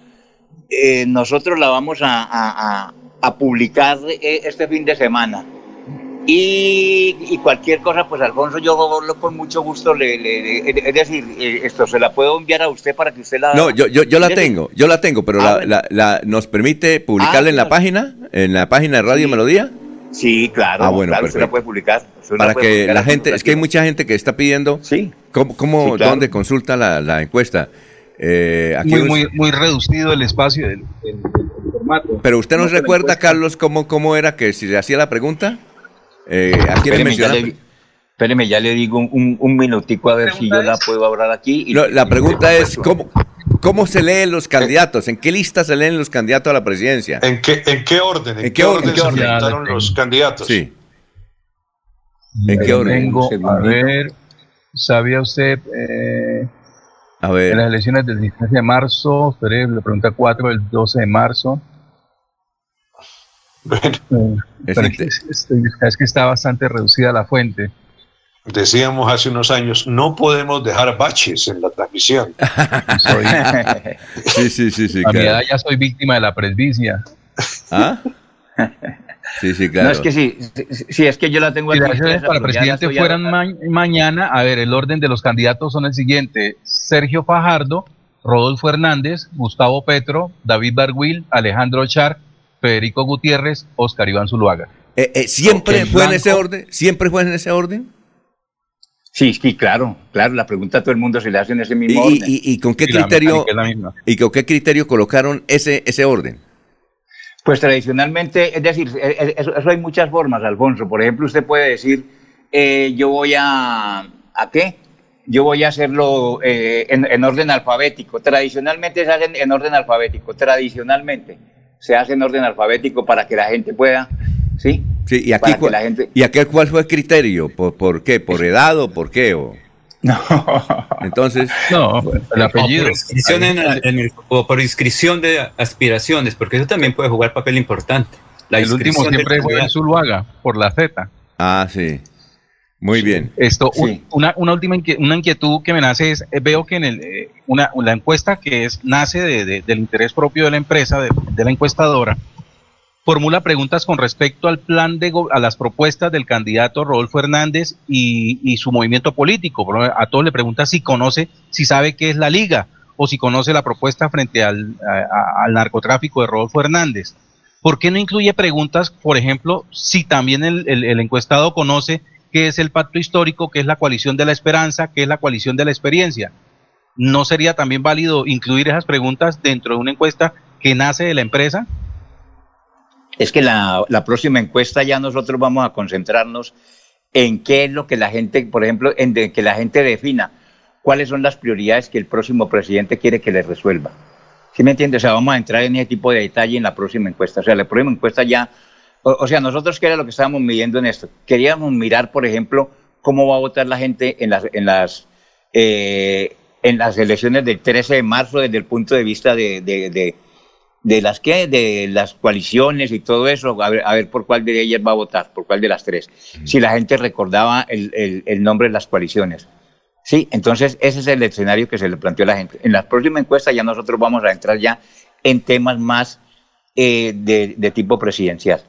eh, nosotros la vamos a, a- a- publicar eh, este fin de semana. Y, y cualquier cosa, pues Alfonso, yo lo- con mucho gusto le, le- le- es decir, eh, esto se la puedo enviar a usted para que usted la. No, yo, yo, yo la tengo, yo la tengo, pero Ah, la, bueno. la- la- ¿nos permite publicarla Ah, en la claro. página? ¿En la página de Radio Melodía? Sí, claro, Ah, bueno, claro, usted la puede publicar. Para puede que publicar la gente, es que hay mucha gente que está pidiendo cómo, cómo Sí, claro. dónde consulta la, la encuesta. Eh, aquí Muy, muy, muy reducido el espacio del, formato. pero usted nos recuerda, Carlos, cómo, cómo era que si le hacía la pregunta. Eh, ¿A quién le Espéreme, ya le, espéreme, ya le digo un, un- un minutico a ver si yo la puedo hablar aquí. y- No, la y- pregunta es, ¿cómo, ¿cómo se leen los candidatos? ¿En qué lista se leen los candidatos a la presidencia? ¿En qué, en qué orden? ¿En, ¿En qué, orden? ¿En se orden? presentaron los candidatos? Sí. ¿En qué orden? Tengo, a ver, ¿sabía usted eh, A en ver. las elecciones del 16 de marzo? Espere, la pregunta 4 del 12 de marzo. Eh, pero es, que- es- es que está bastante reducida la fuente. Decíamos hace unos años, no podemos dejar baches en la transmisión. (laughs) Sí, sí, sí, sí. a mi edad ya soy víctima de la presbicia. ¿Ah? Sí, sí, claro. No, es que sí, sí, sí, es que yo la tengo Si aquí. las elecciones para presidente fueran ma- mañana, a ver, el orden de los candidatos son el siguiente: Sergio Fajardo, Rodolfo Hernández, Gustavo Petro, David Barguil, Alejandro Char, Federico Gutiérrez, Oscar Iván Zuluaga. Eh, eh, ¿Siempre fue en ese orden? ¿Siempre fue en ese orden? Sí, sí, claro, claro, la pregunta a todo el mundo se le hace en ese ¿Y, mismo orden. y- y con qué criterio mecánica es la misma. y con qué criterio colocaron ese ese orden? Pues tradicionalmente, es decir, eh, eso, eso hay muchas formas, Alfonso. Por ejemplo, usted puede decir, eh, yo voy a... ¿A qué? Yo voy a hacerlo eh, en, en orden alfabético. Tradicionalmente se hace en, en orden alfabético, tradicionalmente se hace en orden alfabético para que la gente pueda, ¿sí? Sí, y aquí Para que cuál- la gente- y aquel cuál fue el criterio? ¿Por, por qué? ¿Por edad o por qué? O... (laughs) No. Entonces, No, el O por, inscripción en el- en el- o por inscripción de aspiraciones, porque eso también puede jugar papel importante. La el último siempre fue. Zuluaga, por la Z. Ah, sí. Muy bien. Esto, un- una, una última inque- una inquietud que me nace es, eh, veo que en el, eh, una, la encuesta que es, nace de- de- del interés propio de la empresa, de, de la encuestadora, formula preguntas con respecto al plan de, a las propuestas del candidato Rodolfo Hernández y, y su movimiento político. A todos le pregunta si conoce, si sabe qué es la liga o si conoce la propuesta frente al, a- a- al narcotráfico de Rodolfo Hernández. ¿Por qué no incluye preguntas, por ejemplo, si también el, el- el encuestado conoce qué es el pacto histórico, qué es la coalición de la esperanza, qué es la coalición de la experiencia? ¿No sería también válido incluir esas preguntas dentro de una encuesta que nace de la empresa? Es que la, próxima encuesta ya nosotros vamos a concentrarnos en qué es lo que la gente, por ejemplo, en que la gente defina cuáles son las prioridades que el próximo presidente quiere que le resuelva. ¿Sí me entiende? O sea, vamos a entrar en ese tipo de detalle en la próxima encuesta. O sea, la próxima encuesta ya, o, o sea, nosotros qué era lo que estábamos midiendo en esto. Queríamos mirar, por ejemplo, cómo va a votar la gente en las, en las, eh, en las elecciones del 13 de marzo desde el punto de vista de, de- de- de las que de las coaliciones y todo eso, a ver, a ver por cuál de ellas va a votar, por cuál de las tres. Si la gente recordaba el, el- el nombre de las coaliciones. Sí, entonces ese es el escenario que se le planteó a la gente. En la próxima encuesta ya nosotros vamos a entrar ya en temas más eh, de, de tipo presidencial.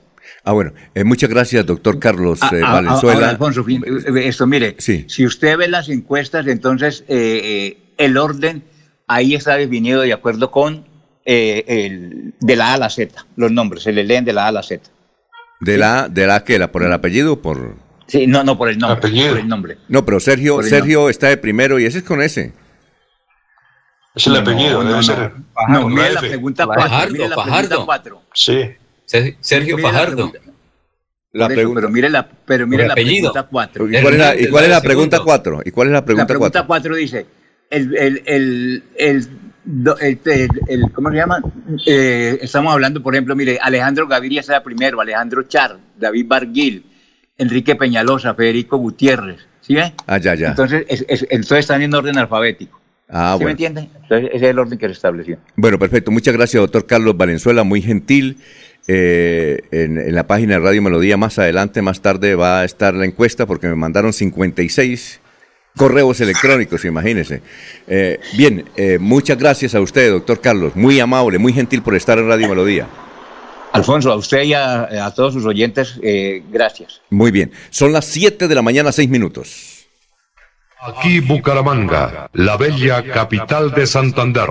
Ah, bueno, eh, muchas gracias, doctor Carlos Ah, eh, ah, Valenzuela. ahora, Alfonso, fin- eh, esto, mire, si usted ve las encuestas, entonces eh, eh, el orden ahí está definido de acuerdo con eh, el, de la A a la Z, los nombres, se le leen de la A a la Z. ¿De la, de la que la por el apellido o por...? Sí, no, no, por el nombre. Por el nombre. No, pero Sergio, Sergio está de primero y ese es con ese. Es el apellido, debe ser. No, mire la F. pregunta 4. Mire la pregunta 4. Sí. Sergio la Fajardo. pregunta- La eso, pregunta. pero mire la, pero mire la apellido. pregunta 4. ¿Y cuál es la, y cuál es la pregunta cuatro? ¿Y cuál es la La pregunta pregunta cuatro? 4 dice, el, el, el, el, do- el- el- el- ¿cómo se llama? Eh, estamos hablando, por ejemplo, mire, Alejandro Gaviria será primero, Alejandro Char, David Barguil, Enrique Peñalosa, Federico Gutiérrez, ¿sí ve? Ah, ya, ya. Entonces, es- es- entonces están en orden alfabético. Ah, ¿Sí me entiende? Entonces, ese es el orden que se estableció. Bueno, perfecto. Muchas gracias, doctor Carlos Valenzuela, muy gentil. Eh, en, en la página de Radio Melodía más adelante, más tarde va a estar la encuesta porque me mandaron 56 correos electrónicos, imagínese. Eh, bien, eh, muchas gracias a usted, doctor Carlos. Muy amable, muy gentil por estar en Radio Melodía. Alfonso, a usted y a, a todos sus oyentes, eh, gracias. Muy bien. Son las 7 de la mañana, 6 minutos. Aquí Bucaramanga, la bella capital de Santander.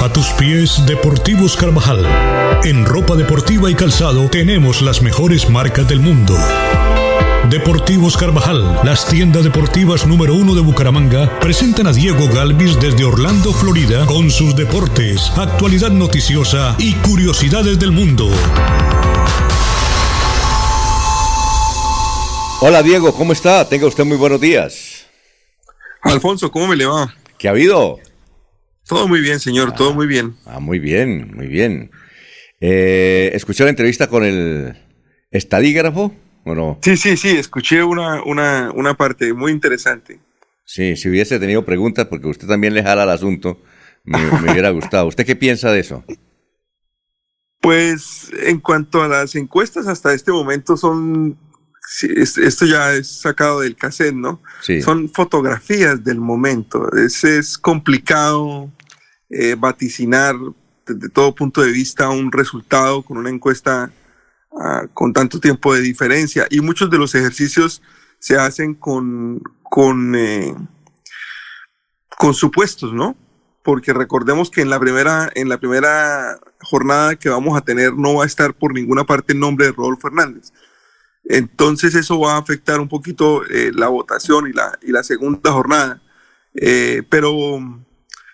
A tus pies, Deportivos Carvajal. En ropa deportiva y calzado tenemos las mejores marcas del mundo. Deportivos Carvajal, las tiendas deportivas número uno de Bucaramanga, presentan a Diego Galvis desde Orlando, Florida, con sus deportes, actualidad noticiosa y curiosidades del mundo. Hola Diego, ¿cómo está? Tenga usted muy buenos días. Alfonso, ¿cómo me le va? ¿Qué ha habido? Todo muy bien, señor, todo muy bien. Ah, muy bien, muy bien. Eh, ¿Escuchó la entrevista con el estadígrafo o no? Sí, sí, sí, escuché una, una, una parte muy interesante. Sí, si hubiese tenido preguntas, porque usted también le jala al asunto, me, me hubiera gustado. ¿Usted qué piensa de eso? Pues en cuanto a las encuestas, hasta este momento son, esto ya es sacado del cassette, ¿no? Sí. Son fotografías del momento. Es, es complicado eh, vaticinar desde todo punto de vista un resultado con una encuesta ah, con tanto tiempo de diferencia. Y muchos de los ejercicios se hacen con, con, eh, con supuestos, ¿no? Porque recordemos que en la primera, en la primera jornada que vamos a tener no va a estar por ninguna parte el nombre de Rodolfo Hernández. Entonces eso va a afectar un poquito eh, la votación y la, y la segunda jornada. Pero,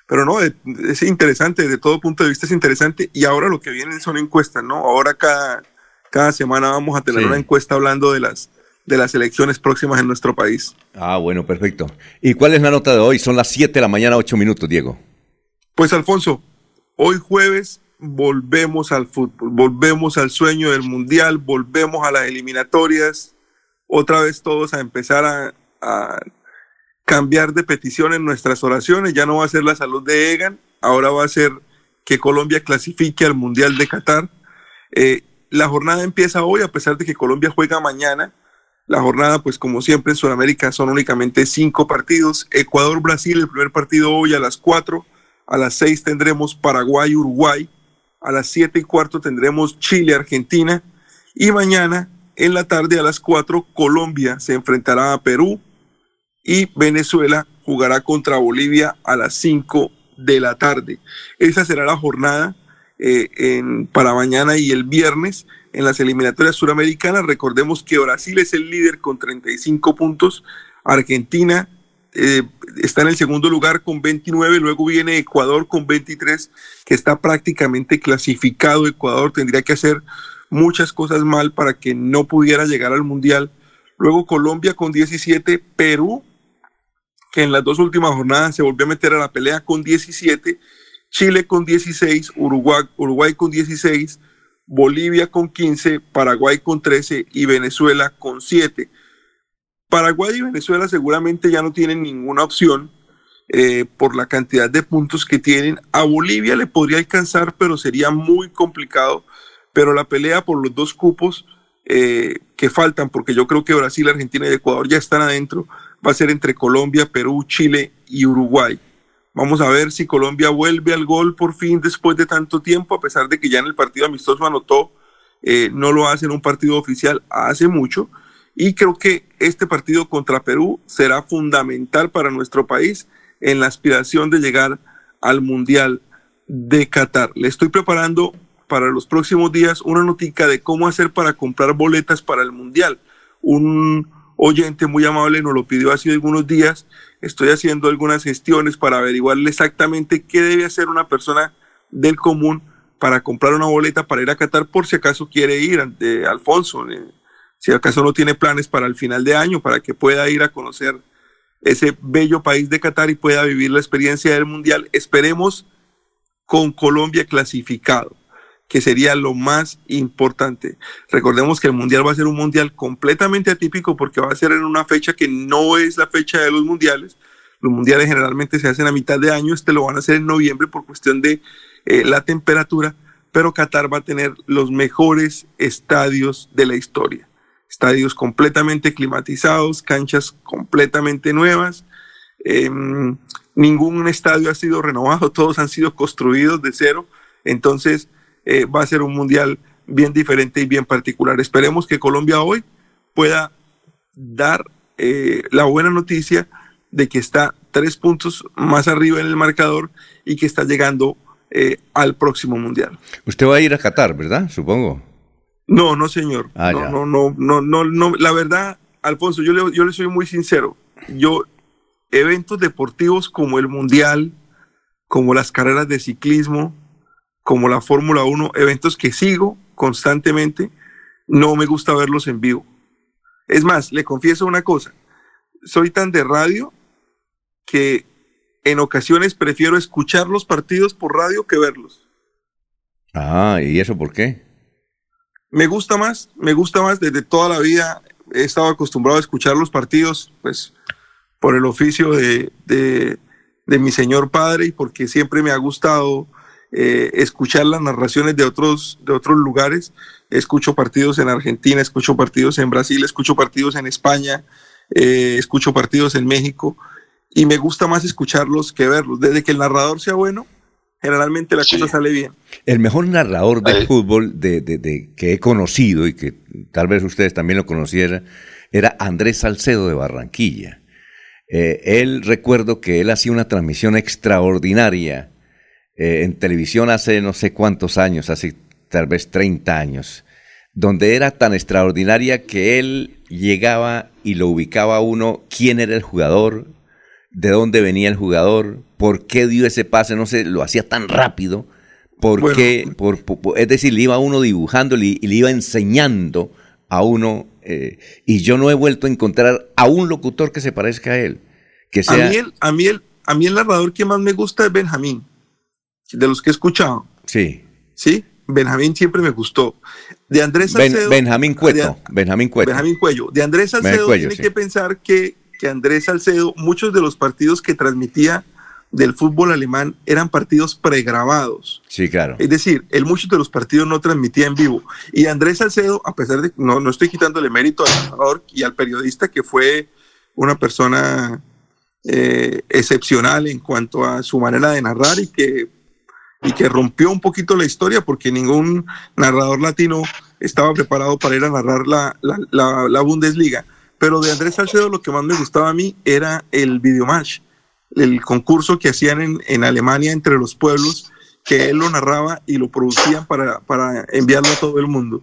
pero no, es, es interesante, desde todo punto de vista es interesante. Y ahora lo que vienen son encuestas, ¿no? Ahora cada, cada semana vamos a tener Sí. una encuesta hablando de las, de las elecciones próximas en nuestro país. Ah, bueno, perfecto. ¿Y cuál es la nota de hoy? Son las 7 de la mañana, 8 minutos, Diego. Pues Alfonso, hoy jueves volvemos al fútbol, volvemos al sueño del mundial, volvemos a las eliminatorias, otra vez todos a empezar a, a cambiar de petición en nuestras oraciones, ya no va a ser la salud de Egan, ahora va a ser que Colombia clasifique al Mundial de Qatar. Eh, la jornada empieza hoy, a pesar de que Colombia juega mañana. La jornada, pues como siempre en Sudamérica, son únicamente cinco partidos. Ecuador-Brasil, el primer partido hoy a las cuatro. A las seis tendremos Paraguay-Uruguay. A las siete y cuarto tendremos Chile-Argentina. Y mañana, en la tarde, a las cuatro, Colombia se enfrentará a Perú. Y Venezuela jugará contra Bolivia a las cinco de la tarde. Esa será la jornada eh, en- para mañana y el viernes en las eliminatorias suramericanas. Recordemos que Brasil es el líder con 35 puntos, Argentina eh, está en el segundo lugar con 29, luego viene Ecuador con 23, que está prácticamente clasificado. Ecuador tendría que hacer muchas cosas mal para que no pudiera llegar al Mundial. Luego Colombia con 17, Perú que en las dos últimas jornadas se volvió a meter a la pelea con 17, Chile con 16, Uruguay, con 16, Bolivia con 15, Paraguay con 13 y Venezuela con 7. Paraguay y Venezuela seguramente ya no tienen ninguna opción eh, por la cantidad de puntos que tienen. A Bolivia le podría alcanzar, pero sería muy complicado. Pero la pelea por los dos cupos eh, que faltan, porque yo creo que Brasil, Argentina y Ecuador ya están adentro, va a ser entre Colombia, Perú, Chile y Uruguay. Vamos a ver si Colombia vuelve al gol por fin después de tanto tiempo, a pesar de que ya en el partido amistoso anotó, eh, no lo hace en un partido oficial hace mucho. Y creo que este partido contra Perú será fundamental para nuestro país en la aspiración de llegar al Mundial de Qatar. Le estoy preparando para los próximos días una notica de cómo hacer para comprar boletas para el Mundial. Un oyente muy amable nos lo pidió hace algunos días. Estoy haciendo algunas gestiones para averiguarle exactamente qué debe hacer una persona del común para comprar una boleta para ir a Qatar por si acaso quiere ir ante Alfonso, eh, si acaso no tiene planes para el final de año, para que pueda ir a conocer ese bello país de Qatar y pueda vivir la experiencia del Mundial. Esperemos con Colombia clasificado, que sería lo más importante. Recordemos que el Mundial va a ser un Mundial completamente atípico porque va a ser en una fecha que no es la fecha de los Mundiales. Los Mundiales generalmente se hacen a mitad de año, este lo van a hacer en noviembre por cuestión de eh, la temperatura, pero Qatar va a tener los mejores estadios de la historia. Estadios completamente climatizados, canchas completamente nuevas. Em, ningún estadio ha sido renovado, (laughs) todos han sido construidos de cero. Entonces eh, va a ser un mundial bien diferente y bien particular. Esperemos que Colombia hoy pueda dar eh, la buena noticia de que está tres puntos más arriba en el marcador y que está llegando eh, al próximo mundial. Usted va a ir a Qatar, ¿verdad? Supongo. No, no, señor. Ah, no, no, no, no, no, no. La verdad, Alfonso, yo le, yo le soy muy sincero. Yo, eventos deportivos como el mundial, como las carreras de ciclismo, como la Fórmula 1, eventos que sigo constantemente, no me gusta verlos en vivo. Es más, le confieso una cosa. Soy tan de radio que en ocasiones prefiero escuchar los partidos por radio que verlos. Ah, ¿y eso por qué? Me gusta más, me gusta más desde toda la vida. He estado acostumbrado a escuchar los partidos, pues, por el oficio de, de, de mi señor padre y porque siempre me ha gustado eh, escuchar las narraciones de otros, de otros lugares. Escucho partidos en Argentina, escucho partidos en Brasil, escucho partidos en España, eh, escucho partidos en México y me gusta más escucharlos que verlos. Desde que el narrador sea bueno, generalmente la cosa sale bien. El mejor narrador de fútbol de, de- de- que he conocido y que tal vez ustedes también lo conocieran era Andrés Salcedo de Barranquilla. Eh, él recuerdo que él hacía una transmisión extraordinaria eh, en televisión hace no sé cuántos años, hace tal vez 30 años, donde era tan extraordinaria que él llegaba y lo ubicaba a uno quién era el jugador, de dónde venía el jugador, por qué dio ese pase, no sé, lo hacía tan rápido, por Bueno. qué, por, por- por- es decir, le iba a uno dibujando y le iba enseñando a uno, eh, y yo no he vuelto a encontrar a un locutor que se parezca a él, que sea... A mí, el, a, mí el, a mí el narrador que más me gusta es Benjamín, de los que he escuchado. Sí. Sí, Benjamín siempre me gustó. De Andrés Ben- Salcedo. Benjamín Cueto, de- Benjamín Cueto. Benjamín Cuello. De Andrés Ben Salcedo Cuello, tiene sí. que pensar que, que Andrés Salcedo, muchos de los partidos que transmitía del fútbol alemán eran partidos pregrabados. Sí, claro. Es decir, él muchos de los partidos no transmitía en vivo. Y Andrés Salcedo, a pesar de no, no estoy quitándole mérito al narrador y al periodista, que fue una persona eh, excepcional en cuanto a su manera de narrar y que, y que rompió un poquito la historia, porque ningún narrador latino estaba preparado para ir a narrar la, la, la- la Bundesliga. Pero de Andrés Salcedo lo que más me gustaba a mí era el videomatch, el concurso que hacían en, en Alemania entre los pueblos, que él lo narraba y lo producían para, para enviarlo a todo el mundo.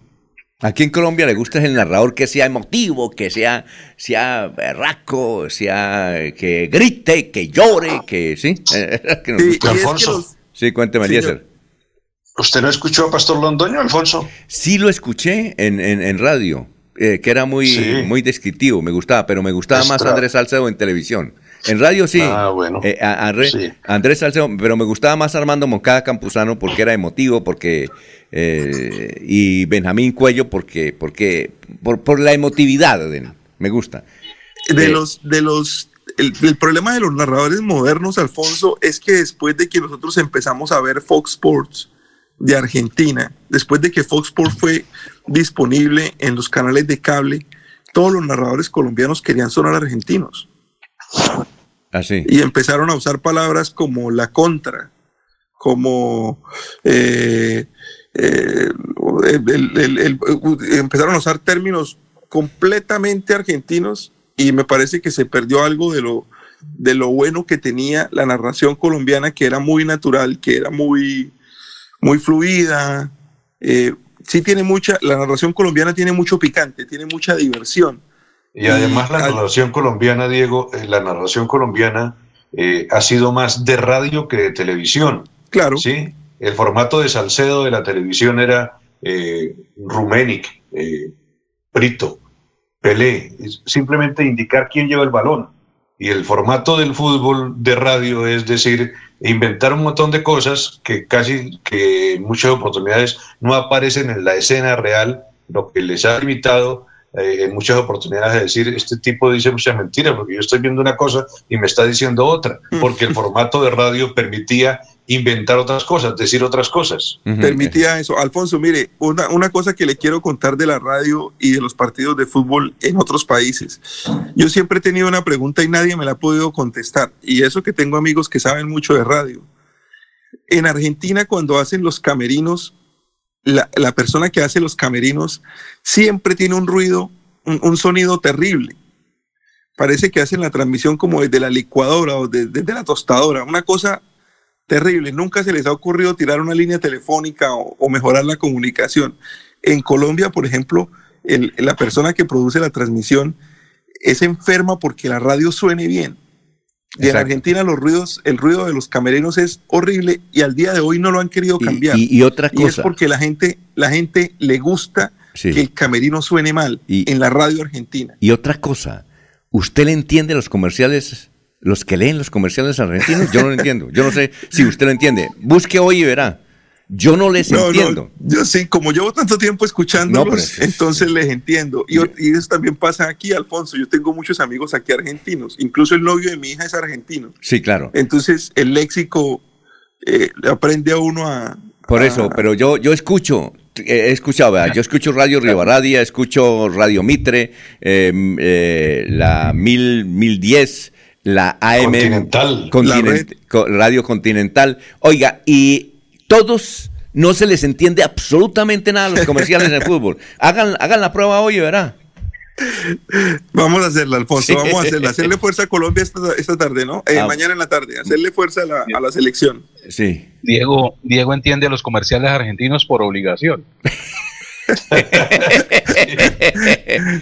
Aquí en Colombia le gusta el narrador que sea emotivo, que sea, sea berraco, sea que grite, que llore, que sí. (laughs) que nos Sí, gusta. y es que Alfonso. los- Sí, cuénteme, Señor. Eliezer. ¿Usted no escuchó a Pastor Londoño, Alfonso? Sí lo escuché en, en- en radio, eh, que era muy, Sí. muy descriptivo, me gustaba, pero me gustaba más. Andrés Salcedo en televisión. En radio sí. Ah, bueno. Eh, a- a- re- Sí. Andrés Salcedo, pero me gustaba más Armando Moncada Campuzano porque era emotivo, porque eh, y Benjamín Cuello porque, porque por, por la emotividad de. Me gusta. de Eh, los de los el, el problema de los narradores modernos Alfonso es que después de que nosotros empezamos a ver Fox Sports de Argentina después de que Fox Sports fue disponible en los canales de cable todos los narradores colombianos querían sonar argentinos Así. y empezaron a usar palabras como la contra como eh, eh, el- el- empezaron a usar términos completamente argentinos y me parece que se perdió algo de lo, de lo bueno que tenía la narración colombiana, que era muy natural, que era muy, muy fluida. Eh, sí tiene mucha, la narración colombiana tiene mucho picante, tiene mucha diversión. Y además la narración colombiana, Diego, eh, la narración colombiana eh, ha sido más de radio que de televisión. Claro. Sí, el formato de Salcedo de la televisión era eh, Rumenic, eh, Brito, Pelé, es simplemente indicar quién lleva el balón. Y el formato del fútbol de radio es decir, inventar un montón de cosas que casi que en muchas oportunidades no aparecen en la escena real, lo que les ha limitado eh, en muchas oportunidades de decir, este tipo dice muchas mentiras, porque yo estoy viendo una cosa y me está diciendo otra, porque el formato de radio permitía inventar otras cosas, decir otras cosas. Permitía eso. Alfonso, mire, una, una cosa que le quiero contar de la radio y de los partidos de fútbol en otros países. Yo siempre he tenido una pregunta y nadie me la ha podido contestar, y eso que tengo amigos que saben mucho de radio. En Argentina, cuando hacen los camerinos, la, la persona que hace los camerinos siempre tiene un ruido, un, un sonido terrible. Parece que hacen la transmisión como desde la licuadora o de- desde la tostadora, una cosa terrible. Nunca se les ha ocurrido tirar una línea telefónica o, o mejorar la comunicación. En Colombia, por ejemplo, el- la persona que produce la transmisión es enferma porque la radio suene bien. Y en Exacto. Argentina los ruidos, el ruido de los camerinos es horrible y al día de hoy no lo han querido cambiar. y- y otra es cosa. porque la gente, la gente le gusta Sí. que el camerino suene mal en la radio argentina. Y otra cosa, ¿usted le entiende los comerciales, los que leen los comerciales argentinos? Yo no lo entiendo. Yo no sé si usted lo entiende. Busque hoy y verá. Yo no les No, no, entiendo. yo sí, como llevo tanto tiempo escuchándolos, No, pero es- entonces les entiendo. Y, y eso también pasa aquí, Alfonso. Yo tengo muchos amigos aquí argentinos. Incluso el novio de mi hija es argentino. Sí, claro. Entonces el léxico eh, le aprende a uno a... Por a- eso, pero yo, yo escucho, eh, he escuchado, vea, yo escucho Radio Rivaradia, escucho Radio Mitre, eh, eh, la mil, 1010, la AM Continental. Continent- co- Radio Continental. Oiga, y todos no se les entiende absolutamente nada a los comerciales de fútbol. (laughs) Hagan, hagan la prueba hoy y verá. Vamos a hacerla, Alfonso, Sí. vamos a hacerla. Hacerle fuerza a Colombia esta, esta tarde, ¿no? Eh, Ah. Mañana en la tarde. Hacerle fuerza a la, a la selección. Sí. Diego, Diego entiende a los comerciales argentinos por obligación. (laughs)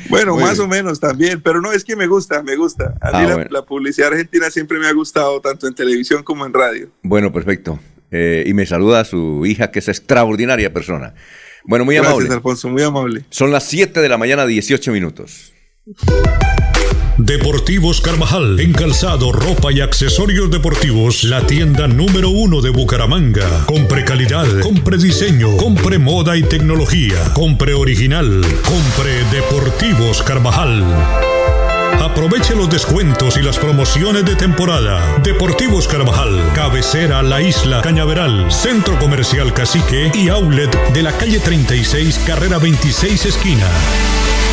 Bueno, Muy más bien. o menos también, pero no, es que me gusta, me gusta. A Ah, mí la, bueno. la publicidad argentina siempre me ha gustado, tanto en televisión como en radio. Bueno, perfecto. Eh, y me saluda a su hija, que es extraordinaria persona. Bueno, muy Gracias, amable. Alfonso, muy amable. Son las 7 de la mañana, 18 minutos. Deportivos Carvajal, en calzado, ropa y accesorios deportivos, la tienda número uno de Bucaramanga. Compre calidad, compre diseño, compre moda y tecnología, compre original, compre Deportivos Carvajal. Aproveche los descuentos y las promociones de temporada. Deportivos Carvajal, cabecera La Isla Cañaveral, Centro Comercial Cacique y Outlet de la calle 36, carrera 26 esquina.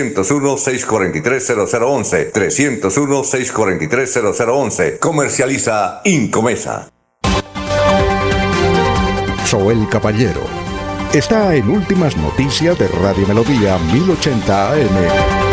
301-643-0011. 301-643-0011. Comercializa Incomesa. Soel Caballero. Está en Últimas Noticias de Radio Melodía 1080 AM.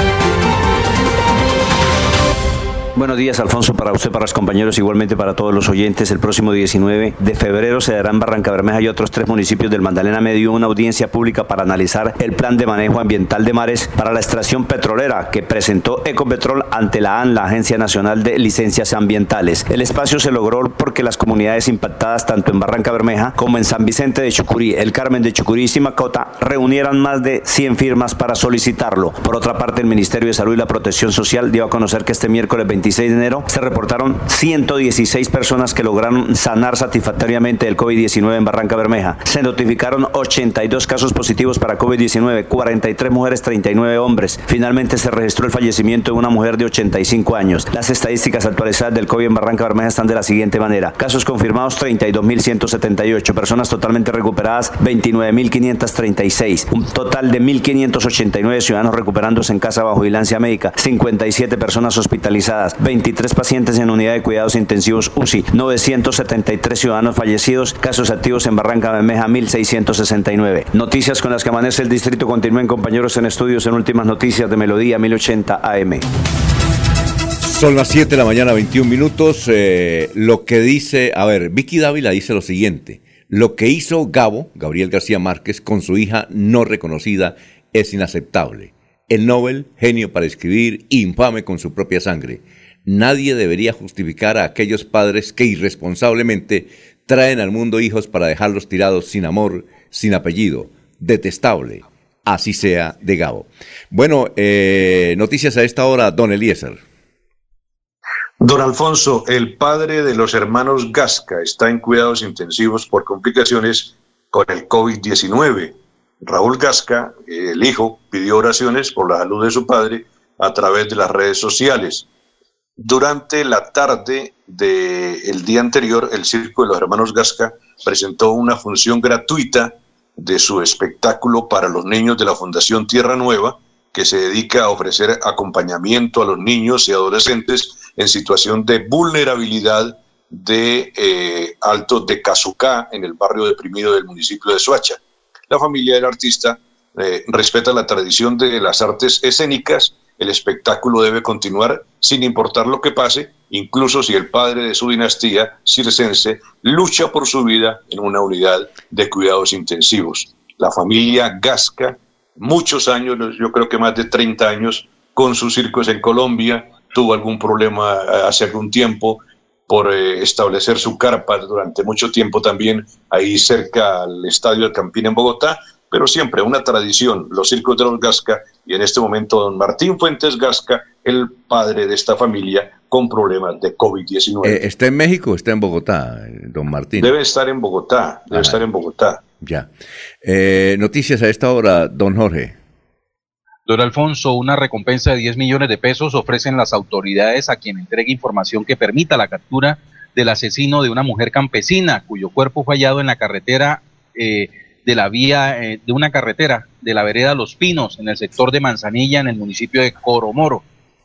Buenos días, Alfonso, para usted, para los compañeros, igualmente para todos los oyentes. El próximo 19 de febrero se dará en Barranca Bermeja y otros tres municipios del Magdalena Medio una audiencia pública para analizar el plan de manejo ambiental de mares para la extracción petrolera que presentó Ecopetrol ante la AN, la Agencia Nacional de Licencias Ambientales. El espacio se logró porque las comunidades impactadas tanto en Barranca Bermeja como en San Vicente de Chucurí, El Carmen de Chucurí y Simacota reunieran más de 100 firmas para solicitarlo. Por otra parte, el Ministerio de Salud y la Protección Social dio a conocer que este miércoles 25 26 de enero se reportaron 116 personas que lograron sanar satisfactoriamente el COVID-19 en Barranca Bermeja. Se notificaron 82 casos positivos para COVID-19, 43 mujeres, 39 hombres. Finalmente se registró el fallecimiento de una mujer de 85 años. Las estadísticas actualizadas del COVID en Barranca Bermeja están de la siguiente manera. Casos confirmados 32.178, personas totalmente recuperadas 29.536, un total de 1.589 ciudadanos recuperándose en casa bajo vigilancia médica, 57 personas hospitalizadas, 23 pacientes en unidad de cuidados intensivos UCI, 973 ciudadanos fallecidos, casos activos en Barranca Bermeja 1.669. Noticias con las que amanece el distrito continúen compañeros en estudios en últimas noticias de Melodía 1080 AM. Son las 7 de la mañana, 21 minutos. Eh, lo que dice, a ver, Vicky Dávila dice lo siguiente. Lo que hizo Gabo, Gabriel García Márquez, con su hija no reconocida es inaceptable. El Nobel, genio para escribir, infame con su propia sangre. Nadie debería justificar a aquellos padres que irresponsablemente traen al mundo hijos para dejarlos tirados sin amor, sin apellido. Detestable. Así sea de Gabo. Bueno, eh, noticias a esta hora, don Eliezer. Don Alfonso, el padre de los hermanos Gasca está en cuidados intensivos por complicaciones con el COVID-19. Raúl Gasca, el hijo, pidió oraciones por la salud de su padre a través de las redes sociales. Durante la tarde del día anterior, el Circo de los Hermanos Gasca presentó una función gratuita de su espectáculo para los niños de la Fundación Tierra Nueva, que se dedica a ofrecer acompañamiento a los niños y adolescentes en situación de vulnerabilidad de eh, Alto de Cazucá, en el barrio deprimido del municipio de Soacha. La familia del artista eh, respeta la tradición de las artes escénicas, el espectáculo debe continuar sin importar lo que pase, incluso si el padre de su dinastía circense lucha por su vida en una unidad de cuidados intensivos. La familia Gasca, muchos años, yo creo que más de 30 años, con sus circos en Colombia, tuvo algún problema eh, hace algún tiempo por eh, establecer su carpa durante mucho tiempo también ahí cerca al Estadio del Campín en Bogotá, pero siempre una tradición, los circos de los Gasca, y en este momento don Martín Fuentes Gasca, el padre de esta familia con problemas de COVID-19. Eh, ¿Está en México o está en Bogotá, don Martín? Debe estar en Bogotá, debe estar en Bogotá. Ya. noticias a esta hora, don Jorge. Don Alfonso, una recompensa de 10 millones de pesos ofrecen las autoridades a quien entregue información que permita la captura del asesino de una mujer campesina cuyo cuerpo fue hallado en la carretera eh, de la vía eh, de una carretera de la vereda Los Pinos en el sector de Manzanilla en el municipio de Coromoro.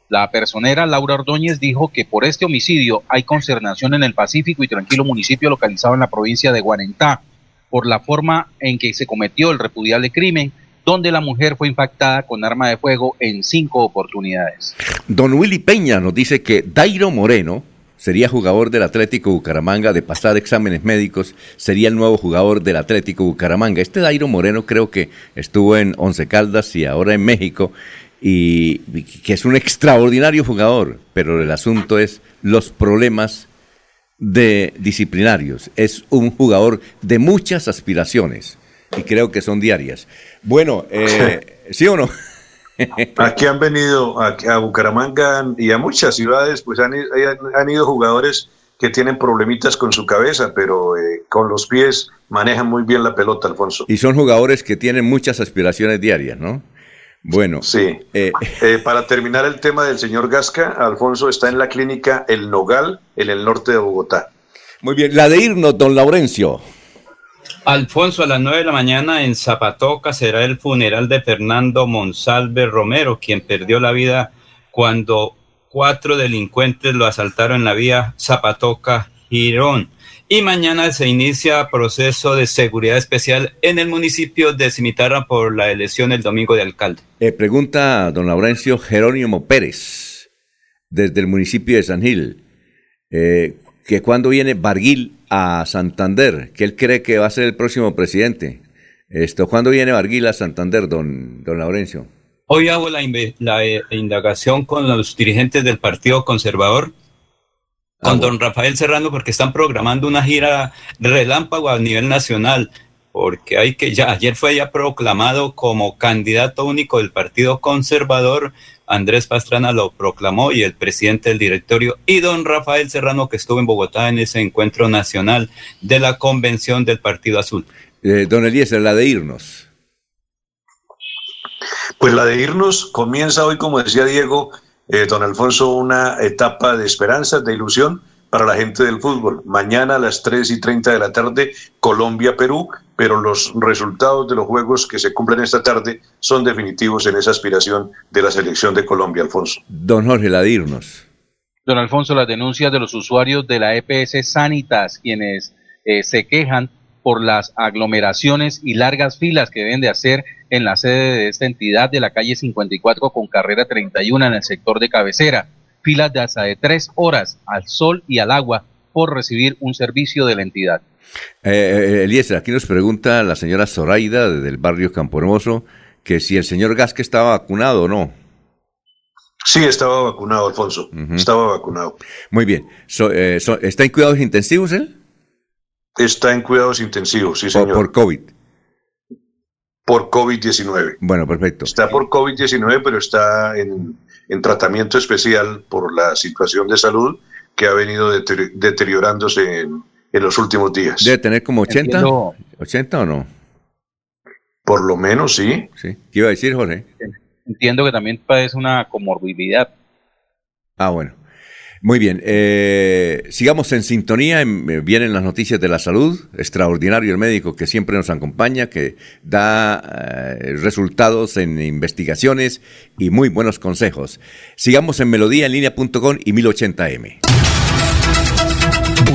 La personera Laura Ordóñez dijo que por este homicidio hay consternación en el pacífico y tranquilo municipio localizado en la provincia de Guarentá por la forma en que se cometió el repudiable crimen donde la mujer fue impactada con arma de fuego en cinco oportunidades. Don Willy Peña nos dice que Dairo Moreno sería jugador del Atlético Bucaramanga de pasar exámenes médicos, sería el nuevo jugador del Atlético Bucaramanga. Este Dairo Moreno creo que estuvo en Once Caldas y ahora en México y que es un extraordinario jugador, pero el asunto es los problemas de disciplinarios. Es un jugador de muchas aspiraciones y creo que son diarias. Bueno, eh, (laughs) ¿sí o no? Aquí han venido a, a, Bucaramanga y a muchas ciudades, pues han, han, ido jugadores que tienen problemitas con su cabeza, pero eh, con los pies manejan muy bien la pelota, Alfonso. Y son jugadores que tienen muchas aspiraciones diarias, ¿no? Bueno. Sí. Eh, eh, para terminar el tema del señor Gasca, Alfonso está en la clínica El Nogal, en el norte de Bogotá. Muy bien, la de irnos, don Laurencio. Alfonso, a las 9 de la mañana en Zapatoca será el funeral de Fernando Monsalve Romero, quien perdió la vida cuando cuatro delincuentes lo asaltaron en la vía Zapatoca-Girón. Y mañana se inicia proceso de seguridad especial en el municipio de Cimitarra por la elección el domingo de alcalde. Eh, pregunta don Laurencio Jerónimo Pérez, desde el municipio de San Gil, eh, que cuando viene Barguil a Santander, que él cree que va a ser el próximo presidente. Esto, ¿Cuándo viene Barguil a Santander, don, don Laurencio? Hoy hago la, la eh, indagación con los dirigentes del Partido Conservador, con don Rafael Serrano, porque están programando una gira relámpago a nivel nacional, porque hay que ya, ayer fue ya proclamado como candidato único del Partido Conservador Andrés Pastrana lo proclamó y el presidente del directorio y don Rafael Serrano que estuvo en Bogotá en ese encuentro nacional de la convención del Partido Azul. Eh, don Eliezer, la de irnos. Pues la de irnos comienza hoy, como decía Diego, eh, don Alfonso, una etapa de esperanza, de ilusión para la gente del fútbol. Mañana a las 3 y 30 de la tarde, Colombia-Perú, pero los resultados de los juegos que se cumplen esta tarde son definitivos en esa aspiración de la selección de Colombia, Alfonso. Don Jorge, la de irnos. Don Alfonso, las denuncias de los usuarios de la EPS Sanitas, quienes eh, se quejan por las aglomeraciones y largas filas que deben de hacer en la sede de esta entidad de la calle 54 con carrera 31 en el sector de cabecera. Filas de hasta de tres horas al sol y al agua por recibir un servicio de la entidad. Eh, eh, Eliezer, aquí nos pregunta la señora Zoraida del barrio Campo Hermoso que si el señor Gasque estaba vacunado o no. Sí, estaba vacunado, Alfonso. Estaba vacunado. Muy bien. So- eh, so- ¿Está en cuidados intensivos él? Está en cuidados intensivos, sí, ¿O señor. por COVID? Por COVID-19. Bueno, perfecto. Está por COVID-19, pero está en, en tratamiento especial por la situación de salud que ha venido deteri- deteriorándose en, en los últimos días. Debe tener como 80. Entiendo. ¿80 o no? Por lo menos, sí. Sí. ¿Qué iba a decir, Jorge? Entiendo que también padece una comorbilidad. Ah, bueno. Muy bien. eh, sigamos en sintonía. en- eh, vienen las noticias de la salud. Extraordinario el médico que siempre nos acompaña, que da eh, resultados en investigaciones y muy buenos consejos. Sigamos en melodíaenlínea.com y 1080m.